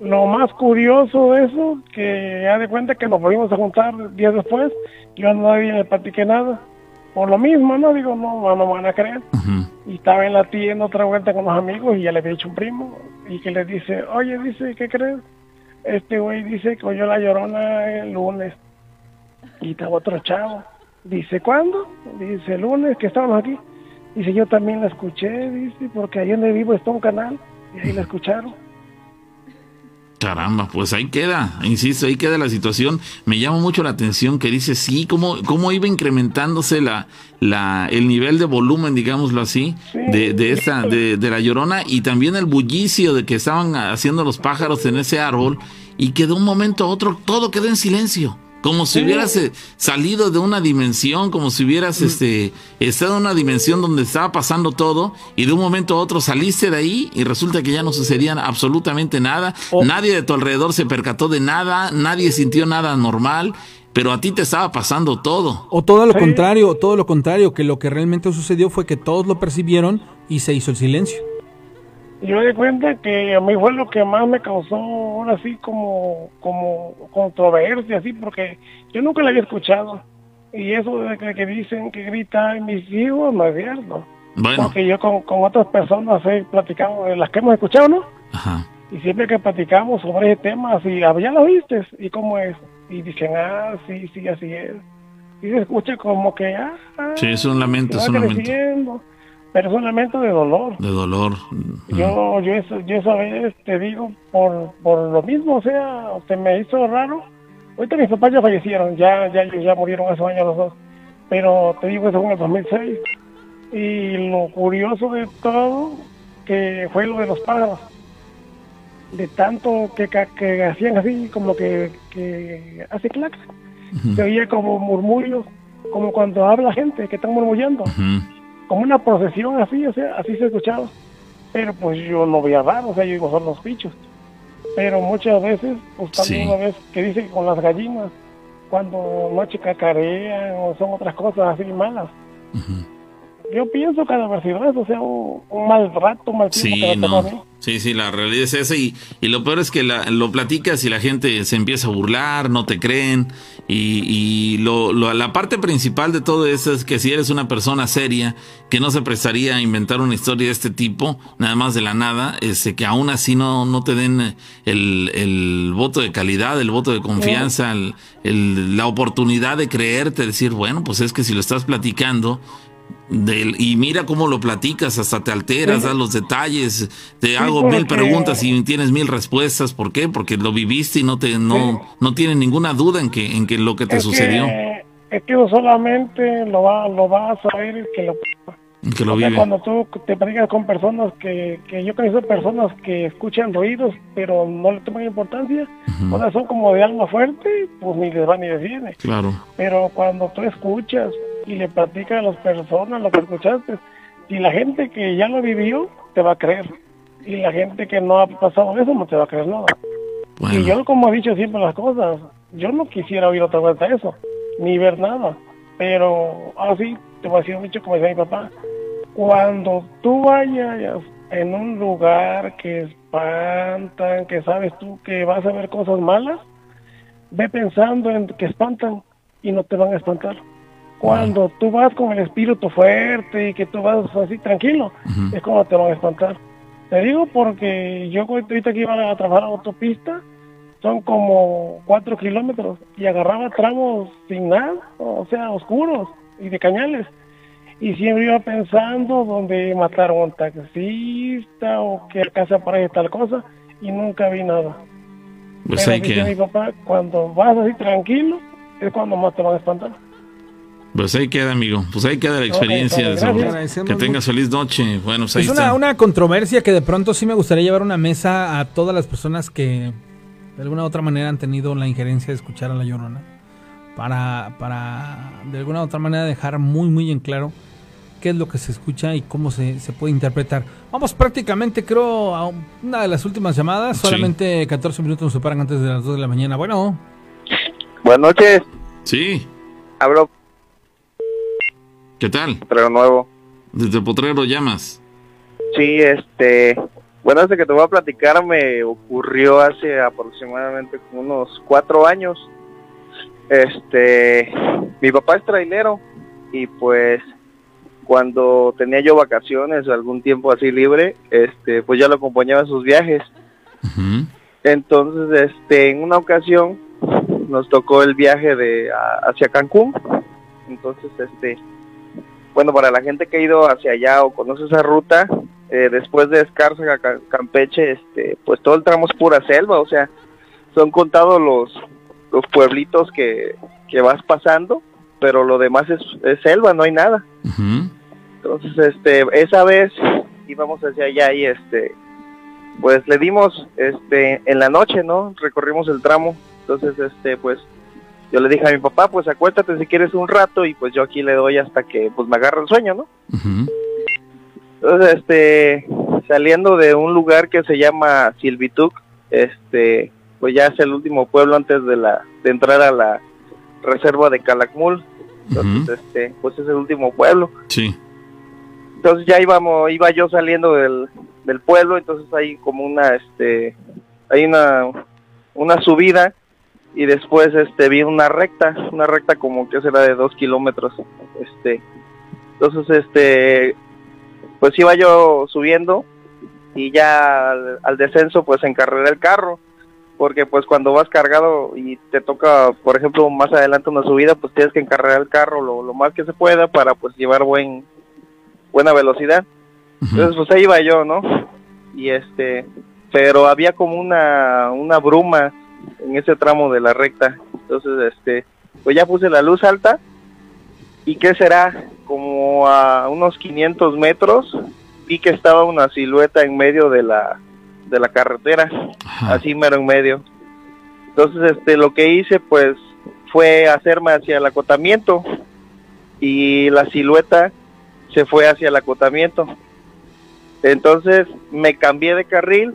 Lo más curioso de eso, que ya de cuenta que nos volvimos a juntar días después, yo a nadie le platiqué nada. Por lo mismo, ¿no? Digo, no, no me van a creer. Y estaba en la tienda otra vuelta con los amigos y ya le había dicho un primo y que le dice, oye, dice, ¿qué crees? Este güey dice que oyó la llorona el lunes. Y estaba otro chavo. Dice, ¿cuándo? Dice, el lunes que estábamos aquí. Dice, yo también la escuché, dice, porque ahí donde vivo está un canal y ahí la escucharon. Caramba, pues ahí queda, insisto, ahí queda la situación. Me llama mucho la atención que dice, sí, cómo, cómo iba incrementándose la, la, el nivel de volumen, digámoslo así, de, de, esta, de, de la llorona y también el bullicio de que estaban haciendo los pájaros en ese árbol y que de un momento a otro todo quedó en silencio. Como si hubieras eh, salido de una dimensión, como si hubieras este, estado en una dimensión donde estaba pasando todo y de un momento a otro saliste de ahí y resulta que ya no sucedía absolutamente nada. Nadie de tu alrededor se percató de nada, nadie sintió nada normal, pero a ti te estaba pasando todo. O todo lo contrario, todo lo contrario, que lo que realmente sucedió fue que todos lo percibieron y se hizo el silencio. Yo di cuenta que a mí fue lo que más me causó ahora así como, como controversia, así, porque yo nunca la había escuchado. Y eso de que, que dicen que grita mis hijos no es cierto. Bueno. Porque yo con, con otras personas he platicado, de las que hemos escuchado, ¿no? Ajá. Y siempre que platicamos sobre ese tema, así, "Ah, ya lo viste, ¿y cómo es? Y dicen, ah, sí, sí, así es. Y se escucha como que, ah, ah, Sí, es un lamento, va es un lamento. Pero lamento de dolor. de dolor. Yo, yo, eso, yo esa vez te digo por, por lo mismo, o sea, se me hizo raro. Ahorita mis papás ya fallecieron, ya, ya, ya murieron hace años los dos. Pero te digo, eso fue en el 2006. Y lo curioso de todo, que fue lo de los pájaros. De tanto que, que hacían así, como que, que hace clac. Se oía como murmullos, como cuando habla gente que están murmullando como una procesión así, o sea, así se escuchaba. Pero pues yo no veía raro, o sea, yo digo, son los bichos. Pero muchas veces, pues también Sí. una vez que dice que con las gallinas, cuando noche cacarean o son otras cosas así malas. Yo pienso que sido eso, o sea, un, un mal rato, mal tiempo que Sí, mí. no. Sí, sí, la realidad es esa y, y lo peor es que la- lo platicas y la gente se empieza a burlar, no te creen y, y lo, lo- la parte principal de todo eso es que si eres una persona seria que no se prestaría a inventar una historia de este tipo, nada más de la nada, este, que aún así no, no te den eh, el, el voto de calidad, el voto de confianza, el- el- la oportunidad de creerte, decir, bueno, pues es que si lo estás platicando, del- y mira cómo lo platicas, hasta te alteras, das los detalles, te hago mil preguntas y tienes mil respuestas. ¿Por qué? Porque lo viviste y no te no, no tienes ninguna duda en que en que lo que te Es sucedió, Que, es que solamente lo va, lo va a saber el que lo que lo O sea, vive. cuando tú te platicas con personas que, que yo conozco personas que escuchan ruidos, pero no le toman importancia, o sea, son como de alma fuerte, pues ni les va ni les viene. Claro. Pero cuando tú escuchas y le platicas a las personas lo que escuchaste, y la gente que ya lo vivió, te va a creer. Y la gente que no ha pasado eso, no te va a creer nada. Y yo, como he dicho siempre las cosas, yo no quisiera oír otra vuelta eso, ni ver nada. Pero así, te voy a decir mucho como decía mi papá, cuando tú vayas en un lugar que espantan, que sabes tú que vas a ver cosas malas, ve pensando en que espantan y no te van a espantar. Cuando tú vas con el espíritu fuerte y que tú vas así tranquilo, es cuando te van a espantar. Te digo porque yo ahorita que iba a trabajar a autopista, son como cuatro kilómetros y agarraba tramos sin nada, o sea, oscuros y de cañales. Y siempre iba pensando donde mataron a un taxista o que casa por ahí tal cosa y nunca vi nada. Pues Pero hay mi papá, cuando vas así tranquilo, es cuando más te van a espantar. Pues ahí queda, amigo. Pues ahí queda la experiencia. Agradecemos Que tengas feliz noche. Bueno, pues ahí Es una, está. una controversia que de pronto sí me gustaría llevar a una mesa a todas las personas que de alguna u otra manera han tenido la injerencia de escuchar a la llorona. Para, para de alguna u otra manera dejar muy, muy en claro qué es lo que se escucha y cómo se, se puede interpretar. Vamos prácticamente, creo, a una de las últimas llamadas. Sí. Solamente 14 minutos nos separan antes de las 2 de la mañana. Bueno, Buenas noches. Sí. Hablo ¿Qué tal? Potrero Nuevo. Desde Potrero llamas. Sí, este. Bueno, este que te voy a platicar me ocurrió hace aproximadamente unos cuatro años. Este. Mi papá es trailero y pues cuando tenía yo vacaciones o algún tiempo así libre, este, pues ya lo acompañaba en sus viajes. Entonces, este, en una ocasión nos tocó el viaje de a- hacia Cancún. Entonces, este, bueno, para la gente que ha ido hacia allá o conoce esa ruta, eh, después de Escárcega, Ca- Campeche, este, pues todo el tramo es pura selva, o sea, son contados los, los pueblitos que, que vas pasando, pero lo demás es, es selva, no hay nada. Entonces, este, esa vez íbamos hacia allá y este, pues le dimos, este, en la noche, ¿no? Recorrimos el tramo. Entonces, este, pues, yo le dije a mi papá, pues acuéstate si quieres un rato y pues yo aquí le doy hasta que, pues, me agarre el sueño, ¿no? Entonces, este, saliendo de un lugar que se llama Silvituc, este, pues ya es el último pueblo antes de la, de entrar a la reserva de Calakmul. Entonces, este, pues es el último pueblo. Sí. Entonces ya íbamos, iba yo saliendo del, del pueblo, entonces hay como una, este, hay una, una subida y después, este, vi una recta, una recta como que será de dos kilómetros, este, entonces, este, pues iba yo subiendo y ya al, al descenso, pues encarreré el carro, porque pues cuando vas cargado y te toca, por ejemplo, más adelante una subida, pues tienes que encarregar el carro lo, lo más que se pueda para pues llevar buen buena velocidad. Entonces, pues ahí iba yo, ¿no? Y este, pero había como una, una bruma en ese tramo de la recta. Entonces, este, pues ya puse la luz alta. ¿Y qué será? Como a unos 500 metros vi que estaba una silueta en medio de la, de la carretera, así mero en medio. Entonces, este, lo que hice, pues, fue hacerme hacia el acotamiento y la silueta se fue hacia el acotamiento. Entonces me cambié de carril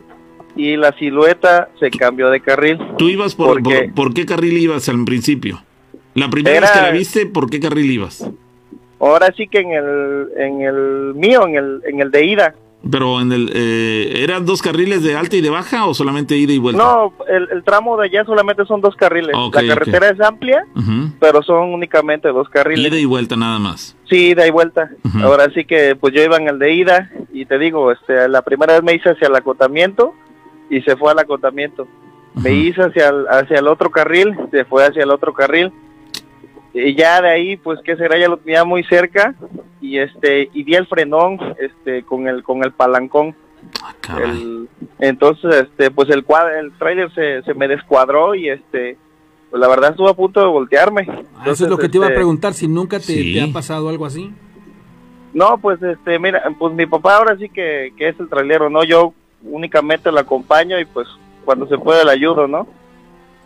y la silueta se cambió de carril. ¿Tú ibas por, Porque- por, por qué carril ibas al principio? La primera Era- vez que la viste, ¿por qué carril ibas? Ahora sí que en el, en el mío, en el, en el de ida. Pero en el eh, ¿eran dos carriles de alta y de baja o solamente ida y vuelta? No, el, el tramo de allá solamente son dos carriles. La carretera es amplia, pero son únicamente dos carriles. Ida y vuelta nada más. Sí, ida y vuelta. Ahora sí que pues yo iba en el de ida y te digo, este, la primera vez me hice hacia el acotamiento y se fue al acotamiento. Me hice hacia el, hacia el otro carril, se fue hacia el otro carril. Y ya de ahí, pues qué será, ya lo tenía muy cerca y este y di el frenón este con el con el palancón. El- entonces este pues el el tráiler se, se me descuadró y este pues la verdad estuve a punto de voltearme. Ah, Eso es lo que te iba a este, preguntar, si nunca te, Sí. te ha pasado algo así. No, pues este, mira, pues mi papá ahora sí que, que es el trailero, ¿no? Yo únicamente lo acompaño y pues cuando se puede le ayudo, ¿no?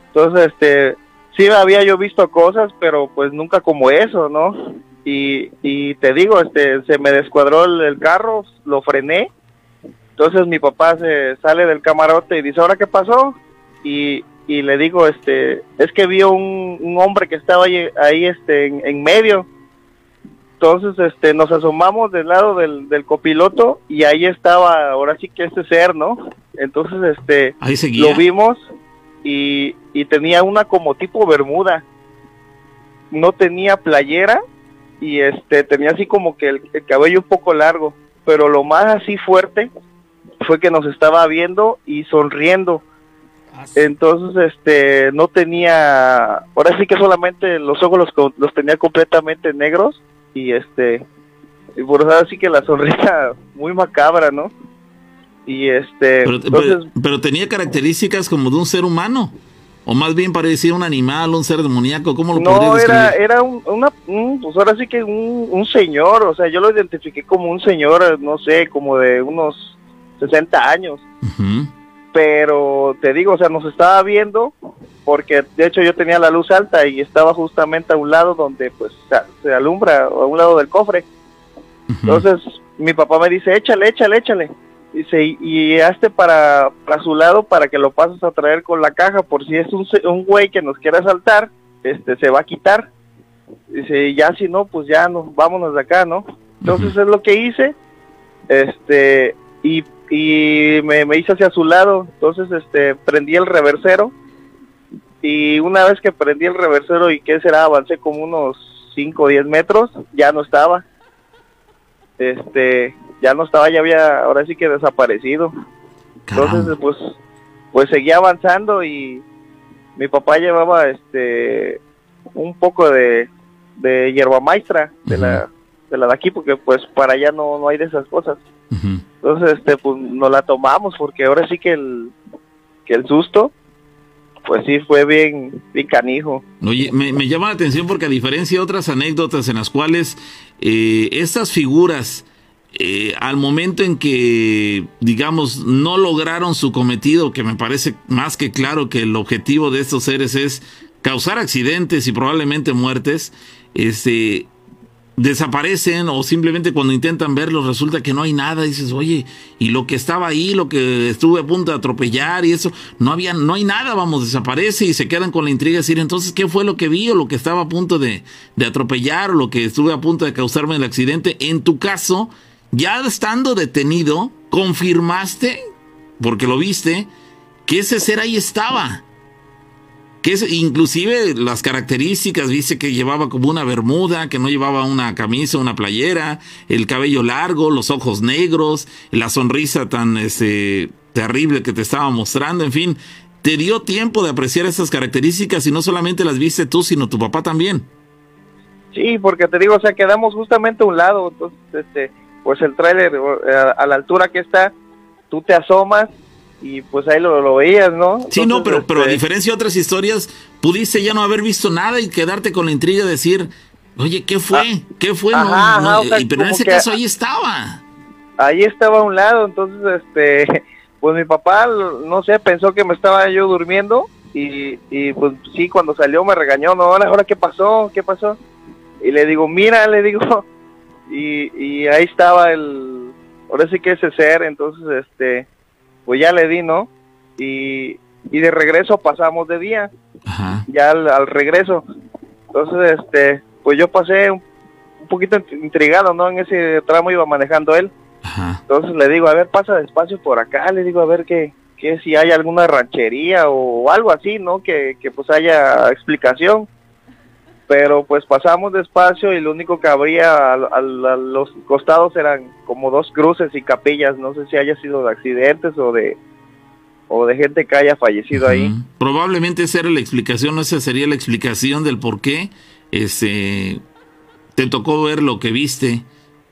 Entonces, este, sí había yo visto cosas, pero pues nunca como eso, ¿no? Y, y te digo, este, se me descuadró el, carro, lo frené, entonces mi papá se sale del camarote y dice, ¿ahora qué pasó? Y, y le digo, este, es que vio un, un hombre que estaba ahí, ahí este, en, en medio, entonces, este, nos asomamos del lado del, del copiloto y ahí estaba, ahora sí que este ser, ¿no? Entonces, este, Ahí lo vimos y, y tenía una como tipo bermuda. No tenía playera y este, tenía así como que el, el cabello un poco largo, pero lo más así fuerte fue que nos estaba viendo y sonriendo. Entonces, este, no tenía, ahora sí que solamente los ojos los, los tenía completamente negros y este, y por eso así que la sonrisa muy macabra, ¿no? Y este, Pero, entonces, pero- pero tenía características como de un ser humano. O más bien parecía un animal, un ser demoníaco. ¿Cómo lo no, era, era un, una, un- pues ahora sí que un, un señor, o sea, yo lo identifiqué como un señor, no sé, como de unos 60 años. Pero te digo, o sea, nos estaba viendo porque de hecho yo tenía la luz alta y estaba justamente a un lado donde pues se, alumbra, a un lado del cofre. Entonces mi papá me dice, échale, échale, échale. Dice, y, y hazte para, para su lado para que lo pases a traer con la caja por si es un, un güey que nos quiera asaltar, este, se va a quitar. Dice, y ya si no, pues ya nos, vámonos de acá, ¿no? Entonces es lo que hice, este, y, y me, me hice hacia su lado, entonces este, prendí el reversero, y una vez que prendí el reversero y qué será, avancé como unos 5 o 10 metros, ya no estaba. Este, ya no estaba, ya había, ahora sí que desaparecido. Entonces, pues, pues seguía avanzando y mi papá llevaba este un poco de, de hierba maestra de la de la de aquí porque pues para allá no, no hay de esas cosas. Entonces Entonces, este, pues nos la tomamos porque ahora sí que el, que el susto, pues sí fue bien, bien canijo. Oye, me, me llama la atención porque a diferencia de otras anécdotas en las cuales eh, estas figuras, eh, al momento en que, digamos, no lograron su cometido, que me parece más que claro que el objetivo de estos seres es causar accidentes y probablemente muertes, este, desaparecen o simplemente cuando intentan verlos resulta que no hay nada, dices, oye, y lo que estaba ahí, lo que estuve a punto de atropellar y eso, no había, no hay nada, vamos, desaparece y se quedan con la intriga de decir, entonces, ¿qué fue lo que vi o lo que estaba a punto de, de atropellar o lo que estuve a punto de causarme el accidente? En tu caso, ya estando detenido, confirmaste, porque lo viste, que ese ser ahí estaba que inclusive las características, dice que llevaba como una bermuda, que no llevaba una camisa, una playera, el cabello largo, los ojos negros, la sonrisa tan este, terrible que te estaba mostrando, en fin, te dio tiempo de apreciar esas características y no solamente las viste tú, sino tu papá también. Sí, porque te digo, o sea, quedamos justamente a un lado, entonces, este, pues el tráiler eh, a la altura que está, tú te asomas y pues ahí lo, lo veías, ¿no? sí, no, pero, pero a este diferencia de otras historias, pudiste ya no haber visto nada y quedarte con la intriga de decir, oye, ¿qué fue? Ah, ¿Qué fue? ajá, no, ajá, no, o sea, y- pero en ese caso ahí estaba. Ahí estaba a un lado, entonces, este, pues mi papá, no sé, pensó que me estaba yo durmiendo y, y pues sí, cuando salió me regañó, no, ahora, ahora, ¿qué pasó? ¿Qué pasó? Y le digo, mira, le digo, y, y ahí estaba el, ahora sí que ese ser, entonces, este, pues ya le di, ¿no? Y, y de regreso pasamos de día, ya al, al regreso. Entonces, este, pues yo pasé un, un poquito int- intrigado, ¿no? En ese tramo iba manejando él. Entonces le digo, a ver, pasa despacio por acá, le digo, a ver que, que si hay alguna ranchería o algo así, ¿no? Que, que pues haya explicación. Pero pues pasamos despacio y lo único que habría a, a- a los costados eran como dos cruces y capillas, no sé si haya sido de accidentes o de o de gente que haya fallecido ahí. Probablemente esa era la explicación, no esa sería la explicación del por qué este, te tocó ver lo que viste.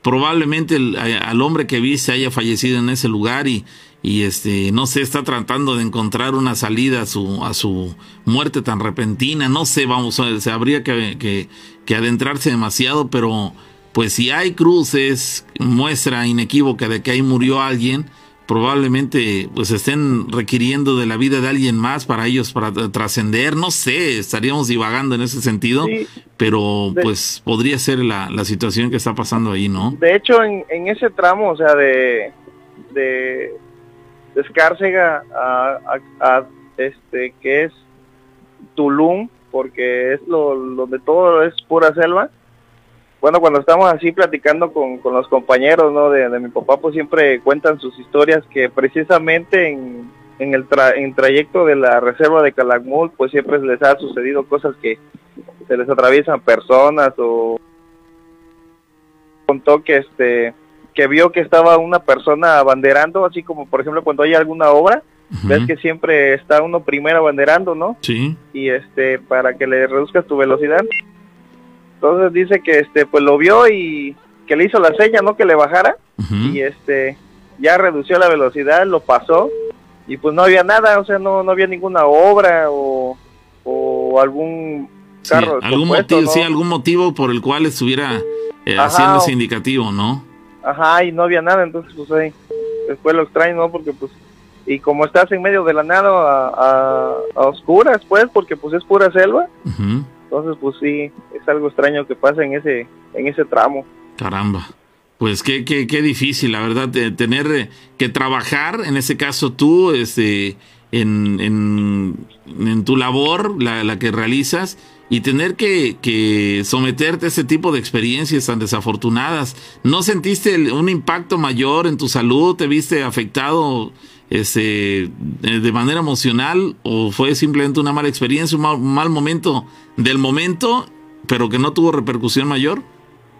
Probablemente el- al hombre que viste haya fallecido en ese lugar y, y este, no sé, está tratando de encontrar una salida a su, a su muerte tan repentina. No sé, vamos, se habría que, que- que adentrarse demasiado, pero pues si hay cruces, muestra inequívoca de que ahí murió alguien, probablemente pues estén requiriendo de la vida de alguien más para ellos para tra- trascender, no sé, estaríamos divagando en ese sentido, pero De- pues podría ser la, la situación que está pasando ahí, ¿no? De hecho, en, en ese tramo, o sea, de Escárcega a, a- a, este, que es Tulum, porque es lo, donde todo es pura selva. Bueno, cuando estamos así platicando con, con los compañeros, ¿no? De, de mi papá, pues siempre cuentan sus historias que precisamente en, en el tra- en trayecto de la reserva de Calakmul, pues siempre les ha sucedido cosas que se les atraviesan personas o contó que este que vio que estaba una persona abanderando, así como por ejemplo cuando hay alguna obra, ves que siempre está uno primero abanderando, ¿no? Sí. Y este para que le reduzcas tu velocidad. Entonces dice que este pues lo vio y que le hizo la seña, ¿no? Que le bajara y este ya redució la velocidad, lo pasó y pues no había nada, o sea, no no había ninguna obra o, o algún Sí, carro algún descompuesto, motivo, ¿no? sí, algún motivo por el cual estuviera eh, ese indicativo, ¿no? Ajá, y no había nada, entonces pues ahí fue lo extraño, ¿no? Porque pues, y como estás en medio de la nada a, a, a oscuras, pues, porque pues es pura selva, entonces pues sí, es algo extraño que pasa en ese, en ese tramo. Caramba. Pues qué, qué, qué difícil, la verdad, de tener eh, que trabajar, en ese caso tú, este, en, en, en tu labor, la, la que realizas, y tener que, que someterte a ese tipo de experiencias tan desafortunadas. ¿No sentiste un impacto mayor en tu salud? ¿Te viste afectado este, eh, de manera emocional? ¿O fue simplemente una mala experiencia, un mal, un mal momento del momento, pero que no tuvo repercusión mayor?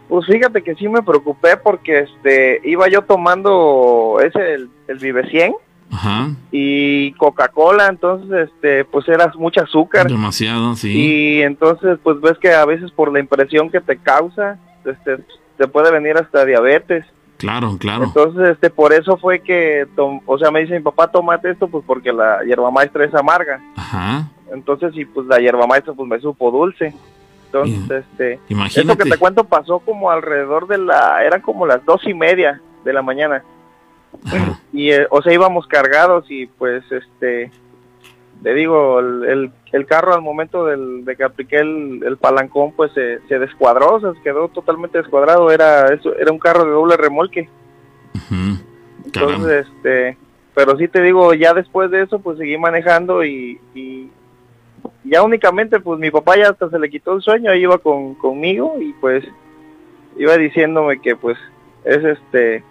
Pues fíjate que sí me preocupé porque este iba yo tomando ese el, el Vive 100 Ajá. y Coca-Cola, entonces este pues era mucha azúcar. Demasiado, sí. Y entonces, pues ves que a veces por la impresión que te causa, este, te puede venir hasta diabetes. Claro, claro. Entonces, este, por eso fue que, tom- o sea, me dice mi papá, tómate esto, pues porque la hierba maestra es amarga. Ajá. Entonces, y pues la hierba maestra, pues me supo dulce. Entonces, este, Imagínate. esto que te cuento pasó como alrededor de la, eran como las dos y media de la mañana. Y, eh, o sea, íbamos cargados y pues, este, te digo, el, el, el carro al momento del, de que apliqué el, el palancón, pues se, se descuadró, se quedó totalmente descuadrado. Era, eso, era un carro de doble remolque. Entonces, este, pero sí te digo, ya después de eso, pues seguí manejando y, y ya únicamente, pues mi papá ya hasta se le quitó el sueño, ahí iba con, conmigo y pues iba diciéndome que pues es este,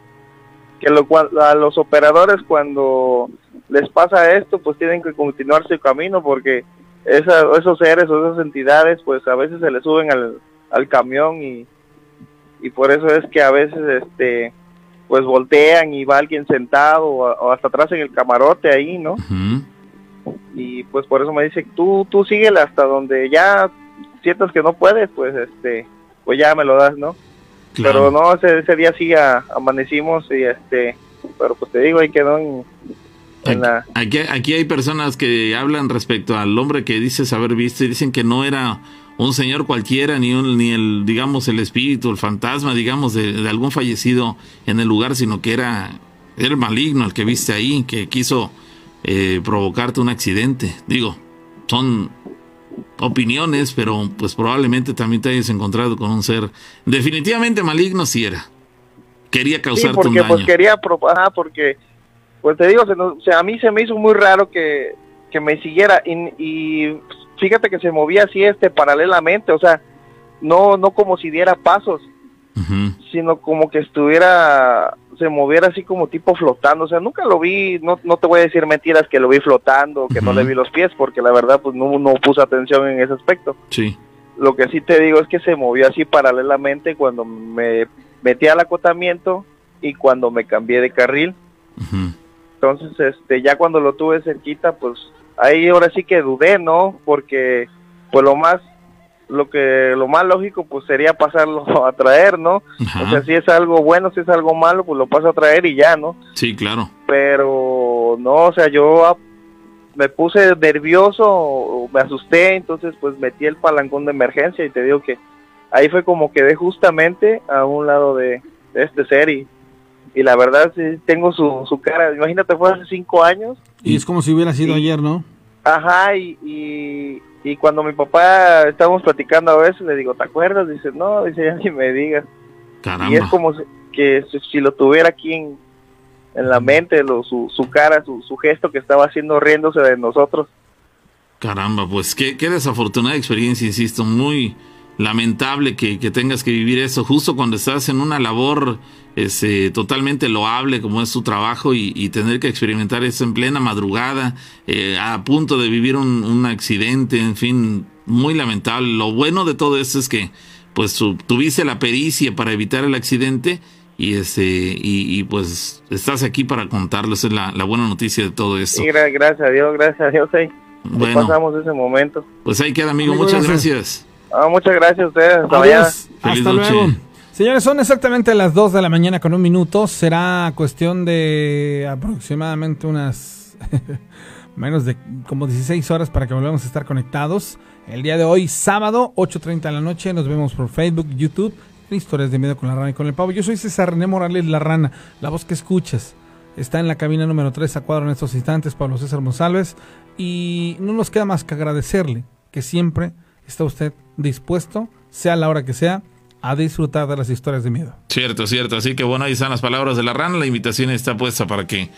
que lo, cual- a los operadores cuando les pasa esto, pues tienen que continuar su camino porque esa- esos seres o esas entidades, pues a veces se le suben al, al camión y, y por eso es que a veces este pues voltean y va alguien sentado o, o hasta atrás en el camarote ahí, ¿no? Y pues por eso me dice, tú, tú síguele hasta donde ya sientas que no puedes, pues este, pues ya me lo das, ¿no? Pero no, ese, ese día sí a- amanecimos y este, pero pues te digo, ahí quedó en, en la... Aquí, aquí hay personas que hablan respecto al hombre que dices haber visto y dicen que no era un señor cualquiera, ni, un, ni el, digamos, el espíritu, el fantasma, digamos, de, de algún fallecido en el lugar, sino que era, era el maligno el que viste ahí, que quiso eh, provocarte un accidente. Digo, son opiniones, pero pues probablemente también te hayas encontrado con un ser definitivamente maligno si era. Quería Sí, causarte un porque daño. pues quería, ajá, porque, pues te digo, se nos- o sea, a mí se me hizo muy raro que, que me siguiera y, y fíjate que se movía así, este, paralelamente, o sea, no, no como si diera pasos, sino como que estuviera, se moviera así como tipo flotando, o sea, nunca lo vi, no, no te voy a decir mentiras que lo vi flotando, que no le vi los pies, porque la verdad, pues no, no puse atención en ese aspecto. Sí. Lo que sí te digo es que se movió así paralelamente cuando me metí al acotamiento y cuando me cambié de carril. Entonces, este, ya cuando lo tuve cerquita, pues ahí ahora sí que dudé, ¿no? Porque, pues lo más, lo que, lo más lógico, pues sería pasarlo a traer, ¿no? O sea, si es algo bueno, si es algo malo, pues lo paso a traer y ya, ¿no? Sí, claro. pero no, o sea, yo me puse nervioso, o me asusté, entonces pues metí el palancón de emergencia y te digo que ahí fue como quedé justamente a un lado de, de este ser y, y la verdad sí tengo su, su cara, imagínate fue hace cinco años, Y es como si hubiera sido ayer, ¿no? ajá, y, y, y cuando mi papá estábamos platicando a veces le digo, ¿te acuerdas? Dice, no, dice, ya ni me digas. Y es como si- que si, si lo tuviera aquí en, en la mente, lo, su, su cara, su, su gesto que estaba haciendo riéndose de nosotros. Caramba, pues qué, qué desafortunada experiencia, insisto, muy lamentable que, que tengas que vivir eso justo cuando estás en una labor este, totalmente loable como es tu trabajo y, y tener que experimentar eso en plena madrugada, eh, a punto de vivir un, un accidente, en fin, muy lamentable. Lo bueno de todo esto es que pues tu- tuviste la pericia para evitar el accidente y este y, y, pues estás aquí para contarlo, esa es la, la buena noticia de todo esto. Gra- gracias a Dios, gracias a Dios, ahí Bueno. pasamos ese momento. Pues ahí queda amigo, Amigo, muchas gracias. gracias. Ah, muchas gracias a ustedes, hasta. Adiós. Hasta luego. Señores, son exactamente las 2 de la mañana con un minuto. Será cuestión de aproximadamente unas menos de como 16 horas para que volvamos a estar conectados. El día de hoy, sábado, 8.30 de la noche, nos vemos por Facebook, YouTube, en Historias de Miedo con la Rana y con el Pavo. Yo soy César René Morales La Rana, la voz que escuchas. Está en la cabina número 3 a cuadro en estos instantes, Pablo César González. Y no nos queda más que agradecerle que siempre está usted dispuesto, sea la hora que sea, a disfrutar de las historias de miedo. Cierto, cierto. Así que bueno, ahí están las palabras de la rana. La invitación está puesta para que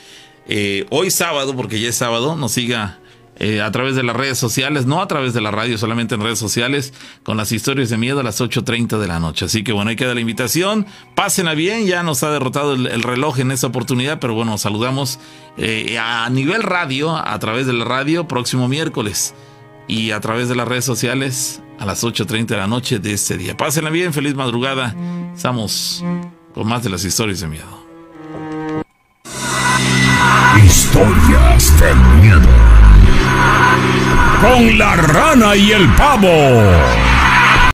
eh, hoy sábado, porque ya es sábado, nos siga eh, a través de las redes sociales, no a través de la radio, solamente en redes sociales, con las historias de miedo a las 8.30 de la noche. Así que bueno, ahí queda la invitación. Pásenla bien, ya nos ha derrotado el, el reloj en esta oportunidad, pero bueno, saludamos eh, a nivel radio, a través de la radio, próximo miércoles. Y a través de las redes sociales a las 8.30 de la noche de este día. Pásenla bien, feliz madrugada. Estamos con más de las historias de miedo. Historias de miedo. Con la rana y el pavo.